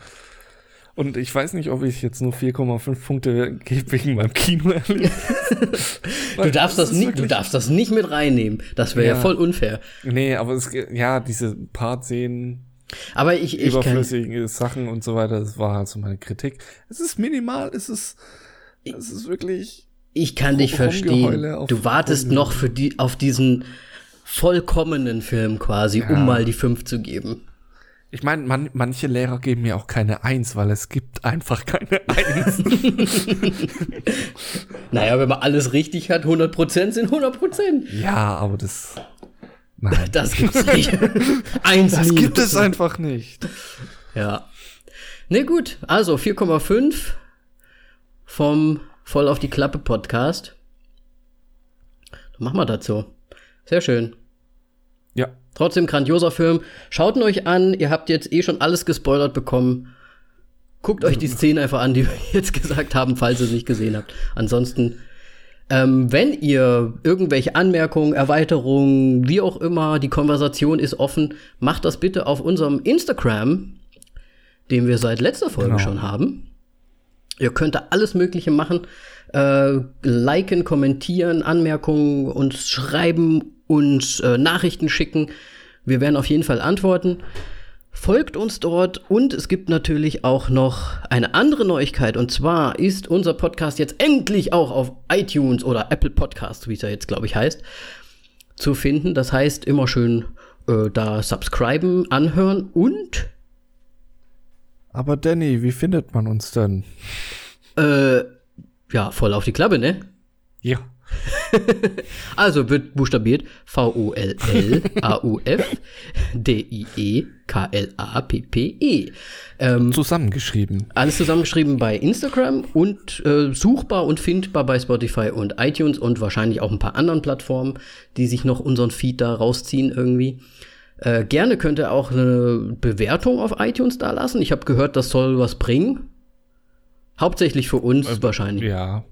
Und ich weiß nicht, ob ich jetzt nur 4,5 Punkte gebe wegen meinem Kino du darfst das, nicht, du darfst das nicht mit reinnehmen. Das wäre ja. ja. voll unfair. Nee, aber es, ja, diese paar Szenen, aber ich, ich überflüssige kann, Sachen und so weiter, das war halt so meine Kritik. Es ist minimal, es ist, es ist wirklich. Ich kann dich verstehen. Du wartest noch für die, auf diesen vollkommenen Film quasi, ja. um mal die 5 zu geben. Ich meine, man, manche Lehrer geben mir auch keine Eins, weil es gibt einfach keine Eins. naja, wenn man alles richtig hat, 100% sind 100%. Ja, aber das Nein. Das gibt's nicht. Eins das Minus. gibt es einfach nicht. Ja. Ne, gut. Also 4,5 vom Voll auf die Klappe Podcast. Dann machen wir dazu. Sehr schön. Ja. Trotzdem grandioser Film. Schaut ihn euch an. Ihr habt jetzt eh schon alles gespoilert bekommen. Guckt euch die Szene einfach an, die wir jetzt gesagt haben, falls ihr es nicht gesehen habt. Ansonsten ähm, wenn ihr irgendwelche Anmerkungen, Erweiterungen, wie auch immer, die Konversation ist offen, macht das bitte auf unserem Instagram, den wir seit letzter Folge genau. schon haben. Ihr könnt da alles Mögliche machen. Äh, liken, kommentieren, Anmerkungen uns schreiben und äh, Nachrichten schicken. Wir werden auf jeden Fall antworten. Folgt uns dort und es gibt natürlich auch noch eine andere Neuigkeit und zwar ist unser Podcast jetzt endlich auch auf iTunes oder Apple Podcasts, wie es ja jetzt glaube ich heißt, zu finden. Das heißt immer schön äh, da subscriben, anhören und Aber Danny, wie findet man uns denn? Äh, ja, voll auf die Klappe, ne? Ja. also wird buchstabiert V-O-L-L-A-U-F-D-I-E-K-L-A-P-P-E. Ähm, zusammengeschrieben. Alles zusammengeschrieben bei Instagram und äh, suchbar und findbar bei Spotify und iTunes und wahrscheinlich auch ein paar anderen Plattformen, die sich noch unseren Feed da rausziehen irgendwie. Äh, gerne könnt ihr auch eine Bewertung auf iTunes da lassen. Ich habe gehört, das soll was bringen. Hauptsächlich für uns äh, wahrscheinlich. Ja.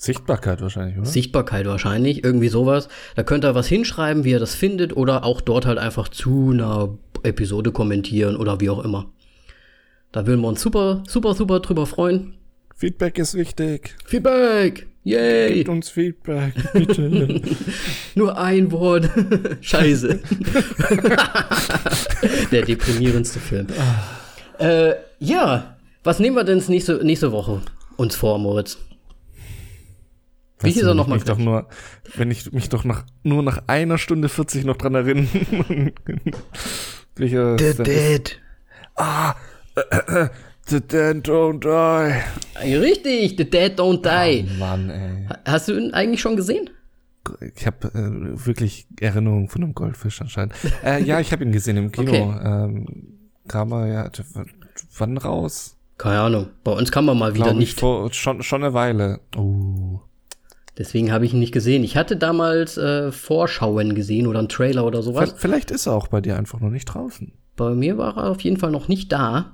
Sichtbarkeit wahrscheinlich, oder? Sichtbarkeit wahrscheinlich, irgendwie sowas. Da könnt ihr was hinschreiben, wie ihr das findet, oder auch dort halt einfach zu einer Episode kommentieren oder wie auch immer. Da würden wir uns super, super, super drüber freuen. Feedback ist wichtig. Feedback! Yay! Gebt uns Feedback, bitte. Nur ein Wort. Scheiße. Der deprimierendste Film. äh, ja, was nehmen wir denn nächste, nächste Woche uns vor, Moritz? Wie hieß er nochmal? Doch nur, wenn ich mich doch nach, nur nach einer Stunde 40 noch dran erinnern. Welcher The Dead. Ah, äh, äh, The Dead Don't Die. Richtig, The Dead Don't Die. Oh Mann, ey. Hast du ihn eigentlich schon gesehen? Ich habe äh, wirklich Erinnerungen von einem Goldfisch anscheinend. äh, ja, ich habe ihn gesehen im Kino. Okay. Ähm, kam er ja wann raus? Keine Ahnung. Bei uns kam er mal wieder nicht. Vor, schon, schon eine Weile. Oh. Deswegen habe ich ihn nicht gesehen. Ich hatte damals äh, Vorschauen gesehen oder einen Trailer oder sowas. Vielleicht ist er auch bei dir einfach noch nicht draußen. Bei mir war er auf jeden Fall noch nicht da.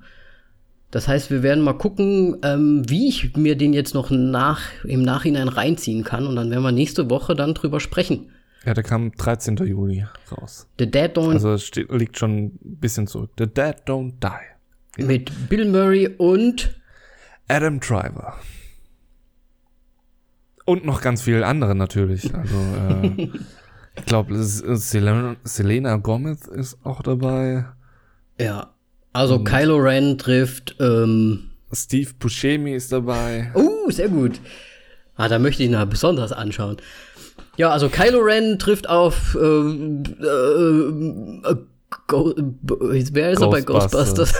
Das heißt, wir werden mal gucken, ähm, wie ich mir den jetzt noch nach, im Nachhinein reinziehen kann. Und dann werden wir nächste Woche dann drüber sprechen. Ja, der kam 13. Juli raus. The Dead Don't. Also es steht, liegt schon ein bisschen zurück. The Dead Don't Die. Ja. Mit Bill Murray und Adam Driver. Und noch ganz viele andere natürlich. Also, äh, ich glaube, Selena, Selena Gomez ist auch dabei. Ja. Also Und Kylo Ren trifft ähm, Steve Buscemi ist dabei. Uh, sehr gut. Ah, da möchte ich ihn besonders anschauen. Ja, also Kylo Ren trifft auf äh, äh, Go Wer ist er bei Ghostbusters?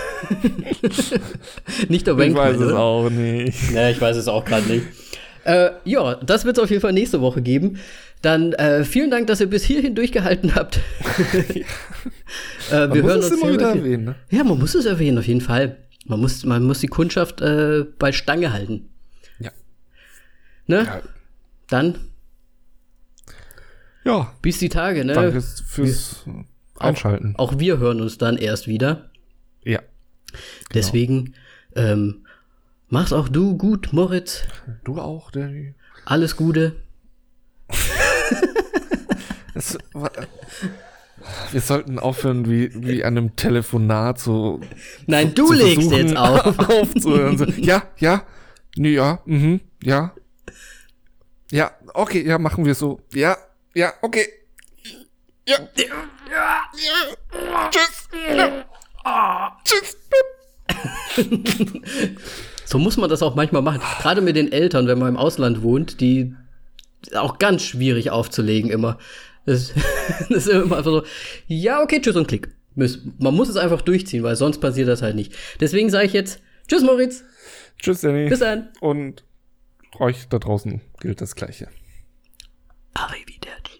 nicht der Wankman, Ich weiß es oder? auch nicht. Ja, ich weiß es auch gerade nicht. Äh, ja, das wird es auf jeden Fall nächste Woche geben. Dann äh, vielen Dank, dass ihr bis hierhin durchgehalten habt. äh, wir man hören muss es immer wieder erwähnen. Ne? Ja, man muss es erwähnen, auf jeden Fall. Man muss, man muss die Kundschaft äh, bei Stange halten. Ja. Ne? Ja. Dann. Ja. Bis die Tage, ne? Danke fürs wir, Einschalten. Auch, auch, wir hören uns dann erst wieder. Ja. Genau. Deswegen ähm, Mach's auch du gut, Moritz. Du auch, Danny. Alles Gute. es, wir sollten aufhören, wie, wie an einem Telefonat so. Nein, du legst jetzt auf. aufzuhören. So, ja, ja, nee, ja, mhm, ja. Ja, okay, ja, machen wir so. Ja, ja, okay. Ja, ja, ja. Tschüss. Ja. Tschüss. So muss man das auch manchmal machen. Gerade mit den Eltern, wenn man im Ausland wohnt, die auch ganz schwierig aufzulegen immer. Das, das ist immer einfach so, ja, okay, tschüss und klick. Man muss es einfach durchziehen, weil sonst passiert das halt nicht. Deswegen sage ich jetzt, tschüss Moritz. Tschüss Danny. Bis dann. Und euch da draußen gilt das Gleiche. Arrivederci.